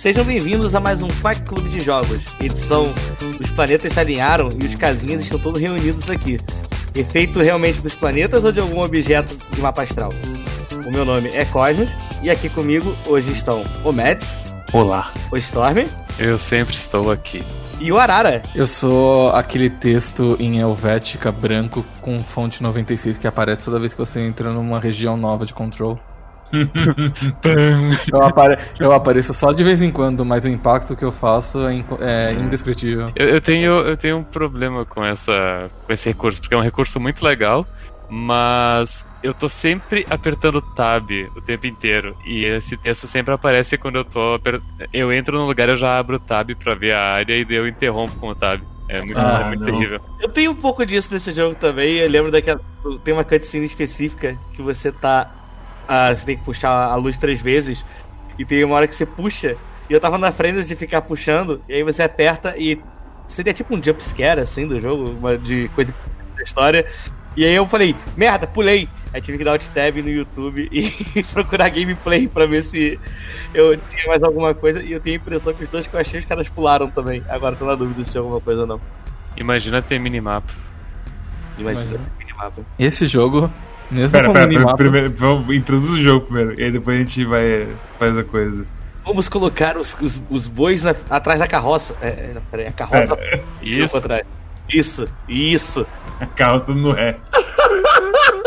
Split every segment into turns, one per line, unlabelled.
Sejam bem-vindos a mais um Quack Clube de Jogos, edição Os Planetas se alinharam e os casinhas estão todos reunidos aqui. Efeito realmente dos planetas ou de algum objeto de mapa astral? O meu nome é Cosmos e aqui comigo hoje estão o Mads.
Olá.
O Storm.
Eu sempre estou aqui.
E o Arara.
Eu sou aquele texto em helvética branco com fonte 96 que aparece toda vez que você entra numa região nova de control. eu, apare eu, apareço só de vez em quando, mas o impacto que eu faço é, é indescritível.
Eu, eu, tenho, eu tenho um problema com, essa, com esse recurso, porque é um recurso muito legal, mas eu tô sempre apertando tab o tempo inteiro. E esse texto sempre aparece quando eu tô. Eu entro no lugar, eu já abro o tab pra ver a área e eu interrompo com o tab. É muito, ah, é muito terrível.
Eu tenho um pouco disso nesse jogo também. Eu lembro daquela. Tem uma cutscene específica que você tá ah, você tem que puxar a luz três vezes. E tem uma hora que você puxa. E eu tava na frente de ficar puxando. E aí você aperta e. Seria tipo um jumpscare, assim, do jogo, uma, de coisa da história. E aí eu falei, merda, pulei. Aí tive que dar alt tab no YouTube e procurar gameplay pra ver se eu tinha mais alguma coisa. E eu tenho a impressão que os dois que eu achei, os caras pularam também. Agora tô na dúvida se tinha alguma coisa ou não.
Imagina ter minimapa.
Imagina, Imagina. ter minimapa.
Esse jogo mesmo
pera, pera, minimapa... primeiro, vamos introduzir o jogo primeiro, e aí depois a gente vai faz a coisa.
Vamos colocar os, os, os bois na, atrás da carroça. É, é não, peraí, a carroça. Pera.
Isso.
Atrás. Isso, isso.
A carroça não é.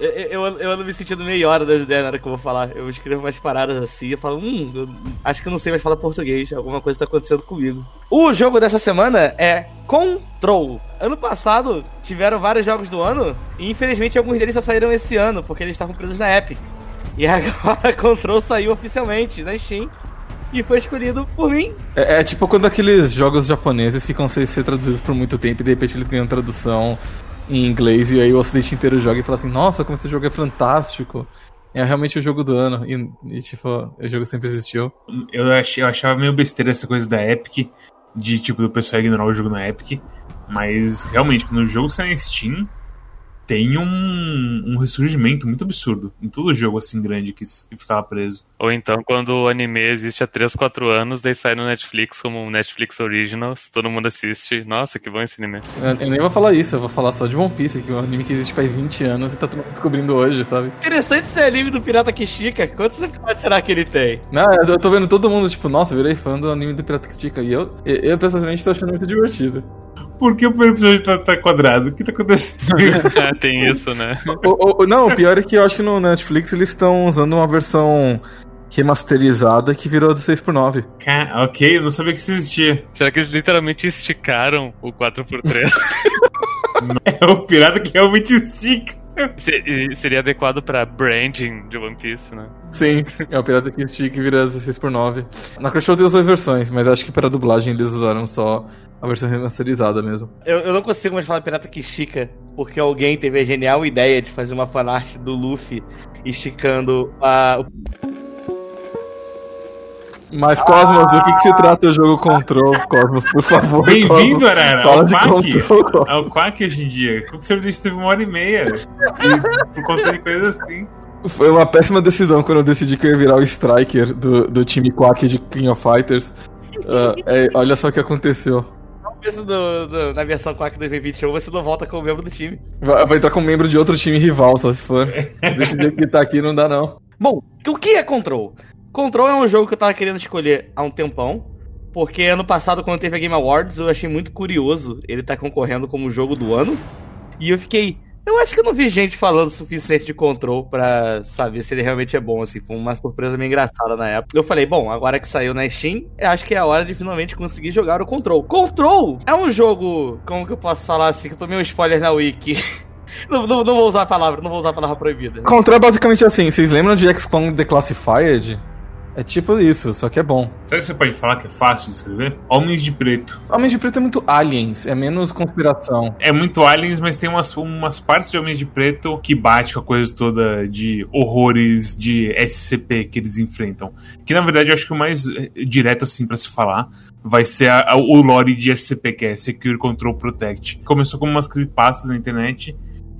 Eu, eu, eu ando me sentindo meia hora das ideias na hora que eu vou falar. Eu escrevo umas paradas assim, eu falo, hum, eu acho que eu não sei mais falar português, alguma coisa tá acontecendo comigo. O jogo dessa semana é Control. Ano passado tiveram vários jogos do ano e infelizmente alguns deles só saíram esse ano, porque eles estavam presos na Epic. E agora Control saiu oficialmente na Steam e foi escolhido por mim.
É, é, tipo quando aqueles jogos japoneses ficam sem ser traduzidos por muito tempo e de repente eles ganham tradução em inglês e aí o ocidente inteiro joga e fala assim, nossa, como esse jogo é fantástico. É realmente o jogo do ano. E, e tipo, o jogo sempre existiu.
Eu, achei, eu achava meio besteira essa coisa da Epic, de tipo, do pessoal ignorar o jogo na Epic. Mas realmente, quando o jogo sai na Steam, tem um, um ressurgimento muito absurdo em todo jogo assim grande que, que ficava preso.
Ou então quando o anime existe há 3, 4 anos, daí sai no Netflix como um Netflix Originals, todo mundo assiste. Nossa, que bom esse anime.
Eu, eu nem vou falar isso, eu vou falar só de One Piece, que é um anime que existe faz 20 anos e tá todo mundo descobrindo hoje, sabe?
Interessante esse anime do Pirata Kishika. Quantos episódios será que ele tem?
Não, eu tô vendo todo mundo, tipo, nossa, virei fã do anime do Pirata Kishika. E eu, eu, eu pessoalmente tô achando muito divertido.
Por que o primeiro episódio tá, tá quadrado? O que tá acontecendo?
É, tem isso, né?
O, o, não, o pior é que eu acho que no Netflix eles estão usando uma versão remasterizada que virou do 6x9.
ok, não sabia que isso existia.
Será que eles literalmente esticaram o 4x3?
é o pirata que realmente estica.
Seria adequado pra branding de One Piece, né?
Sim, é o pirata que estica e vira 16x9. Na Crunchyroll tem as duas versões, mas acho que para dublagem eles usaram só a versão remasterizada mesmo.
Eu, eu não consigo mais falar pirata que estica, porque alguém teve a genial ideia de fazer uma fanart do Luffy esticando a.
Mas, Cosmos, ah! o que, que se trata o jogo Control, Cosmos, por favor?
Bem-vindo, Arara, ao Quack. Ao Quack hoje em dia. Como você disse, teve uma hora e meia. E, por conta de coisas assim.
Foi uma péssima decisão quando eu decidi que eu ia virar o Striker do, do time Quack de King of Fighters. Uh, é, olha só o que aconteceu.
Do, do, na versão Quack 2021, você não volta como membro do time.
Vai, vai entrar como membro de outro time rival, só se for. Decidir que tá aqui não dá, não.
Bom, o que é Control? Control é um jogo que eu tava querendo escolher há um tempão. Porque ano passado, quando teve a Game Awards, eu achei muito curioso ele tá concorrendo como jogo do ano. E eu fiquei. Eu acho que eu não vi gente falando o suficiente de Control pra saber se ele realmente é bom, assim. Foi uma surpresa meio engraçada na época. Eu falei, bom, agora que saiu na Steam, acho que é a hora de finalmente conseguir jogar o Control. Control é um jogo, como que eu posso falar assim, que eu tomei um spoiler na Wiki. Não, não, não, vou usar a palavra, não vou usar a palavra proibida.
Control é basicamente assim, vocês lembram de XCOM Declassified? É tipo isso, só que é bom.
Será que você pode falar que é fácil de escrever? Homens de Preto.
Homens de Preto é muito aliens, é menos conspiração.
É muito aliens, mas tem umas, umas partes de Homens de Preto que bate com a coisa toda de horrores de SCP que eles enfrentam. Que na verdade eu acho que o mais eh, direto assim para se falar vai ser a, a, o lore de SCP, que é Secure Control Protect. Começou como umas creepypastas na internet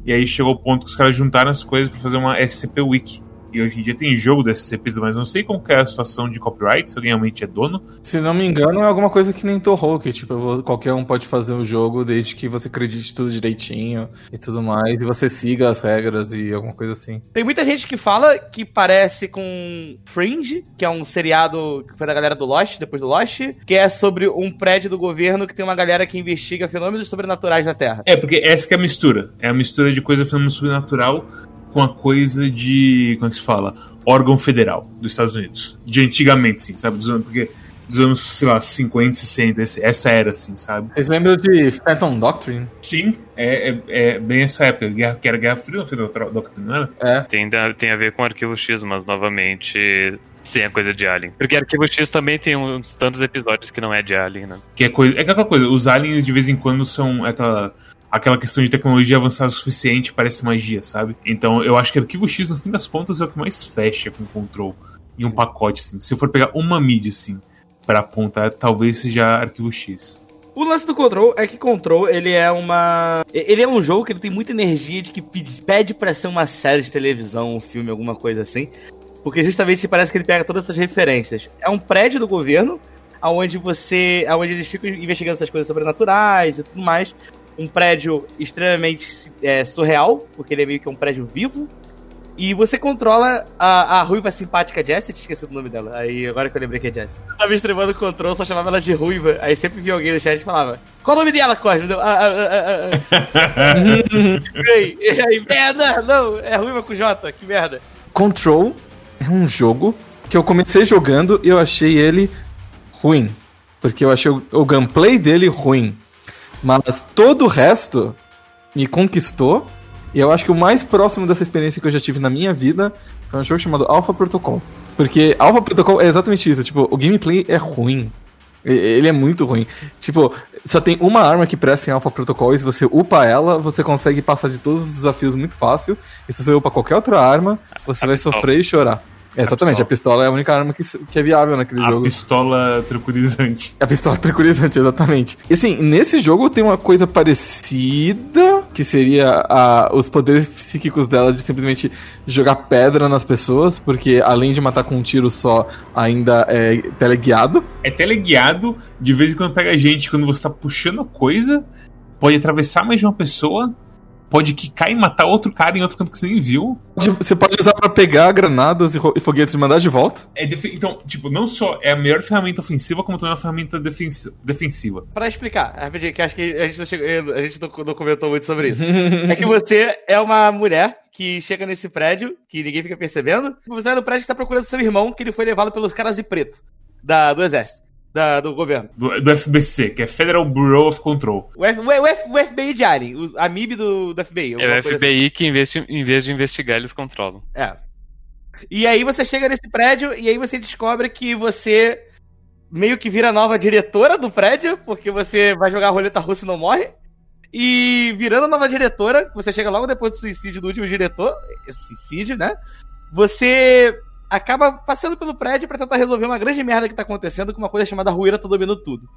e aí chegou o ponto que os caras juntaram as coisas para fazer uma SCP Wiki E hoje em dia tem jogo desses SCPs, mas não sei como é a situação de copyright, se alguém realmente é dono.
Se não me engano, é alguma coisa que nem Torro, que tipo, qualquer um pode fazer um jogo desde que você acredite tudo direitinho e tudo mais, e você siga as regras e alguma coisa assim.
Tem muita gente que fala que parece com Fringe, que é um seriado que foi da galera do Lost, depois do Lost, que é sobre um prédio do governo que tem uma galera que investiga fenômenos sobrenaturais na Terra.
É, porque essa que é a mistura. É a mistura de coisa fenômeno sobrenatural com a coisa de. Como é que se fala? Órgão federal dos Estados Unidos. De antigamente, sim, sabe? Dos anos, porque dos anos, sei lá, 50, 60, essa era, assim, sabe?
Vocês lembram de Phantom Doctrine?
Sim, é, é, é bem essa época, guerra, que era Guerra Fria, Phantom Doctrine, não era?
É.
Tem, tem a ver com Arquivo X, mas novamente sem a coisa de Alien. Porque Arquivo X também tem uns tantos episódios que não é de Alien, né?
Que é, coisa, é aquela coisa, os aliens de vez em quando são aquela aquela questão de tecnologia avançada o suficiente parece magia, sabe? Então eu acho que Arquivo X, no fim das contas, é o que mais fecha com Control em um pacote, assim. Se eu for pegar uma mídia, assim, para apontar, talvez seja Arquivo X.
O lance do Control é que Control, ele é uma... Ele é um jogo que ele tem muita energia de que pede pra ser uma série de televisão, um filme, alguma coisa assim. Porque justamente parece que ele pega todas essas referências. É um prédio do governo, aonde você... aonde eles ficam investigando essas coisas sobrenaturais e tudo mais um prédio extremamente é, surreal, porque ele é meio que um prédio vivo. E você controla a, a ruiva simpática Jessie, tinha esquecido o nome dela. Aí agora que eu lembrei que é Jessie. Eu tava streamando o controle, só chamava ela de ruiva. Aí sempre vi alguém no chat e falava: Qual o nome dela, Cosmo? Ah, ah, ah, ah. e aí, merda, não, é ruiva com J, que merda.
Control é um jogo que eu comecei jogando e eu achei ele ruim. Porque eu achei o, o gameplay dele ruim. Mas todo o resto me conquistou. E eu acho que o mais próximo dessa experiência que eu já tive na minha vida foi um jogo chamado Alpha Protocol. Porque Alpha Protocol é exatamente isso. Tipo, o gameplay é ruim. Ele é muito ruim. Tipo, só tem uma arma que presta em Alpha Protocol e se você upa ela, você consegue passar de todos os desafios muito fácil. E se você upa qualquer outra arma, você vai sofrer e chorar. É, exatamente, a pistola. a pistola. é a única arma que, que é viável naquele
a
jogo.
A pistola tranquilizante.
A pistola tranquilizante, exatamente. E assim, nesse jogo tem uma coisa parecida, que seria a, os poderes psíquicos dela de simplesmente jogar pedra nas pessoas, porque além de matar com um tiro só, ainda é teleguiado.
É teleguiado, de vez em quando pega gente quando você tá puxando coisa, pode atravessar mais de uma pessoa pode quicar e matar outro cara em outro canto que você nem viu.
Você pode usar para pegar granadas e foguetes e mandar de volta.
É então, tipo, não só é a melhor ferramenta ofensiva, como também é uma ferramenta defensiva.
Para explicar, rapidinho, que acho que a gente, não, chegou, a gente não, não comentou muito sobre isso. é que você é uma mulher que chega nesse prédio, que ninguém fica percebendo. Você vai no prédio e tá procurando seu irmão, que ele foi levado pelos caras de preto, da, do exército da, do governo.
Do, do, FBC, que é Federal Bureau of Control.
O, F, o, F, o FBI de Alien, o, a MIB do, do FBI.
É o FBI assim. que, em vez, de, em vez de investigar, eles controlam.
É. E aí você chega nesse prédio e aí você descobre que você meio que vira nova diretora do prédio, porque você vai jogar a roleta russa e não morre. E virando nova diretora, você chega logo depois do suicídio do último diretor, suicídio, né? Você acaba passando pelo prédio para tentar resolver uma grande merda que tá acontecendo com uma coisa chamada ruína tá dominando tudo.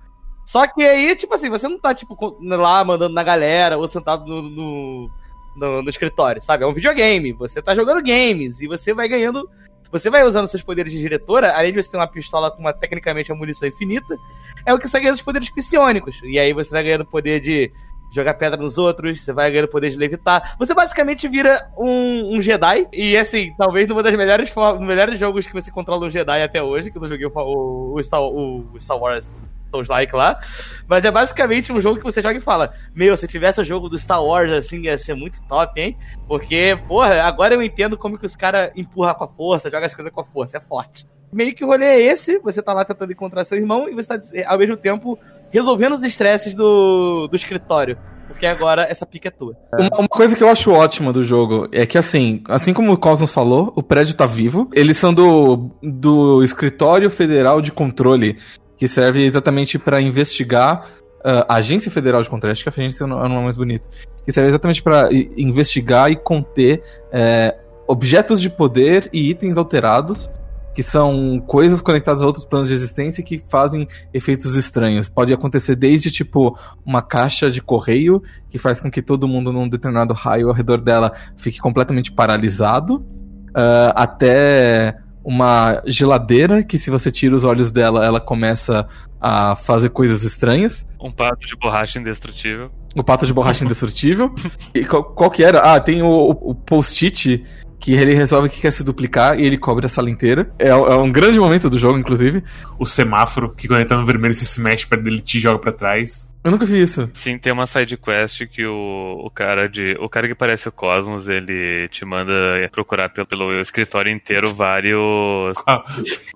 Só que aí, tipo assim, você não tá, tipo, lá mandando na galera ou sentado no, no, no, no escritório, sabe? É um videogame. Você tá jogando games e você vai ganhando. Você vai usando seus poderes de diretora, além de você ter uma pistola com uma tecnicamente uma munição infinita, é o que você ganha os poderes psiônicos. E aí você vai ganhando poder de jogar pedra nos outros, você vai ganhando poder de levitar. Você basicamente vira um, um Jedi. E assim, talvez numa das melhores, melhores jogos que você controla um Jedi até hoje, que eu não joguei o, o, Star, o Star Wars Souls Like lá. Mas é basicamente um jogo que você joga e fala: Meu, se tivesse o jogo do Star Wars assim, ia ser muito top, hein? Porque, porra, agora eu entendo como que os caras empurram com a força, jogam as coisas com a força, é forte meio que o rolê é esse, você tá lá tentando encontrar seu irmão e você tá, ao mesmo tempo, resolvendo os estresses do, do escritório. Porque agora essa pica é tua.
Uma, uma, coisa que eu acho ótima do jogo é que, assim, assim como o Cosmos falou, o prédio tá vivo. Eles são do, do Escritório Federal de Controle, que serve exatamente para investigar uh, Agência Federal de Controle, acho que a agência não é mais bonito, que serve exatamente para investigar e conter é, objetos de poder e itens alterados que são coisas conectadas a outros planos de existência que fazem efeitos estranhos. Pode acontecer desde tipo uma caixa de correio que faz com que todo mundo num determinado raio ao redor dela fique completamente paralisado, ah, até uma geladeira que se você tira os olhos dela, ela começa a fazer coisas estranhas.
Um pato de borracha indestrutível.
O pato de borracha indestrutível. E qual, qual que era? Ah, tem o- o post-it que ele resolve que quer se duplicar e ele cobre a sala inteira. É, é um grande momento do jogo, inclusive.
O semáforo, que quando ele tá no vermelho você se mexe perto dele e te joga pra trás.
Eu nunca vi isso.
Sim, tem uma side quest que o, o cara de. O cara que parece o Cosmos, ele te manda procurar pelo, pelo escritório inteiro vários.
Ah,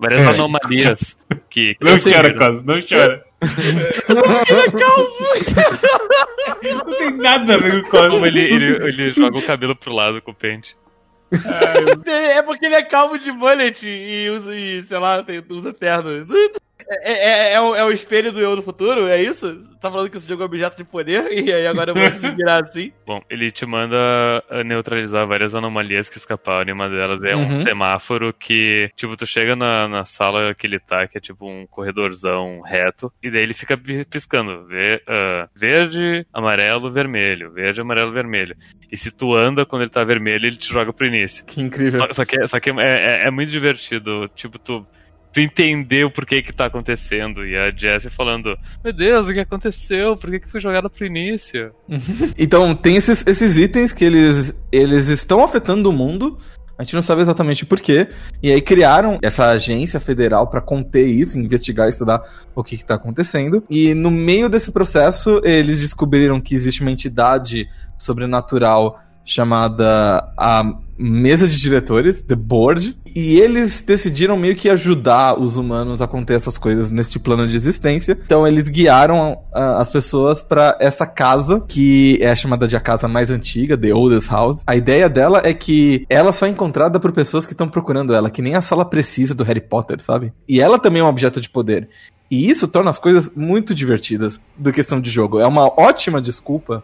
várias
É.
anomalias que. que
Não chora,
vira.
Cosmo, não chora. Não tem nada a ver com o Cosmo.
Como ele, ele, ele joga o cabelo pro lado com o pente.
É porque ele é calmo de mullet e usa, e, sei lá, usa terno. É, é, é, o, é o espelho do eu do futuro? É isso? Tá falando que esse jogo é objeto de poder e aí agora eu vou se virar assim?
Bom, ele te manda eh, neutralizar várias anomalias que escaparam, e uma delas é um
Uhum.
semáforo que, tipo, tu chega na, na sala que ele tá, que é tipo um corredorzão reto, e daí ele fica pi- piscando, ve- ah, verde, amarelo, vermelho, verde, amarelo, vermelho. E se tu anda quando ele tá vermelho, ele te joga pro início.
Que incrível.
Só, só que, só que é, é- é muito divertido, tipo, tu, tu entender o porquê que tá acontecendo, e a Jessie falando, meu Deus, o que aconteceu? Por que que foi jogado pro início?
Então, tem esses, esses itens que eles, eles estão afetando o mundo. A gente não sabe exatamente por quê. E aí criaram essa agência federal para conter isso, investigar, estudar o que está acontecendo. E no meio desse processo, eles descobriram que existe uma entidade sobrenatural chamada a mesa de diretores, The Board, e eles decidiram meio que ajudar os humanos a conter essas coisas neste plano de existência. Então eles guiaram as pessoas para essa casa, que é chamada de a casa mais antiga, The Oldest House. A ideia dela é que ela só é encontrada por pessoas que estão procurando ela, que nem a sala precisa do Harry Potter, sabe? E ela também é um objeto de poder. E isso torna as coisas muito divertidas do questão de jogo. É uma ótima desculpa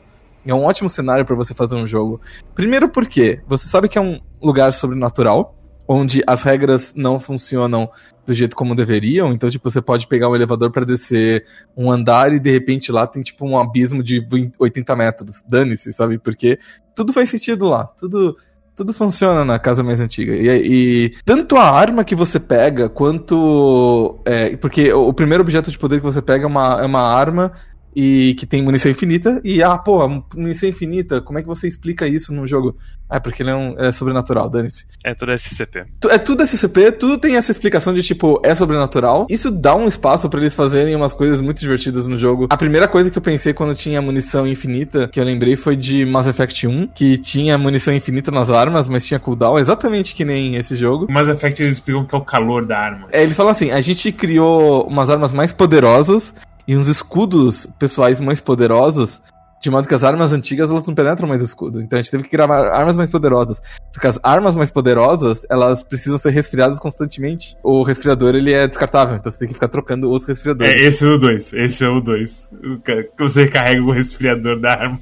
é um ótimo cenário pra você fazer um jogo. Primeiro porque você sabe que é um lugar sobrenatural, onde as regras não funcionam do jeito como deveriam, então tipo você pode pegar um elevador pra descer um andar e de repente lá tem tipo um abismo de 20, 80 metros. Dane-se, sabe? Porque tudo faz sentido lá, tudo tudo funciona na casa mais antiga. E, e tanto a arma que você pega, quanto. é, porque o, o primeiro objeto de poder que você pega é uma, é uma arma e que tem munição infinita. E, ah, pô, munição infinita, como é que você explica isso num jogo? Ah, porque ele é, um, é sobrenatural, dane-se.
É tudo SCP.
É tudo SCP, tudo tem essa explicação de tipo, é sobrenatural. Isso dá um espaço pra eles fazerem umas coisas muito divertidas no jogo. A primeira coisa que eu pensei quando tinha munição infinita, que eu lembrei foi de Mass Effect 1, que tinha munição infinita nas armas, mas tinha cooldown, exatamente que nem esse jogo.
O Mass Effect eles explicam que é o calor da arma.
É, eles falam assim: a gente criou umas armas mais poderosas e uns escudos pessoais mais poderosos, de modo que as armas antigas elas não penetram mais o escudo. Então a gente teve que criar ar- armas mais poderosas. Só que as armas mais poderosas, elas precisam ser resfriadas constantemente. O resfriador ele é descartável, então você tem que ficar trocando os resfriadores.
É, esse é o 2. Esse é o 2. Que você carrega o resfriador da arma.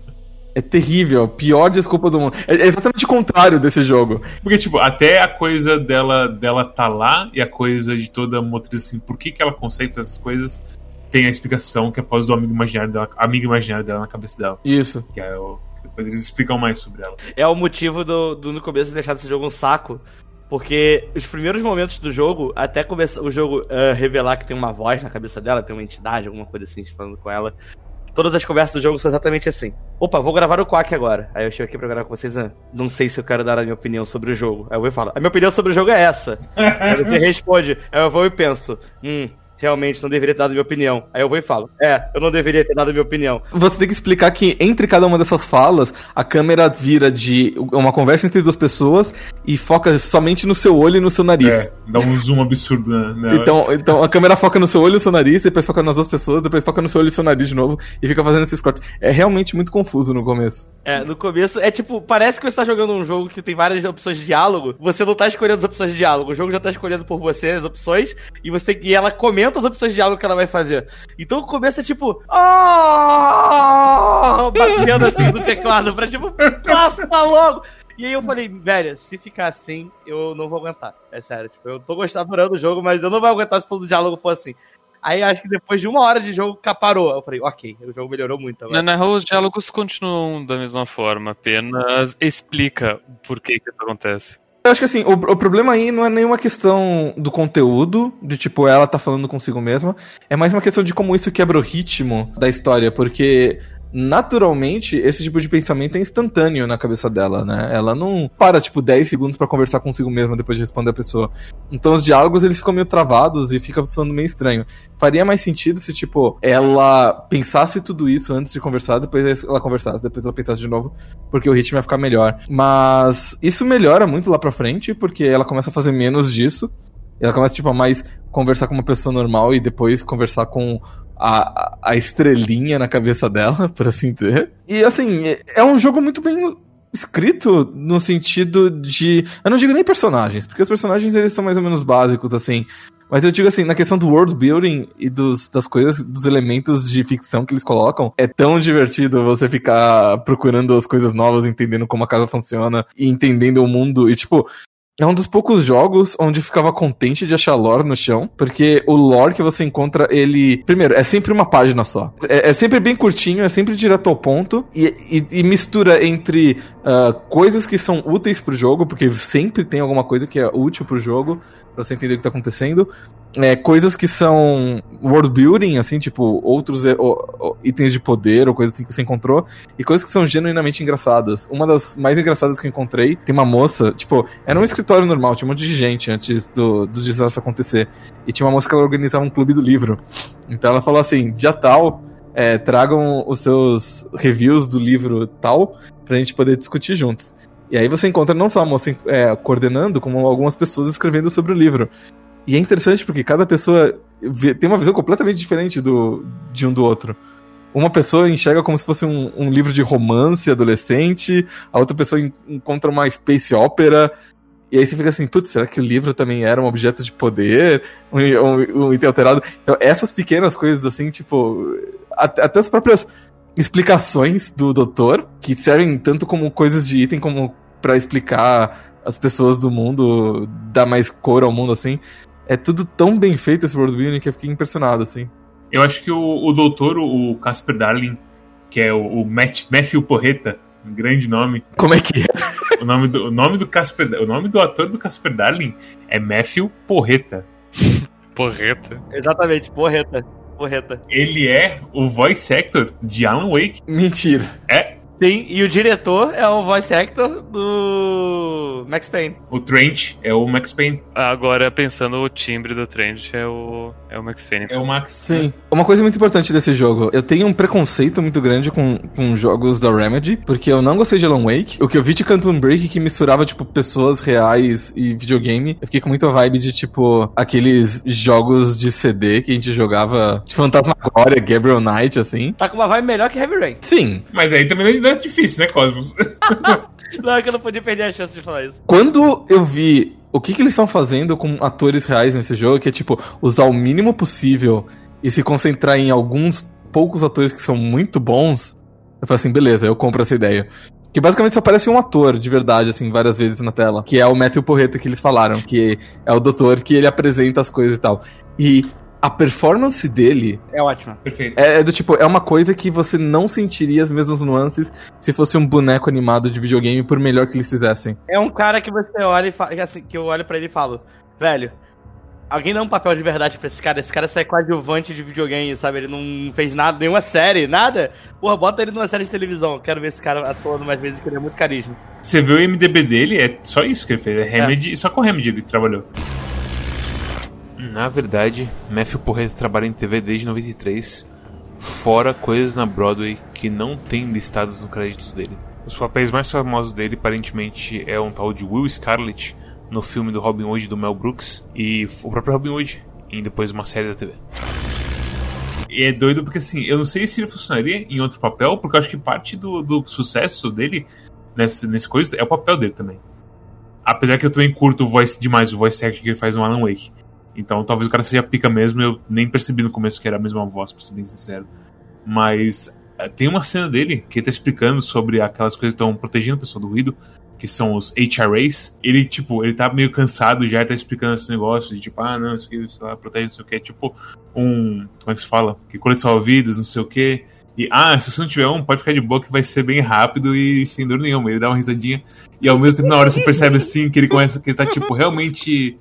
É terrível, pior desculpa do mundo. É é exatamente o contrário desse jogo.
Porque, tipo, até a coisa dela, dela tá lá e a coisa de toda a motriz, assim, por que, que ela consegue fazer essas coisas, tem a explicação que é após do amigo imaginário dela, amigo imaginário dela na cabeça dela.
Isso.
Que é o. Depois eles explicam mais sobre ela.
É o motivo do, do no começo deixar esse jogo um saco. Porque os primeiros momentos do jogo, até começar o jogo ah, revelar que tem uma voz na cabeça dela, tem uma entidade, alguma coisa assim, falando com ela. Todas as conversas do jogo são exatamente assim. Opa, vou gravar o Quack agora. Aí eu chego aqui pra gravar com vocês. ah, não sei se eu quero dar a minha opinião sobre o jogo. Aí eu vou e falo, a minha opinião sobre o jogo é essa. Aí você responde. Aí eu vou e penso, hum, realmente não deveria ter dado minha opinião. Aí eu vou e falo, é, eu não deveria ter dado a minha opinião.
Você tem que explicar que entre cada uma dessas falas, a câmera vira de uma conversa entre duas pessoas e foca somente no seu olho e no seu nariz.
É, dá um zoom absurdo na, nela.
Então, então a câmera foca no seu olho e no seu nariz, depois foca nas duas pessoas, depois foca no seu olho e no seu nariz de novo e fica fazendo esses cortes. É realmente muito confuso no começo.
É, no começo é tipo, parece que você tá jogando um jogo que tem várias opções de diálogo, você não tá escolhendo as opções de diálogo, o jogo já tá escolhendo por você as opções, e você tem, e ela comenta as opções de diálogo que ela vai fazer. Então o começo é tipo, oh! batendo assim no teclado pra tipo, tá logo! E aí eu falei, velho, se ficar assim, eu não vou aguentar. É sério, tipo, eu tô gostando adorando o jogo, mas eu não vou aguentar se todo diálogo for assim. Aí acho que depois de uma hora de jogo, caparou. Eu falei, ok, o jogo melhorou muito agora.
Na, real, os diálogos continuam da mesma forma, apenas explica por que, que isso acontece.
Eu acho que assim, o, o problema aí não é nenhuma questão do conteúdo, de tipo, ela tá falando consigo mesma, é mais uma questão de como isso quebra o ritmo da história, porque naturalmente, esse tipo de pensamento é instantâneo na cabeça dela, né? Ela não para, tipo, 10 segundos para conversar consigo mesma depois de responder a pessoa. Então os diálogos, eles ficam meio travados e fica soando meio estranho. Faria mais sentido se, tipo, ela pensasse tudo isso antes de conversar, depois ela conversasse, depois ela pensasse de novo, porque o ritmo ia ficar melhor. Mas isso melhora muito lá pra frente, porque ela começa a fazer menos disso. Ela começa, tipo, a mais conversar com uma pessoa normal e depois conversar com a, a estrelinha na cabeça dela, por assim dizer. E assim, é um jogo muito bem escrito no sentido de. Eu não digo nem personagens, porque os personagens eles são mais ou menos básicos, assim. Mas eu digo assim, na questão do world building e dos, das coisas, dos elementos de ficção que eles colocam, é tão divertido você ficar procurando as coisas novas, entendendo como a casa funciona e entendendo o mundo. E tipo, é um dos poucos jogos onde ficava contente de achar lore no chão, porque o lore que você encontra, ele. Primeiro, é sempre uma página só. É, é sempre bem curtinho, é sempre direto ao ponto, e, e, e mistura entre uh, coisas que são úteis pro jogo, porque sempre tem alguma coisa que é útil pro jogo, pra você entender o que tá acontecendo. É, coisas que são world building, assim, tipo, outros é, itens de poder ou coisas assim que você encontrou, e coisas que são genuinamente engraçadas. Uma das mais engraçadas que eu encontrei, tem uma moça, tipo, era um escritório normal, tinha um monte de gente antes do, do desastre acontecer. E tinha uma moça que ela organizava um clube do livro. Então ela falou assim: dia tal, é, tragam os seus reviews do livro tal, pra gente poder discutir juntos. E aí você encontra não só a moça é, coordenando, como algumas pessoas escrevendo sobre o livro. E é interessante porque cada pessoa tem uma visão completamente diferente do, de um do outro. Uma pessoa enxerga como se fosse um, um livro de romance adolescente, a outra pessoa encontra uma space opera, e aí você fica assim, putz, será que o livro também era um objeto de poder? Um, um, um item alterado? Então, essas pequenas coisas assim, tipo. Até, até as próprias explicações do doutor, que servem tanto como coisas de item como para explicar as pessoas do mundo, dar mais cor ao mundo, assim. É tudo tão bem feito esse world building que eu fiquei impressionado, assim.
Eu acho que o, o doutor, o Casper Darling, que é o, o Matthew Porreta, um grande nome.
Como é que é?
O nome do, o nome do Casper, o nome do ator do Casper Darling é Matthew Porreta.
Porreta.
Exatamente, porreta. Porreta.
Ele é o voice actor de Alan Wake.
Mentira.
É,
Sim, e o diretor é o voice actor do Max Payne.
o Trent é o Max Payne.
Agora, pensando, o timbre do Trent é o, é o Max Payne.
É o Max.
Sim. Uma coisa muito importante desse jogo, eu tenho um preconceito muito grande com, com jogos da Remedy, porque eu não gostei de Alan Wake. O que eu vi de Quantum Break que misturava, tipo, pessoas reais e videogame, eu fiquei com muita vibe de, tipo, aqueles jogos de CD que a gente jogava de Fantasmagoria, Gabriel Knight, assim.
Tá com uma vibe melhor que Heavy Rain.
Sim.
Mas aí também não é difícil, né, Cosmos?
Não, é que eu não podia perder a chance de falar isso.
Quando eu vi o que, que eles estão fazendo com atores reais nesse jogo, que é, tipo, usar o mínimo possível e se concentrar em alguns poucos atores que são muito bons, eu falei assim, beleza, eu compro essa ideia. Que basicamente só aparece um ator de verdade, assim, várias vezes na tela. Que é o Matthew Porreta que eles falaram, que é o doutor que ele apresenta as coisas e tal. E a performance dele
É ótimo.
Perfeito.
é, é do tipo, é uma coisa que você não sentiria as mesmas nuances se fosse um boneco animado de videogame, por melhor que eles fizessem.
É um cara que você olha e fala, que assim, que eu olho pra ele e falo, velho, alguém dá um papel de verdade pra esse cara. Esse cara sai coadjuvante de videogame, sabe? Ele não fez nada, nenhuma série, nada. Porra, bota ele numa série de televisão. Quero ver esse cara atuando mais vezes, que ele é muito carisma.
Você vê o MDB dele, é só isso que ele fez. É Remedy, só com Remedy ele trabalhou. Na verdade, Matthew Porreta trabalha em TV desde 93, fora coisas na Broadway que não tem listadas nos créditos dele. Os papéis mais famosos dele, aparentemente, é um tal de Will Scarlett no filme do Robin Hood do Mel Brooks e o próprio Robin Hood em depois uma série da TV. E é doido porque assim, eu não sei se ele funcionaria em outro papel, porque eu acho que parte do, do sucesso dele nesse, nesse coisa é o papel dele também. Apesar que eu também curto o voice demais o voice acting que ele faz no Alan Wake. Então talvez o cara seja pica mesmo, eu nem percebi no começo que era a mesma voz, pra ser bem sincero. Mas eh, tem uma cena dele que ele tá explicando sobre aquelas coisas que estão protegendo a pessoa do ruído, que são os HRAs. Ele, tipo, ele tá meio cansado já, ele tá explicando esse negócio de tipo, ah, não, isso aqui, sei lá, protege, não sei o que. Tipo, um. Como é que se fala? Que colete salva-vidas, não sei o que. E, ah, se você não tiver um, pode ficar de boa que vai ser bem rápido e sem dor nenhuma. Ele dá uma risadinha. E ao mesmo tempo, na hora você percebe assim que ele começa, que ele tá, tipo, realmente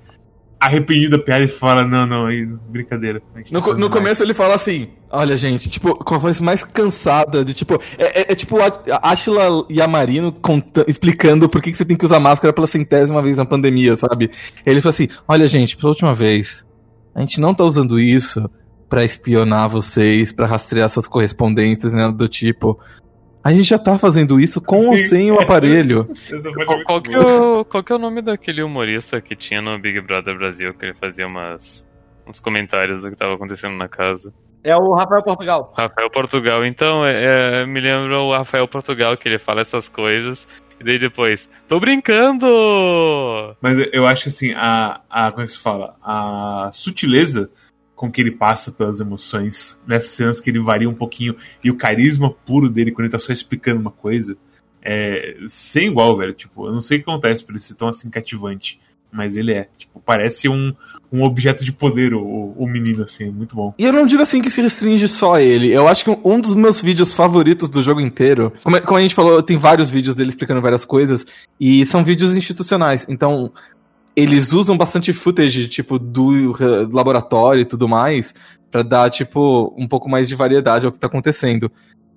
arrependido da piada e fala: Não, não, aí, brincadeira.
No,
tá
no
mais."
começo ele fala assim: Olha, gente, tipo, com a voz mais cansada, de tipo. É, é- é tipo a a Ashla Yamarino conta- explicando por que, que você tem que usar máscara pela centésima vez na pandemia, sabe? Ele fala assim: Olha, gente, pela última vez, a gente não tá usando isso pra espionar vocês, pra rastrear suas correspondências, nada do tipo. A gente já tá fazendo isso com ou
Sim,
sem o aparelho.
É
Qual, qual que é o, qual que é o nome daquele humorista que tinha no Big Brother Brasil, que ele fazia umas, uns comentários do que tava acontecendo na casa?
É o Rafael Portugal.
Rafael Portugal. Então, é, é, me lembra o Rafael Portugal, que ele fala essas coisas. E daí depois, tô brincando!
Mas eu- eu acho assim, a, a. Como é que se fala? A sutileza com que ele passa pelas emoções nessas cenas que ele varia um pouquinho e o carisma puro dele quando ele tá só explicando uma coisa é sem igual, velho. Tipo, eu não sei o que acontece pra ele ser tão assim cativante. Mas ele é. Tipo, parece um, um objeto de poder, o, o menino, assim, é muito bom.
E eu não digo assim que se restringe só a ele. Eu acho que um- dos meus vídeos favoritos do jogo inteiro. Como, como a gente falou, tem vários vídeos dele explicando várias coisas. E são vídeos institucionais. Então, eles usam bastante footage, tipo, do laboratório e tudo mais. Pra dar, tipo, um pouco mais de variedade ao que tá acontecendo.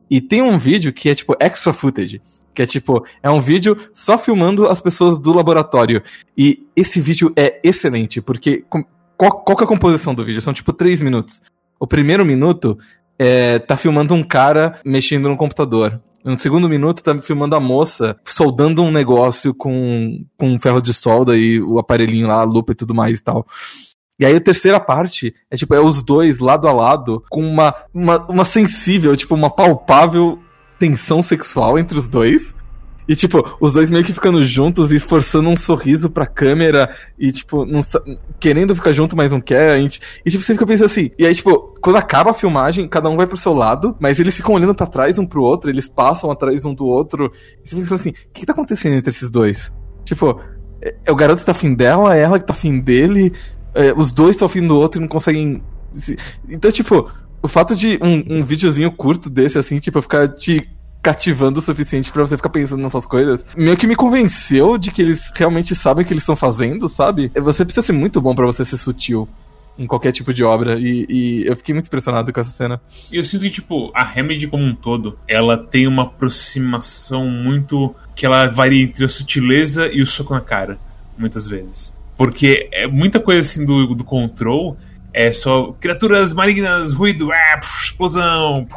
E tem um vídeo que é, tipo, extra footage. Que é tipo, é um vídeo só filmando as pessoas do laboratório. E esse vídeo é excelente, porque qual, qual é a composição do vídeo? São tipo três minutos. O primeiro minuto é, tá filmando um cara mexendo no computador. No segundo minuto tá filmando a moça soldando um negócio com, com um ferro de solda e o aparelhinho lá, a lupa e tudo mais e tal. E aí a terceira parte é tipo, é os dois lado a lado, com uma, uma, uma sensível, tipo, uma palpável tensão sexual entre os dois. E, tipo, os dois meio que ficando juntos e forçando um sorriso pra câmera e, tipo, não querendo ficar junto, mas não quer. Gente... E, tipo, você fica pensando assim. E aí, tipo, quando acaba a filmagem, cada um vai pro seu lado, mas eles ficam olhando pra trás um pro outro, eles passam atrás um do outro. E você fica assim: o que, que tá acontecendo entre esses dois? Tipo, é, é o garoto que tá afim dela, é ela que tá afim dele, é, os dois estão afim do outro e não conseguem. se- Então, tipo, o fato de um, um videozinho curto desse, assim, tipo, ficar te cativando o suficiente pra você ficar pensando nessas coisas, meio que me convenceu de que eles realmente sabem o que eles estão fazendo, sabe? Você precisa ser muito bom pra você ser sutil em qualquer tipo de obra, e, e eu fiquei muito impressionado com essa cena.
E eu sinto que, tipo, a Remedy como um todo, ela tem uma aproximação muito. que ela varia entre a sutileza e o soco na cara, muitas vezes. Porque é muita coisa assim do, do control é só criaturas malignas, ruído, ah, explosão.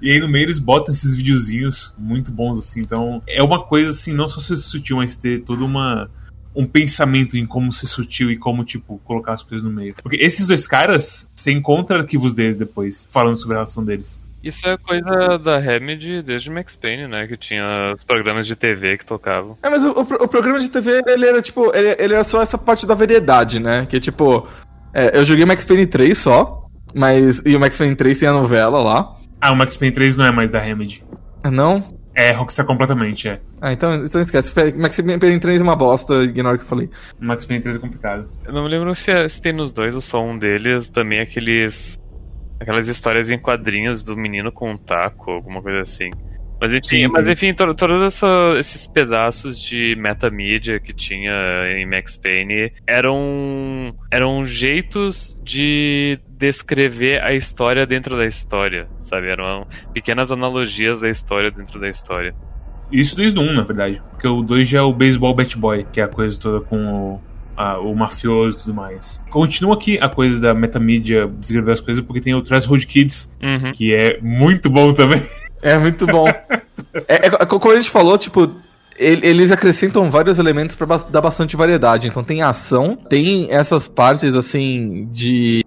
E aí no meio eles botam esses videozinhos muito bons assim. Então é uma coisa assim, não só ser sutil, mas ter toda uma. Um pensamento em como ser sutil e como, tipo, colocar as coisas no meio. Porque esses dois caras, você encontra arquivos deles depois, falando sobre a relação deles.
Isso é coisa da Remedy desde Max Payne, né? Que tinha os programas de TV que tocavam.
É, mas o, o o programa de TV, ele era tipo, ele, ele era só essa parte da variedade, né? Que tipo, é, eu joguei Max Payne 3 só, mas. E o Max Payne 3 tem a novela lá.
Ah, o Max Payne 3 não é mais da Remedy.
Ah, Não?
É Rockstar completamente, é.
Ah, então, então esquece. Max Payne 3 é uma bosta, ignora o que eu falei.
O Max Payne 3 é complicado.
Eu não me lembro se, é- se tem nos dois ou só um deles também aqueles. aquelas histórias em quadrinhos do menino com um taco, alguma coisa assim. Mas enfim,
Sim,
mas enfim to- todos essa- esses pedaços de metamídia que tinha em Max Payne eram, eram jeitos de descrever a história dentro da história, sabe? Eram pequenas analogias da história dentro da história.
Isso desde o 1, na verdade. Porque o 2 já é o Baseball Bat Boy, que é a coisa toda com o, a- o mafioso e tudo mais. Continua aqui a coisa da metamídia descrever as coisas, porque tem o Threshold Kids,
Uhum.
que é muito bom também.
É muito bom. é, é, como a gente falou, tipo, ele- eles acrescentam vários elementos pra ba- dar bastante variedade. Então tem ação, tem essas partes assim de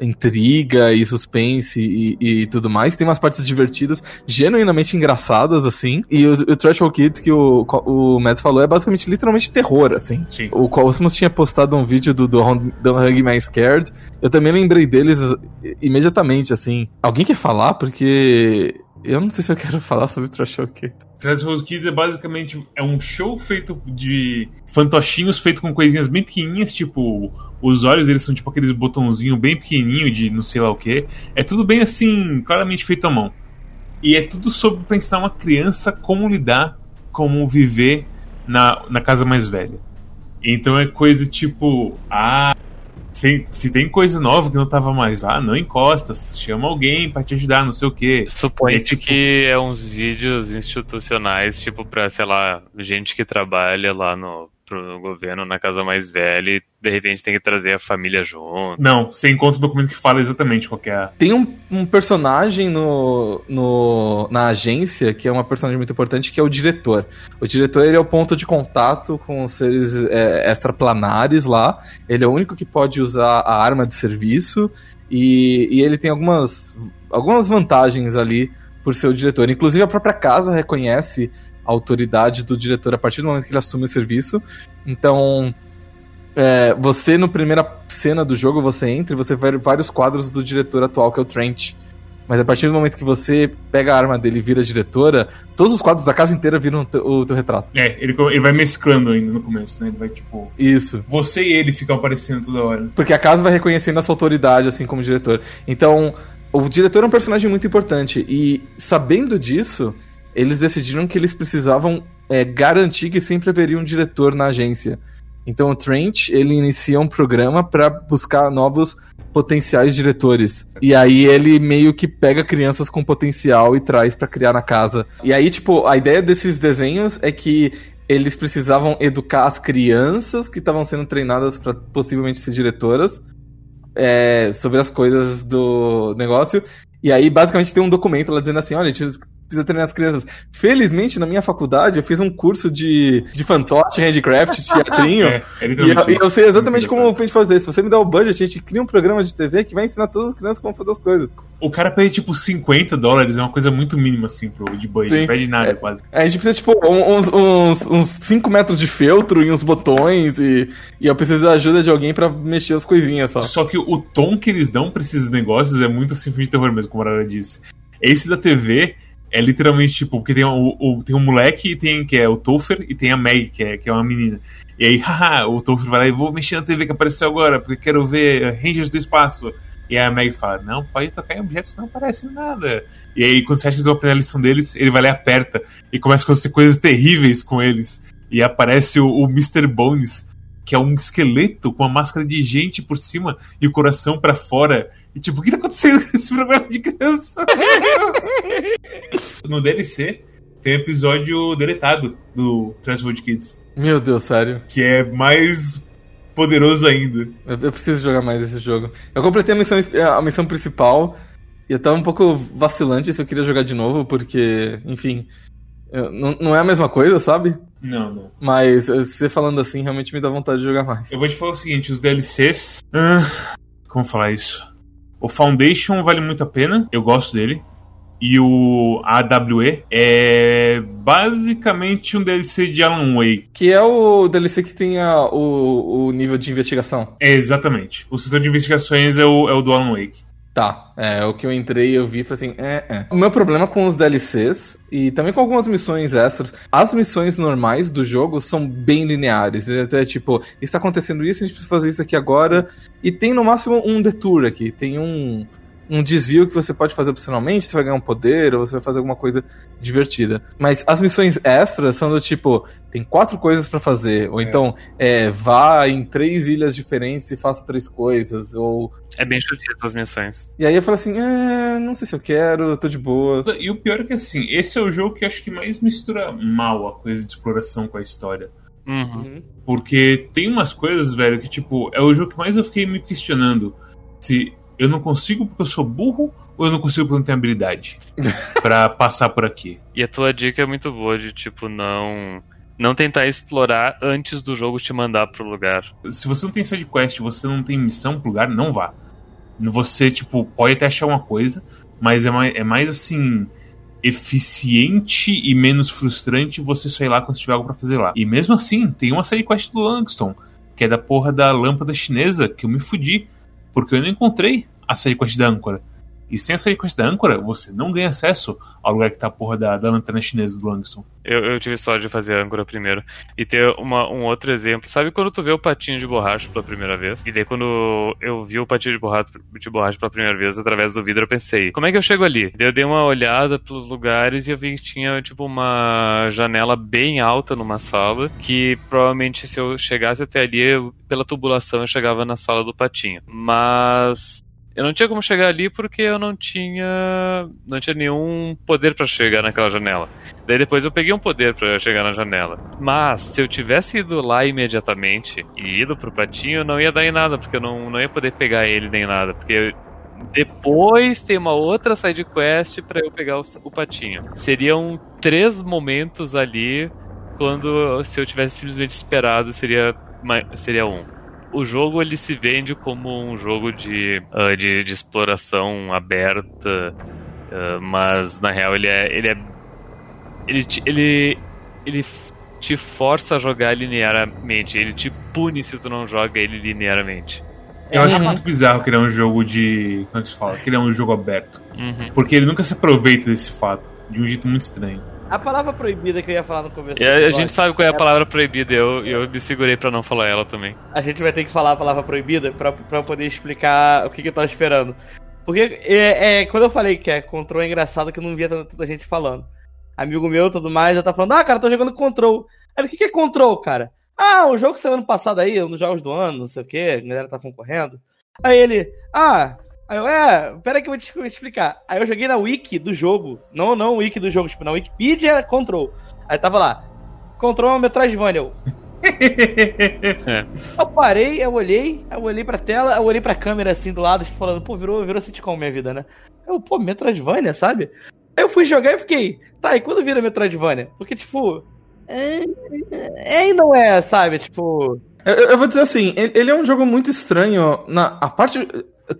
intriga e suspense e, e tudo mais. Tem umas partes divertidas, genuinamente engraçadas, assim. E o, o Threshold Kids que o, o Mads falou é basicamente literalmente terror, assim.
Sim.
O Cosmos tinha postado um vídeo do Don't Don't Hug Me Scared. Eu também lembrei deles uh, imediatamente, assim. Alguém quer falar? Porque eu não sei se eu quero falar sobre Trash Kids.
Threshold Kids é basicamente é um show feito de fantochinhos feito com coisinhas bem pequenininhas, tipo os olhos eles são tipo aqueles botãozinho bem pequenininho de não sei lá o que. É tudo bem assim, claramente feito à mão. E é tudo sobre pra ensinar uma criança como lidar, como viver na, na casa mais velha. Então é coisa tipo, ah, se, se tem coisa nova que não tava mais lá, não encosta, chama alguém pra te ajudar, não sei o quê.
Supõe
É tipo-
que é uns vídeos institucionais, tipo, pra, sei lá, gente que trabalha lá no, pro governo na casa mais velha e de repente tem que trazer a família junto.
Não, você encontra um documento que fala exatamente qual que é a.
Tem um, um personagem no, no, na agência que é uma personagem muito importante, que é o diretor. O diretor ele é o ponto de contato com os seres é, extraplanares lá. Ele é o único que pode usar a arma de serviço e, e ele tem algumas, algumas vantagens ali por ser o diretor. Inclusive a própria casa reconhece autoridade do diretor a partir do momento que ele assume o serviço. Então, é, você no primeira cena do jogo, você entra e você vê vários quadros do diretor atual, que é o Trent. Mas a partir do momento que você pega a arma dele e vira diretora, todos os quadros da casa inteira viram o teu, o teu retrato.
É, ele, ele vai mesclando ainda no começo, né? Ele vai tipo.
Isso.
Você e ele ficam aparecendo toda hora.
Porque a casa vai reconhecendo a sua autoridade, assim como diretor. Então, o diretor é um personagem muito importante. E sabendo disso, eles decidiram que eles precisavam é, garantir que sempre haveria um diretor na agência. Então o Trent, ele inicia um programa para buscar novos potenciais diretores. E aí ele meio que pega crianças com potencial e traz para criar na casa. E aí, tipo, a ideia desses desenhos é que eles precisavam educar as crianças que estavam sendo treinadas para possivelmente ser diretoras é, sobre as coisas do negócio. E aí, basicamente, tem um documento lá dizendo assim: olha, a gente precisa treinar as crianças. Felizmente, na minha faculdade, eu fiz um curso de, de fantoche, handcraft, teatrinho.
É, é
E eu, e eu sei exatamente como a gente fazer. Se você me dá o budget, a gente cria um programa de TV que vai ensinar todas as crianças como fazer as coisas.
O cara pede tipo 50 dólares, é uma coisa muito mínima assim pro de budget.
Sim.
Não pede nada
É.
quase.
A gente precisa, tipo, uns, uns, uns 5 metros de feltro e uns botões. E, e eu preciso da ajuda de alguém pra mexer as coisinhas só.
Só que o tom que eles dão pra esses negócios é muito assim filme de terror mesmo, como a Arara disse. Esse da TV é literalmente tipo, porque tem o, o- tem um moleque e tem, que é o Topher e tem a Meg, que é, que é uma menina. E aí, haha, o Topher vai lá e vou mexer na TV que apareceu agora, porque quero ver Rangers do Espaço. E aí a Meg fala, não, pode tocar em objetos, não aparece nada. E aí, quando você acha que eles vão aprender a lição deles, ele vai lá e aperta. E começa a acontecer coisas terríveis com eles. E aparece o, o Mr. Bones, que é um esqueleto com uma máscara de gente por cima e o coração pra fora. E tipo, o que tá acontecendo com esse programa de criança? no DLC tem um episódio deletado do Transworld Kids,
Meu Deus, sério.
que é mais poderoso ainda.
Eu, eu preciso jogar mais esse jogo. Eu completei a missão, a missão principal e eu tava um pouco vacilante se eu queria jogar de novo, porque, enfim. Não, não é a mesma coisa, sabe?
Não, não.
Mas eh, você falando assim realmente me dá vontade de jogar mais.
Eu vou te falar o seguinte, os DLCs. ah, como falar isso? O Foundation vale muito a pena, eu gosto dele. E o AWE é basicamente um DLC de Alan Wake.
Que é o DLC que tem a- o, o nível de investigação.
É, exatamente. O setor de investigações é o, é o do Alan Wake.
Tá, é o que eu entrei eu vi e falei assim, é, é. O meu problema com os DLCs e também com algumas missões extras, as missões normais do jogo são bem lineares. É até tipo, está acontecendo isso, a gente precisa fazer isso aqui agora. E tem no máximo um detour aqui, tem um, um desvio que você pode fazer opcionalmente, você vai ganhar um poder, ou você vai fazer alguma coisa divertida. Mas as missões extras são do tipo, tem quatro coisas pra fazer, ou então, é, vá em três ilhas diferentes e faça três coisas, ou
É bem chutinho essas missões.
e aí eu falei assim, é, não sei se eu quero, tô de boa.
E o pior é que assim, esse é o jogo que eu acho que mais mistura mal a coisa de exploração com a história.
Uhum.
Uhum.
Porque tem umas coisas, velho, que tipo, é o jogo que mais eu fiquei me questionando. Se eu não consigo porque eu sou burro ou eu não consigo porque eu não tenho habilidade pra passar por aqui.
E a tua dica é muito boa de, tipo, não. Não tentar explorar antes do jogo te mandar pro lugar.
Se você não tem side quest, você não tem missão pro lugar, não vá. Você, tipo, pode até achar uma coisa, mas é mais, é mais assim. eficiente e menos frustrante você só ir lá quando tiver algo pra fazer lá. E mesmo assim, tem uma side quest do Langston, que é da porra da lâmpada chinesa, que eu me fudi. Porque eu não encontrei a quest da âncora. E sem a sidequest da âncora, você não ganha acesso ao lugar que tá a porra da, da lanterna chinesa do Langston.
Eu, eu tive sorte de fazer âncora primeiro. E ter uma, um outro exemplo. Sabe quando tu vê o patinho de borracha pela primeira vez? E daí quando eu vi o patinho de borracha, de borracha pela primeira vez através do vidro, eu pensei, como é que eu chego ali? Daí eu dei uma olhada pelos lugares e eu vi que tinha tipo uma janela bem alta numa sala, que provavelmente se eu chegasse até ali, eu, pela tubulação eu chegava na sala do patinho. Mas eu não tinha como chegar ali porque eu não tinha não tinha nenhum poder para chegar naquela janela. Daí depois eu peguei um poder para chegar na janela. Mas se eu tivesse ido lá imediatamente e ido pro patinho, não ia dar em nada, porque eu não, não ia poder pegar ele nem nada, porque depois tem uma outra side quest para eu pegar o, o patinho. Seriam três momentos ali quando se eu tivesse simplesmente esperado seria seria um o jogo ele se vende como um jogo de, uh, de, de, exploração aberta, uh, mas na real ele é. Ele, é, ele, ele, ele te força a jogar linearmente, ele te pune se tu não joga ele linearmente.
Eu acho muito bizarro que ele é um jogo de. Como é que se fala? Que ele é um jogo aberto. Uhum. Porque ele nunca se aproveita desse fato, de um jeito muito estranho.
A palavra proibida que eu ia falar no começo.
A, a gente sabe qual é a palavra proibida, eu, eu me segurei para não falar ela também.
A gente vai ter que falar a palavra proibida pra, pra poder explicar o que, que eu tava esperando. Porque é, é, quando eu falei que é control é engraçado que eu não via tanta, tanta gente falando. Amigo meu tudo mais já tá falando, ah, cara, tô jogando control. Aí o que, que é control, cara? Ah, um jogo que saiu ano passado aí, um dos jogos do ano, não sei o que, a galera tá concorrendo. Aí ele, ah, Aí eu, é, pera que eu vou te explicar. Aí eu joguei na wiki do jogo. Não, não wiki do jogo, tipo, na Wikipedia Control. Aí tava lá. Control é Metroidvania. Eu... É. eu parei, eu olhei, eu olhei pra tela, eu olhei pra câmera assim do lado, tipo, falando, pô, virou, virou sitcom minha vida, né? Eu, pô, Metroidvania, sabe? Aí eu fui jogar e fiquei, tá, e quando vira Metroidvania? Porque, tipo. É, é e não é, sabe? Tipo.
Eu, eu, vou dizer assim, ele é um jogo muito estranho. Na, a parte.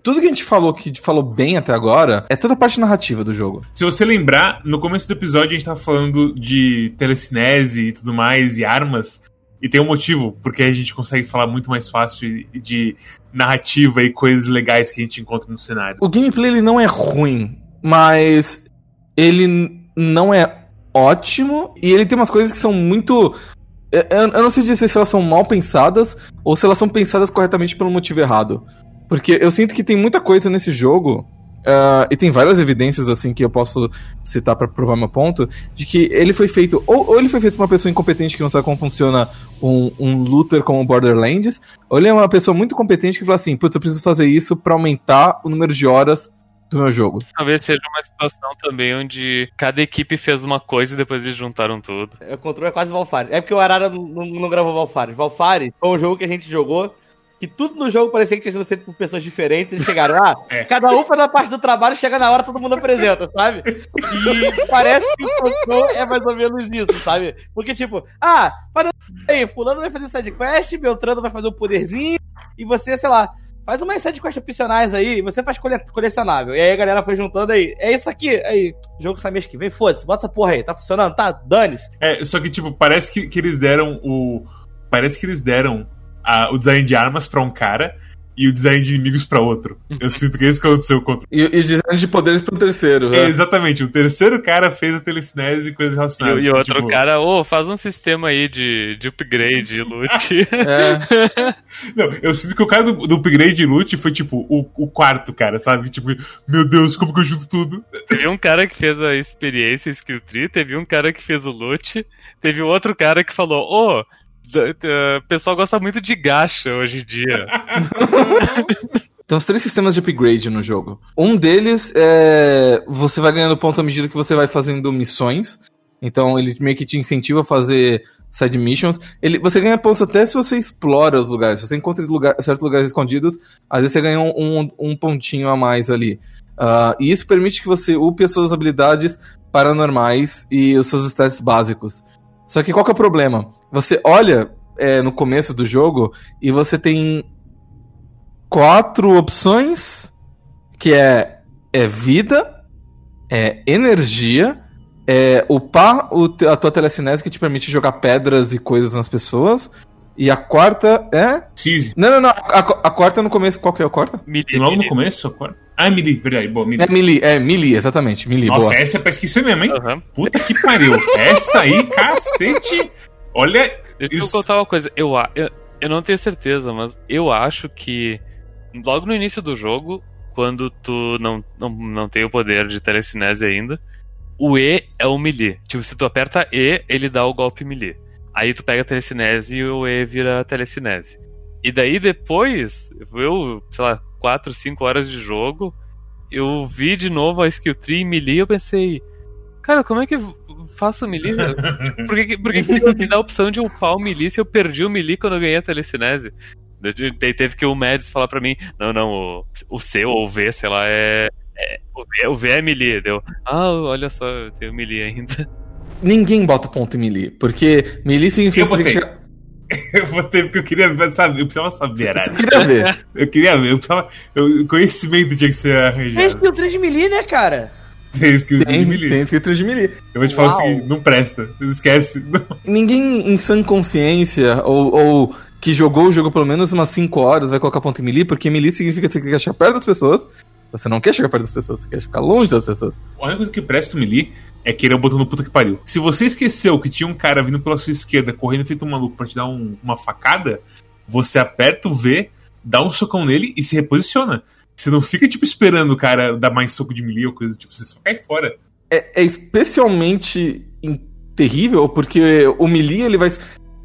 Tudo que a gente falou que falou bem até agora é toda a parte narrativa do jogo.
Se você lembrar, no começo do episódio a gente tava falando de telecinese e tudo mais, e armas. E tem um motivo, porque a gente consegue falar muito mais fácil de narrativa e coisas legais que a gente encontra no cenário.
O gameplay ele não é ruim, mas ele não é ótimo e ele tem umas coisas que são muito eu não sei dizer se elas são mal pensadas ou se elas são pensadas corretamente pelo motivo errado. Porque eu sinto que tem muita coisa nesse jogo, uh, e tem várias evidências assim que eu posso citar para provar meu ponto, de que ele foi feito, ou, ou, ele foi feito por uma pessoa incompetente que não sabe como funciona um, um looter como Borderlands, ou ele é uma pessoa muito competente que fala assim, putz, eu preciso fazer isso para aumentar o número de horas do meu jogo.
Talvez seja uma situação também onde cada equipe fez uma coisa e depois eles juntaram tudo.
O controle é quase Valfares. É porque o Arara não, não, gravou Valfares. Valfares foi um jogo que a gente jogou que tudo no jogo parecia que tinha sido feito por pessoas diferentes. Eles chegaram, ah, é. cada um faz a parte do trabalho, chega na hora, todo mundo apresenta, sabe? E parece que o control é mais ou menos isso, sabe? Porque, tipo, ah, aí, fulano vai fazer sidequest, Beltrano vai fazer o um poderzinho, e você, sei lá, faz umas sidequests opcionais aí, você faz cole colecionável. E aí a galera foi juntando aí, é isso aqui, aí, jogo sai mês que vem, foda-se, bota essa porra aí, tá funcionando? Tá, dane-se.
É, só que, tipo, parece que, que eles deram o... Parece que eles deram a, o design de armas para um cara e o design de inimigos para outro. Eu sinto que é isso que aconteceu com
E, e o design de poderes para um terceiro.
Né? É, exatamente. O terceiro cara fez a telecinese e coisas relacionadas.
E, e o outro tipo... cara, ô, oh, faz um sistema aí de, de upgrade e loot. é.
Não, eu sinto que o cara do, do upgrade e loot foi tipo o, o quarto cara, sabe? Tipo, meu Deus, como que eu junto tudo?
Teve um cara que fez a experiência skill tree, teve um cara que fez o loot, teve outro cara que falou, ô. Oh, o pessoal gosta muito de gacha hoje em dia.
Tem os três sistemas de upgrade no jogo. Um deles é. Você vai ganhando ponto à medida que você vai fazendo missões. Então ele meio que te incentiva a fazer side missions. Ele, você ganha pontos até se você explora os lugares. Se você encontra lugar, certos lugares escondidos, às vezes você ganha um, um, um pontinho a mais ali. Uh, e isso permite que você upe as suas habilidades paranormais e os seus stats básicos. Só que qual que é o problema? Você olha é, no começo do jogo e você tem quatro opções que é, é vida, é energia, é upar o, a tua telecinese que te permite jogar pedras e coisas nas pessoas. E a quarta é.
Cheese.
Não, não, não. A, a, quarta no começo, qual que é a quarta?
Logo no começo, a quarta. Ah, Melee, verdade, boa, Melee.
É Melee, é Melee, exatamente. Melee,
Nossa,
boa.
essa é pra esquecer mesmo, hein?
Aham.
Puta que pariu. Essa aí, cacete. Olha,
Deixa eu
Isso.
contar uma coisa. Eu, eu, eu não tenho certeza, mas eu acho que logo no início do jogo, quando tu não, não, não tem o poder de telecinese ainda, o E é o melee. Tipo, se tu aperta E, ele dá o golpe melee. Aí tu pega a telecinese e o E vira a telecinese. E daí depois, eu, sei lá, 4, 5 horas de jogo, eu vi de novo a skill tree em melee e eu pensei, cara, como é que eu faço melee? Por que, por que, que me dá a opção de upar o melee se eu perdi o melee quando eu ganhei a telecinese? Daí teve que o Mads falar pra mim, não, não, o, o C ou o V, sei lá, é. é- o, v, o V é melee, deu. Ah, olha só, eu tenho melee ainda.
Ninguém bota ponto em Melee, porque Melee significa
Eu botei. eu votei porque eu queria saber, eu precisava saber,
Você
era.
queria ver.
Eu queria ver, eu precisava. Eu, conhecimento tinha que ser
Tem
arranjado.
skill 3 de melee, né, cara?
Tem de
Tem,
melee.
tem escrito de Melee.
Eu vou te falar o
Uau.
seguinte: não presta. Não esquece. Não.
Ninguém em sã consciência, ou, ou que jogou o jogo pelo menos umas 5 horas, vai colocar ponto em Melee, porque Melee significa que você quer chegar perto das pessoas, você não quer chegar perto das pessoas, você quer ficar longe das pessoas.
A única coisa que presta o melee é querer o botão do puta que pariu. Se você esqueceu que tinha um cara vindo pela sua esquerda, correndo feito um maluco pra te dar um- uma facada, você aperta o V, dá um socão nele e se reposiciona. Você não fica, tipo, esperando o cara dar mais soco de melee ou coisa do tipo, você só cai fora.
É, é especialmente terrível, porque o Melee, ele vai...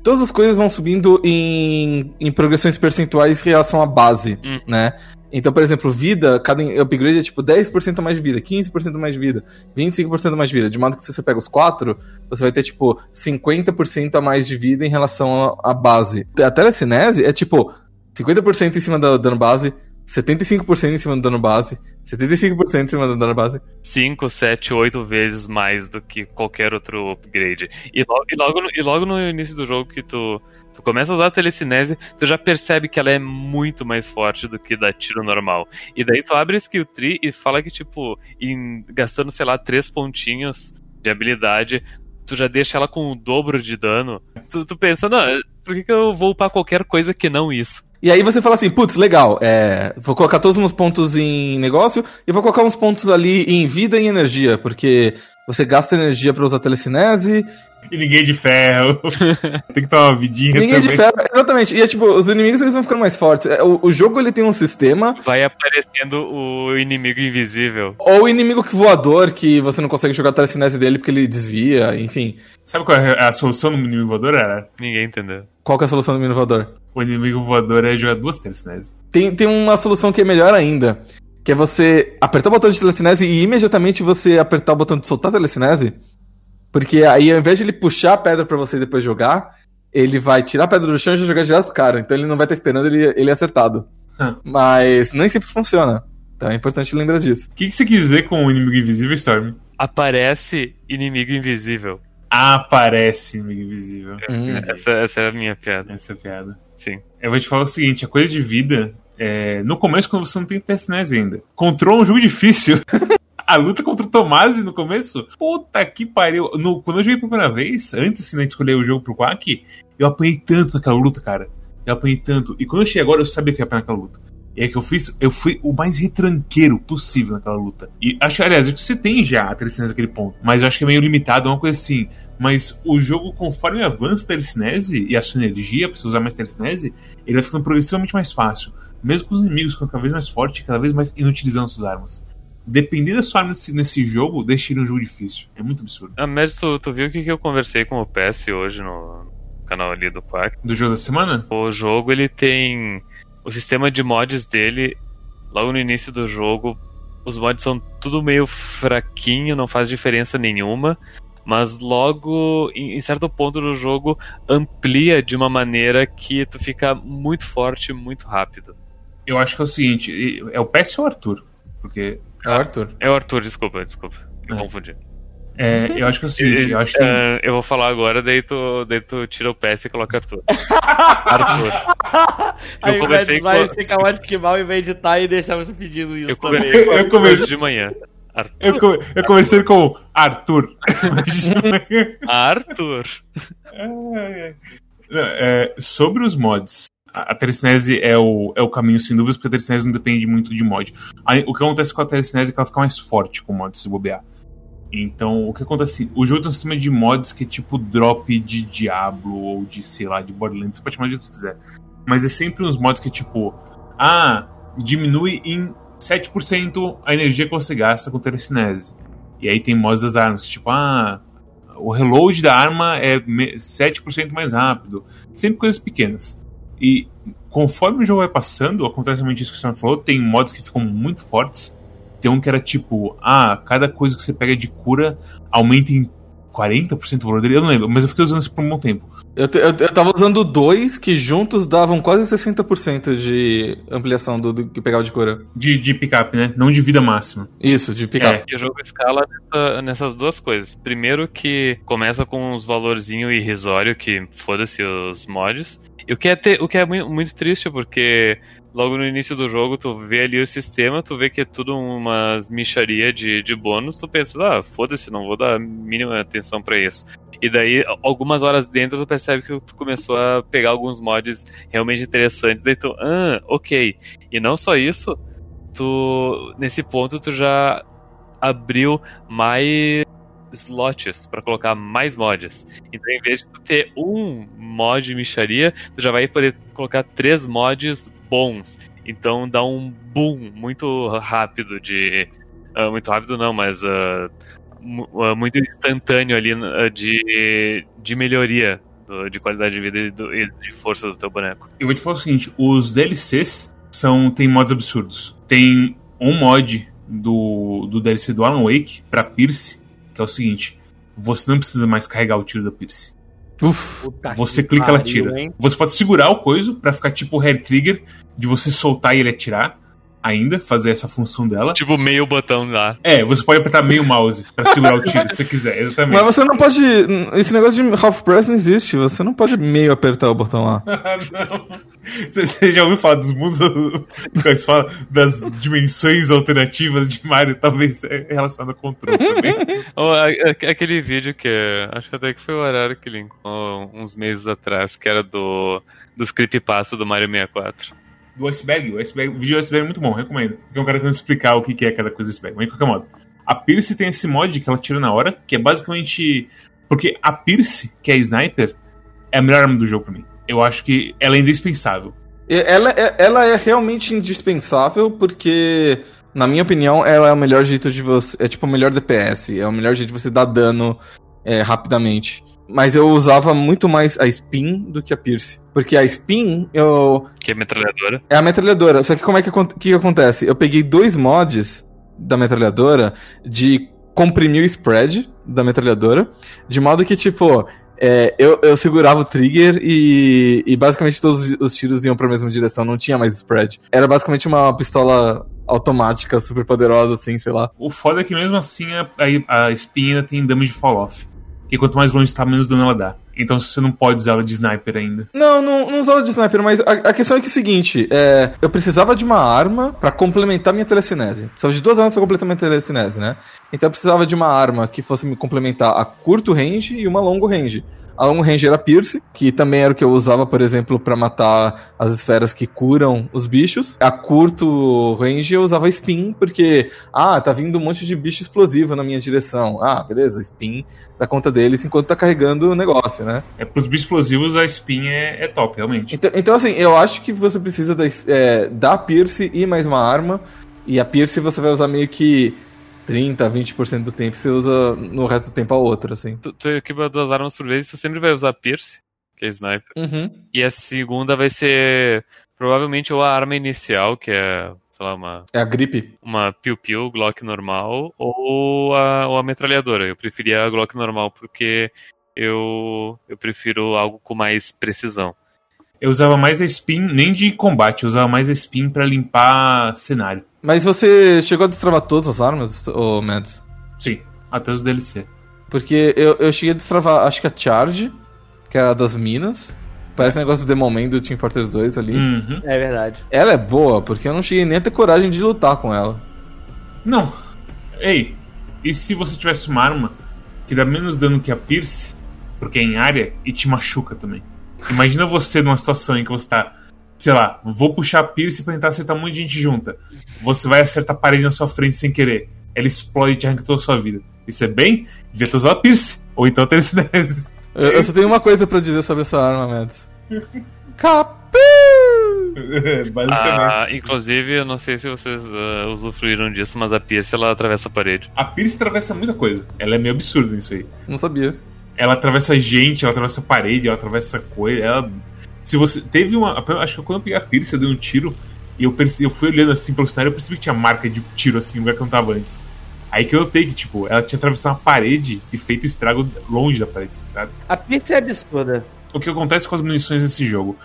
Todas as coisas vão subindo em, em progressões percentuais em relação à base,
Hum.
né? Então, por exemplo, vida, cada upgrade é tipo 10% mais de vida, 15% mais de vida, 25% mais de vida. De modo que se você pega os quatro, você vai ter tipo 50% a mais de vida em relação à base. A telecinese é tipo 50% em cima do dano base, 75% em cima do dano base, 75% em cima do dano base.
5, 7, 8 vezes mais do que qualquer outro upgrade. E logo, e logo, e logo no início do jogo que tu, tu começa a usar a telecinese, tu já percebe que ela é muito mais forte do que da tiro normal. E daí tu abre skill tree e fala que, tipo, em, gastando, sei lá, 3 pontinhos de habilidade, tu já deixa ela com o dobro de dano. Tu, tu pensa, não, por que, que eu vou upar qualquer coisa que não isso?
E aí você fala assim, putz, legal, é, vou colocar todos os meus pontos em negócio e vou colocar uns pontos ali em vida e energia, porque você gasta energia pra usar telecinese,
E ninguém de ferro. Tem que tomar uma vidinha
ninguém
também.
de ferro, exatamente, e é tipo, os inimigos eles vão ficando mais fortes. É, O, o jogo ele tem um sistema,
Vai aparecendo o inimigo invisível.
ou o inimigo que voador, que você não consegue jogar a telecinese dele porque ele desvia, enfim.
Sabe qual é a solução do inimigo voador? Era?
Ninguém entendeu.
Qual que é a solução do inimigo voador?
O inimigo voador é jogar duas telecinese.
Tem, tem uma solução que é melhor ainda, que é você apertar o botão de telecinese e imediatamente você apertar o botão de soltar a telecinese, porque aí ao invés de ele puxar a pedra pra você depois jogar, ele vai tirar a pedra do chão e já jogar direto pro cara, então ele não vai estar esperando ele, ele acertado.
Hum.
Mas nem sempre funciona, então é importante lembrar disso.
O que, que você quis dizer com o inimigo invisível, Storm?
Aparece inimigo invisível.
Aparece inimigo invisível.
Hum.
Essa, essa é a minha piada.
Essa é a piada.
Sim.
Eu vou te falar o seguinte: a coisa de vida, é, no começo, quando você não tem telecinese ainda. Control é um jogo difícil. A luta contra o Tomasi no começo, puta que pariu. No- quando eu joguei pela primeira vez, antes assim, né, de escolher o jogo pro Quack, eu apanhei tanto naquela luta, cara. Eu apanhei tanto. E quando eu cheguei agora, eu sabia que ia apanhar naquela luta. E aí que eu fiz, eu fui o mais retranqueiro possível naquela luta. E acho que, aliás, acho que você tem já a telecinese naquele ponto. Mas eu acho que é meio limitado, é uma coisa assim. Mas o jogo, conforme avança a telecinese e a sua energia pra você usar mais telecinese, ele vai ficando progressivamente mais fácil. Mesmo com os inimigos ficando cada vez mais forte, cada vez mais inutilizando suas armas. Dependendo da sua arma nesse, nesse jogo, deixa ele um jogo difícil. É muito absurdo.
Ah, Mads, tu, tu viu o que, que eu conversei com o PS hoje no canal ali do Quack?
Do jogo da semana?
O jogo, ele tem... O sistema de mods dele, logo no início do jogo, os mods são tudo meio fraquinho, não faz diferença nenhuma. Mas logo, em, certo ponto do jogo, amplia de uma maneira que tu fica muito forte, muito rápido.
Eu acho que é o seguinte: é o PS ou o Arthur? Porque.
É o Arthur.
É o Arthur, desculpa, desculpa. Me
É.
confundi.
é, eu acho que é o seguinte: eu acho que.
Eu vou falar agora, daí tu, daí tu tira o PS e coloca Arthur. Arthur.
Aí o
conversei
Mads vai
com-
ser caótico que mal e vai editar e deixar você pedindo isso
Eu
também.
conversei com
Eu
hoje de manhã. Arthur.
Eu, co- eu conversei com o Arthur.
Arthur.
Ai, ai. Não, é, sobre os mods, a, telecinese é o, é o caminho, sem dúvidas, porque a telecinese não depende muito de mod. Aí, o que acontece com a telecinese é que ela fica mais forte com o mod, se bobear. Então, o que acontece? O jogo tem um sistema de mods que é tipo drop de Diablo ou de, sei lá, de Borderlands, você pode chamar de que você quiser. Mas é sempre uns mods que é tipo, ah, diminui em 7% a energia que você gasta com telecinese. E aí tem mods das armas, que tipo, ah, o reload da arma é 7% mais rápido. Sempre coisas pequenas. E conforme o jogo vai passando, acontece realmente isso que você falou, tem mods que ficam muito fortes. Tem um que era tipo, ah, cada coisa que você pega de cura aumenta em 40% o valor dele. Eu não lembro, mas eu fiquei usando isso por um bom tempo.
Eu, eu, eu tava usando dois que juntos davam quase 60% de ampliação do, do que pegava de cura.
De, de picape, né? Não de vida máxima.
Isso, de picape.
É, e o jogo escala nessa, nessas duas coisas. Primeiro que começa com uns valorzinho irrisório, que foda-se os mods. E o que é, ter, o que é muito, muito triste, porque logo no início do jogo, tu vê ali o sistema, tu vê que é tudo umas micharia de, de bônus, tu pensa, ah, foda-se, não vou dar mínima atenção para isso. E daí, algumas horas dentro, tu percebe que tu começou a pegar alguns mods realmente interessantes, daí tu, ah, ok. E não só isso, tu, nesse ponto, tu já abriu mais slots para colocar mais mods. Então, em vez de ter um mod micharia, tu já vai poder colocar três mods bons. Então dá um boom muito rápido de. Uh, muito rápido não, mas uh, muito instantâneo ali de, de melhoria do, de qualidade de vida e, do, e, de força do teu boneco.
Eu vou te falar o seguinte: os DLCs são, tem mods absurdos. Tem um mod do, do DLC do Alan Wake pra Pierce, que é o seguinte: você não precisa mais carregar o tiro da Pierce. Uf, você clica, pariu, ela tira. Hein? Você pode segurar o coiso para ficar tipo o hair trigger de você soltar e ele atirar ainda, fazer essa função dela.
Tipo meio botão lá.
É, você pode apertar meio mouse para segurar o tiro, se você quiser, exatamente.
Mas você não pode. Esse negócio de half press não existe. Você não pode meio apertar o botão lá.
não. Você já ouviu falar dos mundos. Como se fala? Das dimensões alternativas de Mario, talvez é relacionado ao controle também.
oh, aquele vídeo que. Acho que até que foi o horário que linkou uns meses atrás, que era do. Dos creepypasta do Mario 64
do iceberg. O, iceberg, o vídeo do iceberg é muito bom, recomendo. Porque é um cara tentando explicar o que é cada coisa do iceberg. Mas de qualquer modo. A Pierce tem esse mod que ela tira na hora, que é basicamente. Porque a Pierce, que é sniper, é a melhor arma do jogo pra mim. Eu acho que ela é indispensável.
Ela é, ela é realmente indispensável porque, na minha opinião, ela é o melhor jeito de você. É tipo o melhor DPS. É o melhor jeito de você dar dano é, rapidamente. Mas eu usava muito mais a Spin do que a Pierce. Porque a Spin, eu.
Que é metralhadora.
É a metralhadora. Só que como é que, que acontece? Eu peguei dois mods da metralhadora de comprimir o spread da metralhadora. De modo que, tipo, é, eu, eu segurava o trigger e, e basicamente todos os tiros iam pra mesma direção, não tinha mais spread. Era basicamente uma pistola automática super poderosa, assim, sei lá.
O foda é que mesmo assim a, a, a espinha tem damage fall off. E quanto mais longe está, menos dano ela dá. Então você não pode usar ela de sniper ainda.
Não, não, não usava de sniper, mas a, a, questão é que é o seguinte: é, eu precisava de uma arma para complementar minha telecinese. Precisava de duas armas pra completar minha telecinese, né? Então eu precisava de uma arma que fosse me complementar a curto range e uma longo range. A long range era Pierce, que também era o que eu usava, por exemplo, para matar as esferas que curam os bichos. A curto range eu usava Spin, porque, ah, tá vindo um monte de bicho explosivo na minha direção. Ah, beleza, Spin dá conta deles enquanto tá carregando o negócio, né?
É, pros bichos explosivos a Spin é, é top, realmente.
Então, então, assim, eu acho que você precisa da, é, da Pierce e mais uma arma. E a Pierce você vai usar meio que 30, 20% do tempo, você usa no resto do tempo a outra, assim.
Tu, tu equipa duas armas por vez, você sempre vai usar Pierce, que é sniper.
Uhum.
E a segunda vai ser provavelmente ou a arma inicial, que é, sei lá, uma.
É a gripe.
Uma piu-piu, Glock normal, ou a, ou a metralhadora. Eu preferia a Glock normal porque eu, eu prefiro algo com mais precisão.
Eu usava mais a spin, nem de combate, eu usava mais a spin para limpar cenário.
Mas você chegou a destravar todas as armas, ô Mads?
Sim, até os DLC.
Porque eu, eu cheguei a destravar, acho que a Charge, que era a das minas. Parece um negócio do Demon Man do Team Fortress 2 ali.
Uhum. É verdade.
Ela é boa, porque eu não cheguei nem a ter coragem de lutar com ela.
Não. Ei, e se você tivesse uma arma que dá menos dano que a Pierce, porque é em área, e te machuca também? Imagina você numa situação em que você tá sei lá, vou puxar a Pierce pra tentar acertar um monte de gente junta. Você vai acertar a parede na sua frente sem querer. Ela explode e te arranca toda a sua vida. Isso é bem? Devia ter usado a Pierce. Ou então ter esse 10.
Eu, eu só tenho uma coisa pra dizer sobre essa arma, Mads. Capu!
Basicamente.
Ah, inclusive, eu não sei se vocês ah, usufruíram disso, mas a Pierce ela atravessa a parede.
A Pierce atravessa muita coisa. Ela é meio absurda nisso aí.
Não sabia.
Ela atravessa gente, ela atravessa parede, ela atravessa coisa. Ela. Se você. Teve uma. Acho que quando eu peguei a Pierce, eu dei um tiro. E eu, perce, eu fui olhando assim pelo cenário, eu percebi que tinha marca de tiro assim no lugar que eu não tava antes. Aí que eu notei que, tipo, ela tinha atravessado uma parede e feito estrago longe da parede, assim, sabe?
A pizza é absurda.
O que acontece com as munições desse jogo?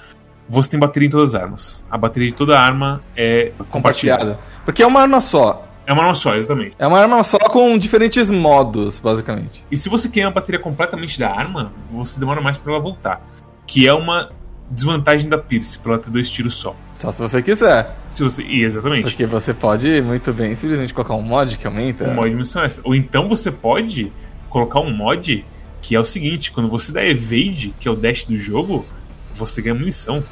Você tem bateria em todas as armas. A bateria de toda arma é compartilhada.
Compartilhada. Porque é uma arma só.
É uma arma só, exatamente.
É uma arma só com diferentes modos, basicamente.
E se você queima a bateria completamente da arma, você demora mais pra ela voltar. Que é uma desvantagem da Pierce, pra ela ter dois tiros só.
Só se você quiser.
Se você... E exatamente.
Porque você pode muito bem simplesmente colocar um mod que aumenta.
Um mod de missão extra. Ou então você pode colocar um mod que é o seguinte: quando você dá evade, que é o dash do jogo, você ganha munição.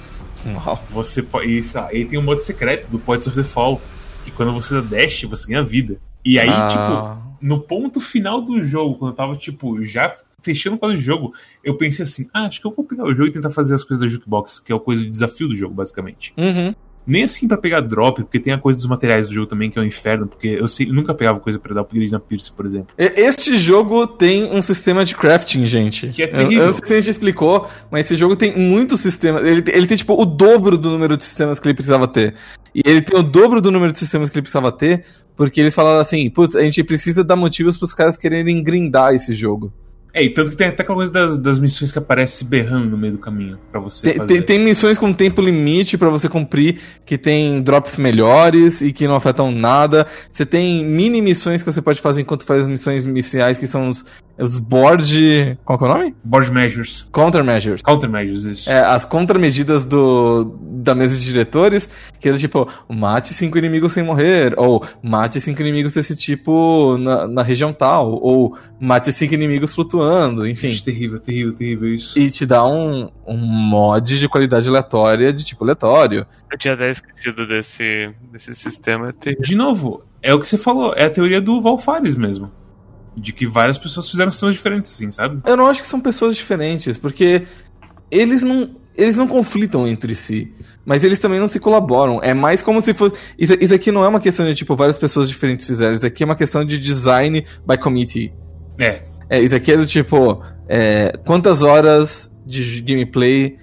Uau.
Você pode. E, lá, aí tem um modo secreto do Points of the Fall. Que quando você dá dash, você ganha vida. E aí,
Ah.
tipo, no ponto final do jogo, quando eu tava, tipo, já fechando quase o jogo, eu pensei assim: ah, acho que eu vou pegar o jogo e tentar fazer as coisas da Jukebox, que é o coisa de desafio do jogo, basicamente.
Uhum.
Nem assim pra pegar drop, porque tem a coisa dos materiais do jogo também, que é um inferno, porque eu, sei, eu nunca pegava coisa pra dar upgrade na Pierce, por exemplo.
Este jogo tem um sistema de crafting, gente.
Que é
Eu-
terrível.
Eu, não sei se a gente explicou, mas esse jogo tem muitos sistemas. Ele, ele tem, tipo, o dobro do número de sistemas que ele precisava ter. E ele tem o dobro do número de sistemas que ele precisava ter, porque eles falaram assim, putz, a gente precisa dar motivos pros caras quererem grindar esse jogo.
É, e tanto que tem até aquela coisa das, das missões que aparece berrando no meio do caminho pra você
Tem,
fazer.
tem, tem missões com tempo limite pra você cumprir, que tem drops melhores e que não afetam nada. Você tem mini missões que você pode fazer enquanto faz as missões iniciais, que são os, os board. Qual que é o nome?
Board measures.
Countermeasures.
Countermeasures, isso.
É, as contramedidas do, da mesa de diretores, que é do tipo, mate cinco inimigos sem morrer, ou mate cinco inimigos desse tipo na, na região tal, ou mate cinco inimigos flutuando, enfim.
Gente, terrível, terrível, terrível isso.
E te dá um, um mod de qualidade aleatória, de tipo aleatório.
Eu tinha até esquecido desse, desse sistema. É.
De novo, é o que você falou, é a teoria do Valfares mesmo. De que várias pessoas fizeram sistemas diferentes, assim, sabe?
Eu não acho que são pessoas diferentes, porque eles não. Eles não conflitam entre si, mas eles também não se colaboram. É mais como se fosse. Isso, isso aqui não é uma questão de, tipo, várias pessoas diferentes fizeram. Isso aqui é uma questão de design by committee.
É.
É, isso aqui é do tipo. é, quantas horas de gameplay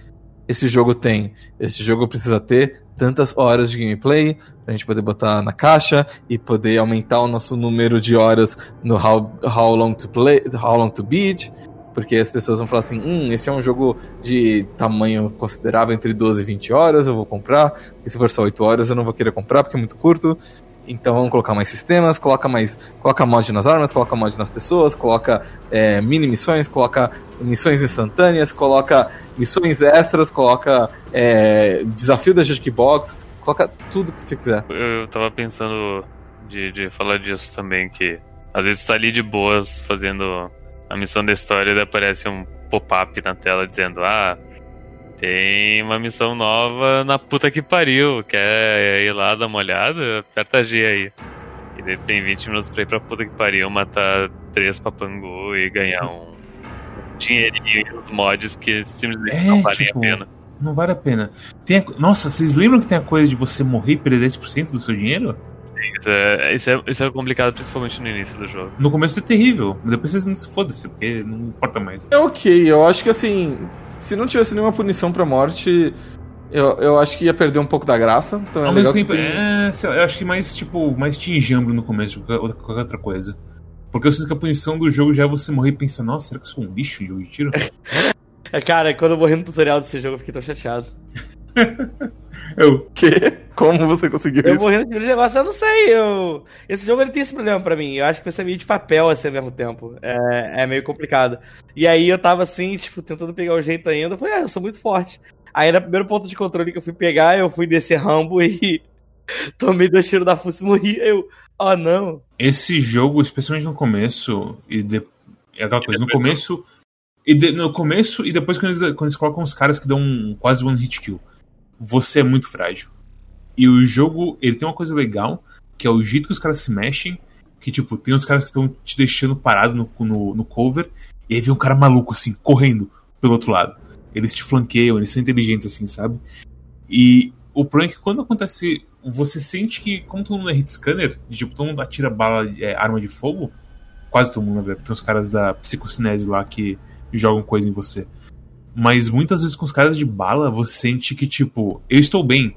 esse jogo tem? Esse jogo precisa ter tantas horas de gameplay pra gente poder botar na caixa e poder aumentar o nosso número de horas no how, how long to play, how long to beat. Porque as pessoas vão falar assim, hum, esse é um jogo de tamanho considerável entre 12 e 20 horas, eu vou comprar. Porque se for só 8 horas eu não vou querer comprar porque é muito curto. Então vamos colocar mais sistemas, coloca mais. Coloca mod nas armas, coloca mod nas pessoas, coloca é, mini missões, coloca missões instantâneas, coloca missões extras, coloca é, desafio da Jackbox, coloca tudo que você quiser.
Eu tava pensando de, de falar disso também, que às vezes tá ali de boas fazendo a missão da história e aparece um pop-up na tela dizendo, ah, tem uma missão nova na puta que pariu, quer ir lá dar uma olhada? Aperta G aí. E daí tem 20 minutos pra ir pra puta que pariu, matar três papangu e ganhar um dinheirinho e os mods que simplesmente
É,
não valem
tipo,
a pena.
Não vale a pena. A- Nossa, vocês lembram que tem a coisa de você morrer e perder 10% do seu dinheiro?
Isso é, isso, é, isso é complicado, principalmente no início do jogo.
No começo é terrível, mas depois vocês não se foda-se, porque não importa mais.
É ok, eu acho que assim, se não tivesse nenhuma punição pra morte, eu, eu acho que ia perder um pouco da graça. Então é
Ao
legal
mesmo tempo,
que
é, lá, eu acho que mais, tipo, mais te enjambro no começo do que qualquer qualquer outra coisa. Porque eu sinto que a punição do jogo já é você morrer e pensar, nossa, será que eu sou um bicho em jogo de tiro?
É, cara, quando eu morri no tutorial desse jogo, eu fiquei tão chateado.
eu,
Quê? Como você conseguiu
Eu
isso?
morri naquele negócio, eu não sei. Eu... Esse jogo ele tem esse problema pra mim. Eu acho que vai ser meio de papel assim ao mesmo tempo. É, é meio complicado. E aí eu tava assim, tipo, tentando pegar o jeito ainda. Eu falei, ah, eu sou muito forte. Aí no primeiro ponto de controle que eu fui pegar, eu fui descer Rambo e tomei dois tiros da fuça e morri. Eu, oh não.
esse jogo, especialmente no começo, e de... é aquela coisa, no começo. E de- no começo, e depois quando eles, quando eles colocam os caras que dão um- quase one hit kill. Você é muito frágil. E o jogo, ele tem uma coisa legal, que é o jeito que os caras se mexem, que tipo, tem os caras que estão te deixando parado no, no, no cover, e aí vem um cara maluco, assim, correndo pelo outro lado. Eles te flanqueiam, eles são inteligentes, assim, sabe? E o problema é que quando acontece. Você sente que, como todo mundo é hit scanner, de, tipo, todo mundo atira bala, é, arma de fogo, quase todo mundo, verdade, tem os caras da psicocinese lá que jogam coisa em você. Mas muitas vezes com os caras de bala, você sente que, tipo, eu estou bem.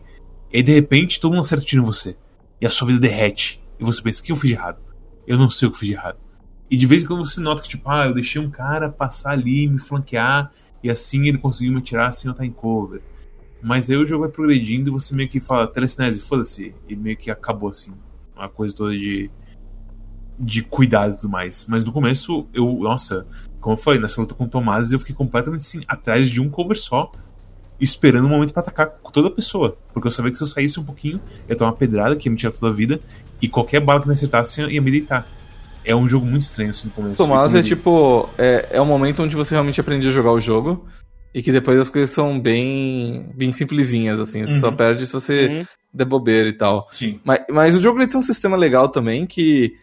E aí, de repente, todo mundo acerta tiro em você. E a sua vida derrete. E você pensa, o que eu fiz de errado? Eu não sei o que eu fiz de errado. E de vez em quando você nota que, tipo, ah, eu deixei um cara passar ali, me flanquear, e assim ele conseguiu me tirar sem eu estar em cover. Mas aí o jogo vai progredindo e você meio que fala, telecinese, foda-se. E meio que acabou assim. Uma coisa toda de. De cuidado e tudo mais. Mas no começo, eu. Nossa, como eu falei, nessa luta com o Tomás, eu fiquei completamente assim, atrás de um cover só. Esperando o um momento para atacar toda a pessoa. Porque eu sabia que se eu saísse um pouquinho, eu ia tomar uma pedrada que ia me tirar toda a vida. E qualquer bala que me acertasse ia me deitar. É um jogo muito estranho assim no começo.
Tomás é tipo. É, é o momento onde você realmente aprende a jogar o jogo. E que depois as coisas são bem bem simplesinhas, assim. Você uhum. só perde se você uhum. der bobeira e tal.
Sim.
Mas, mas o jogo ele tem um sistema legal também que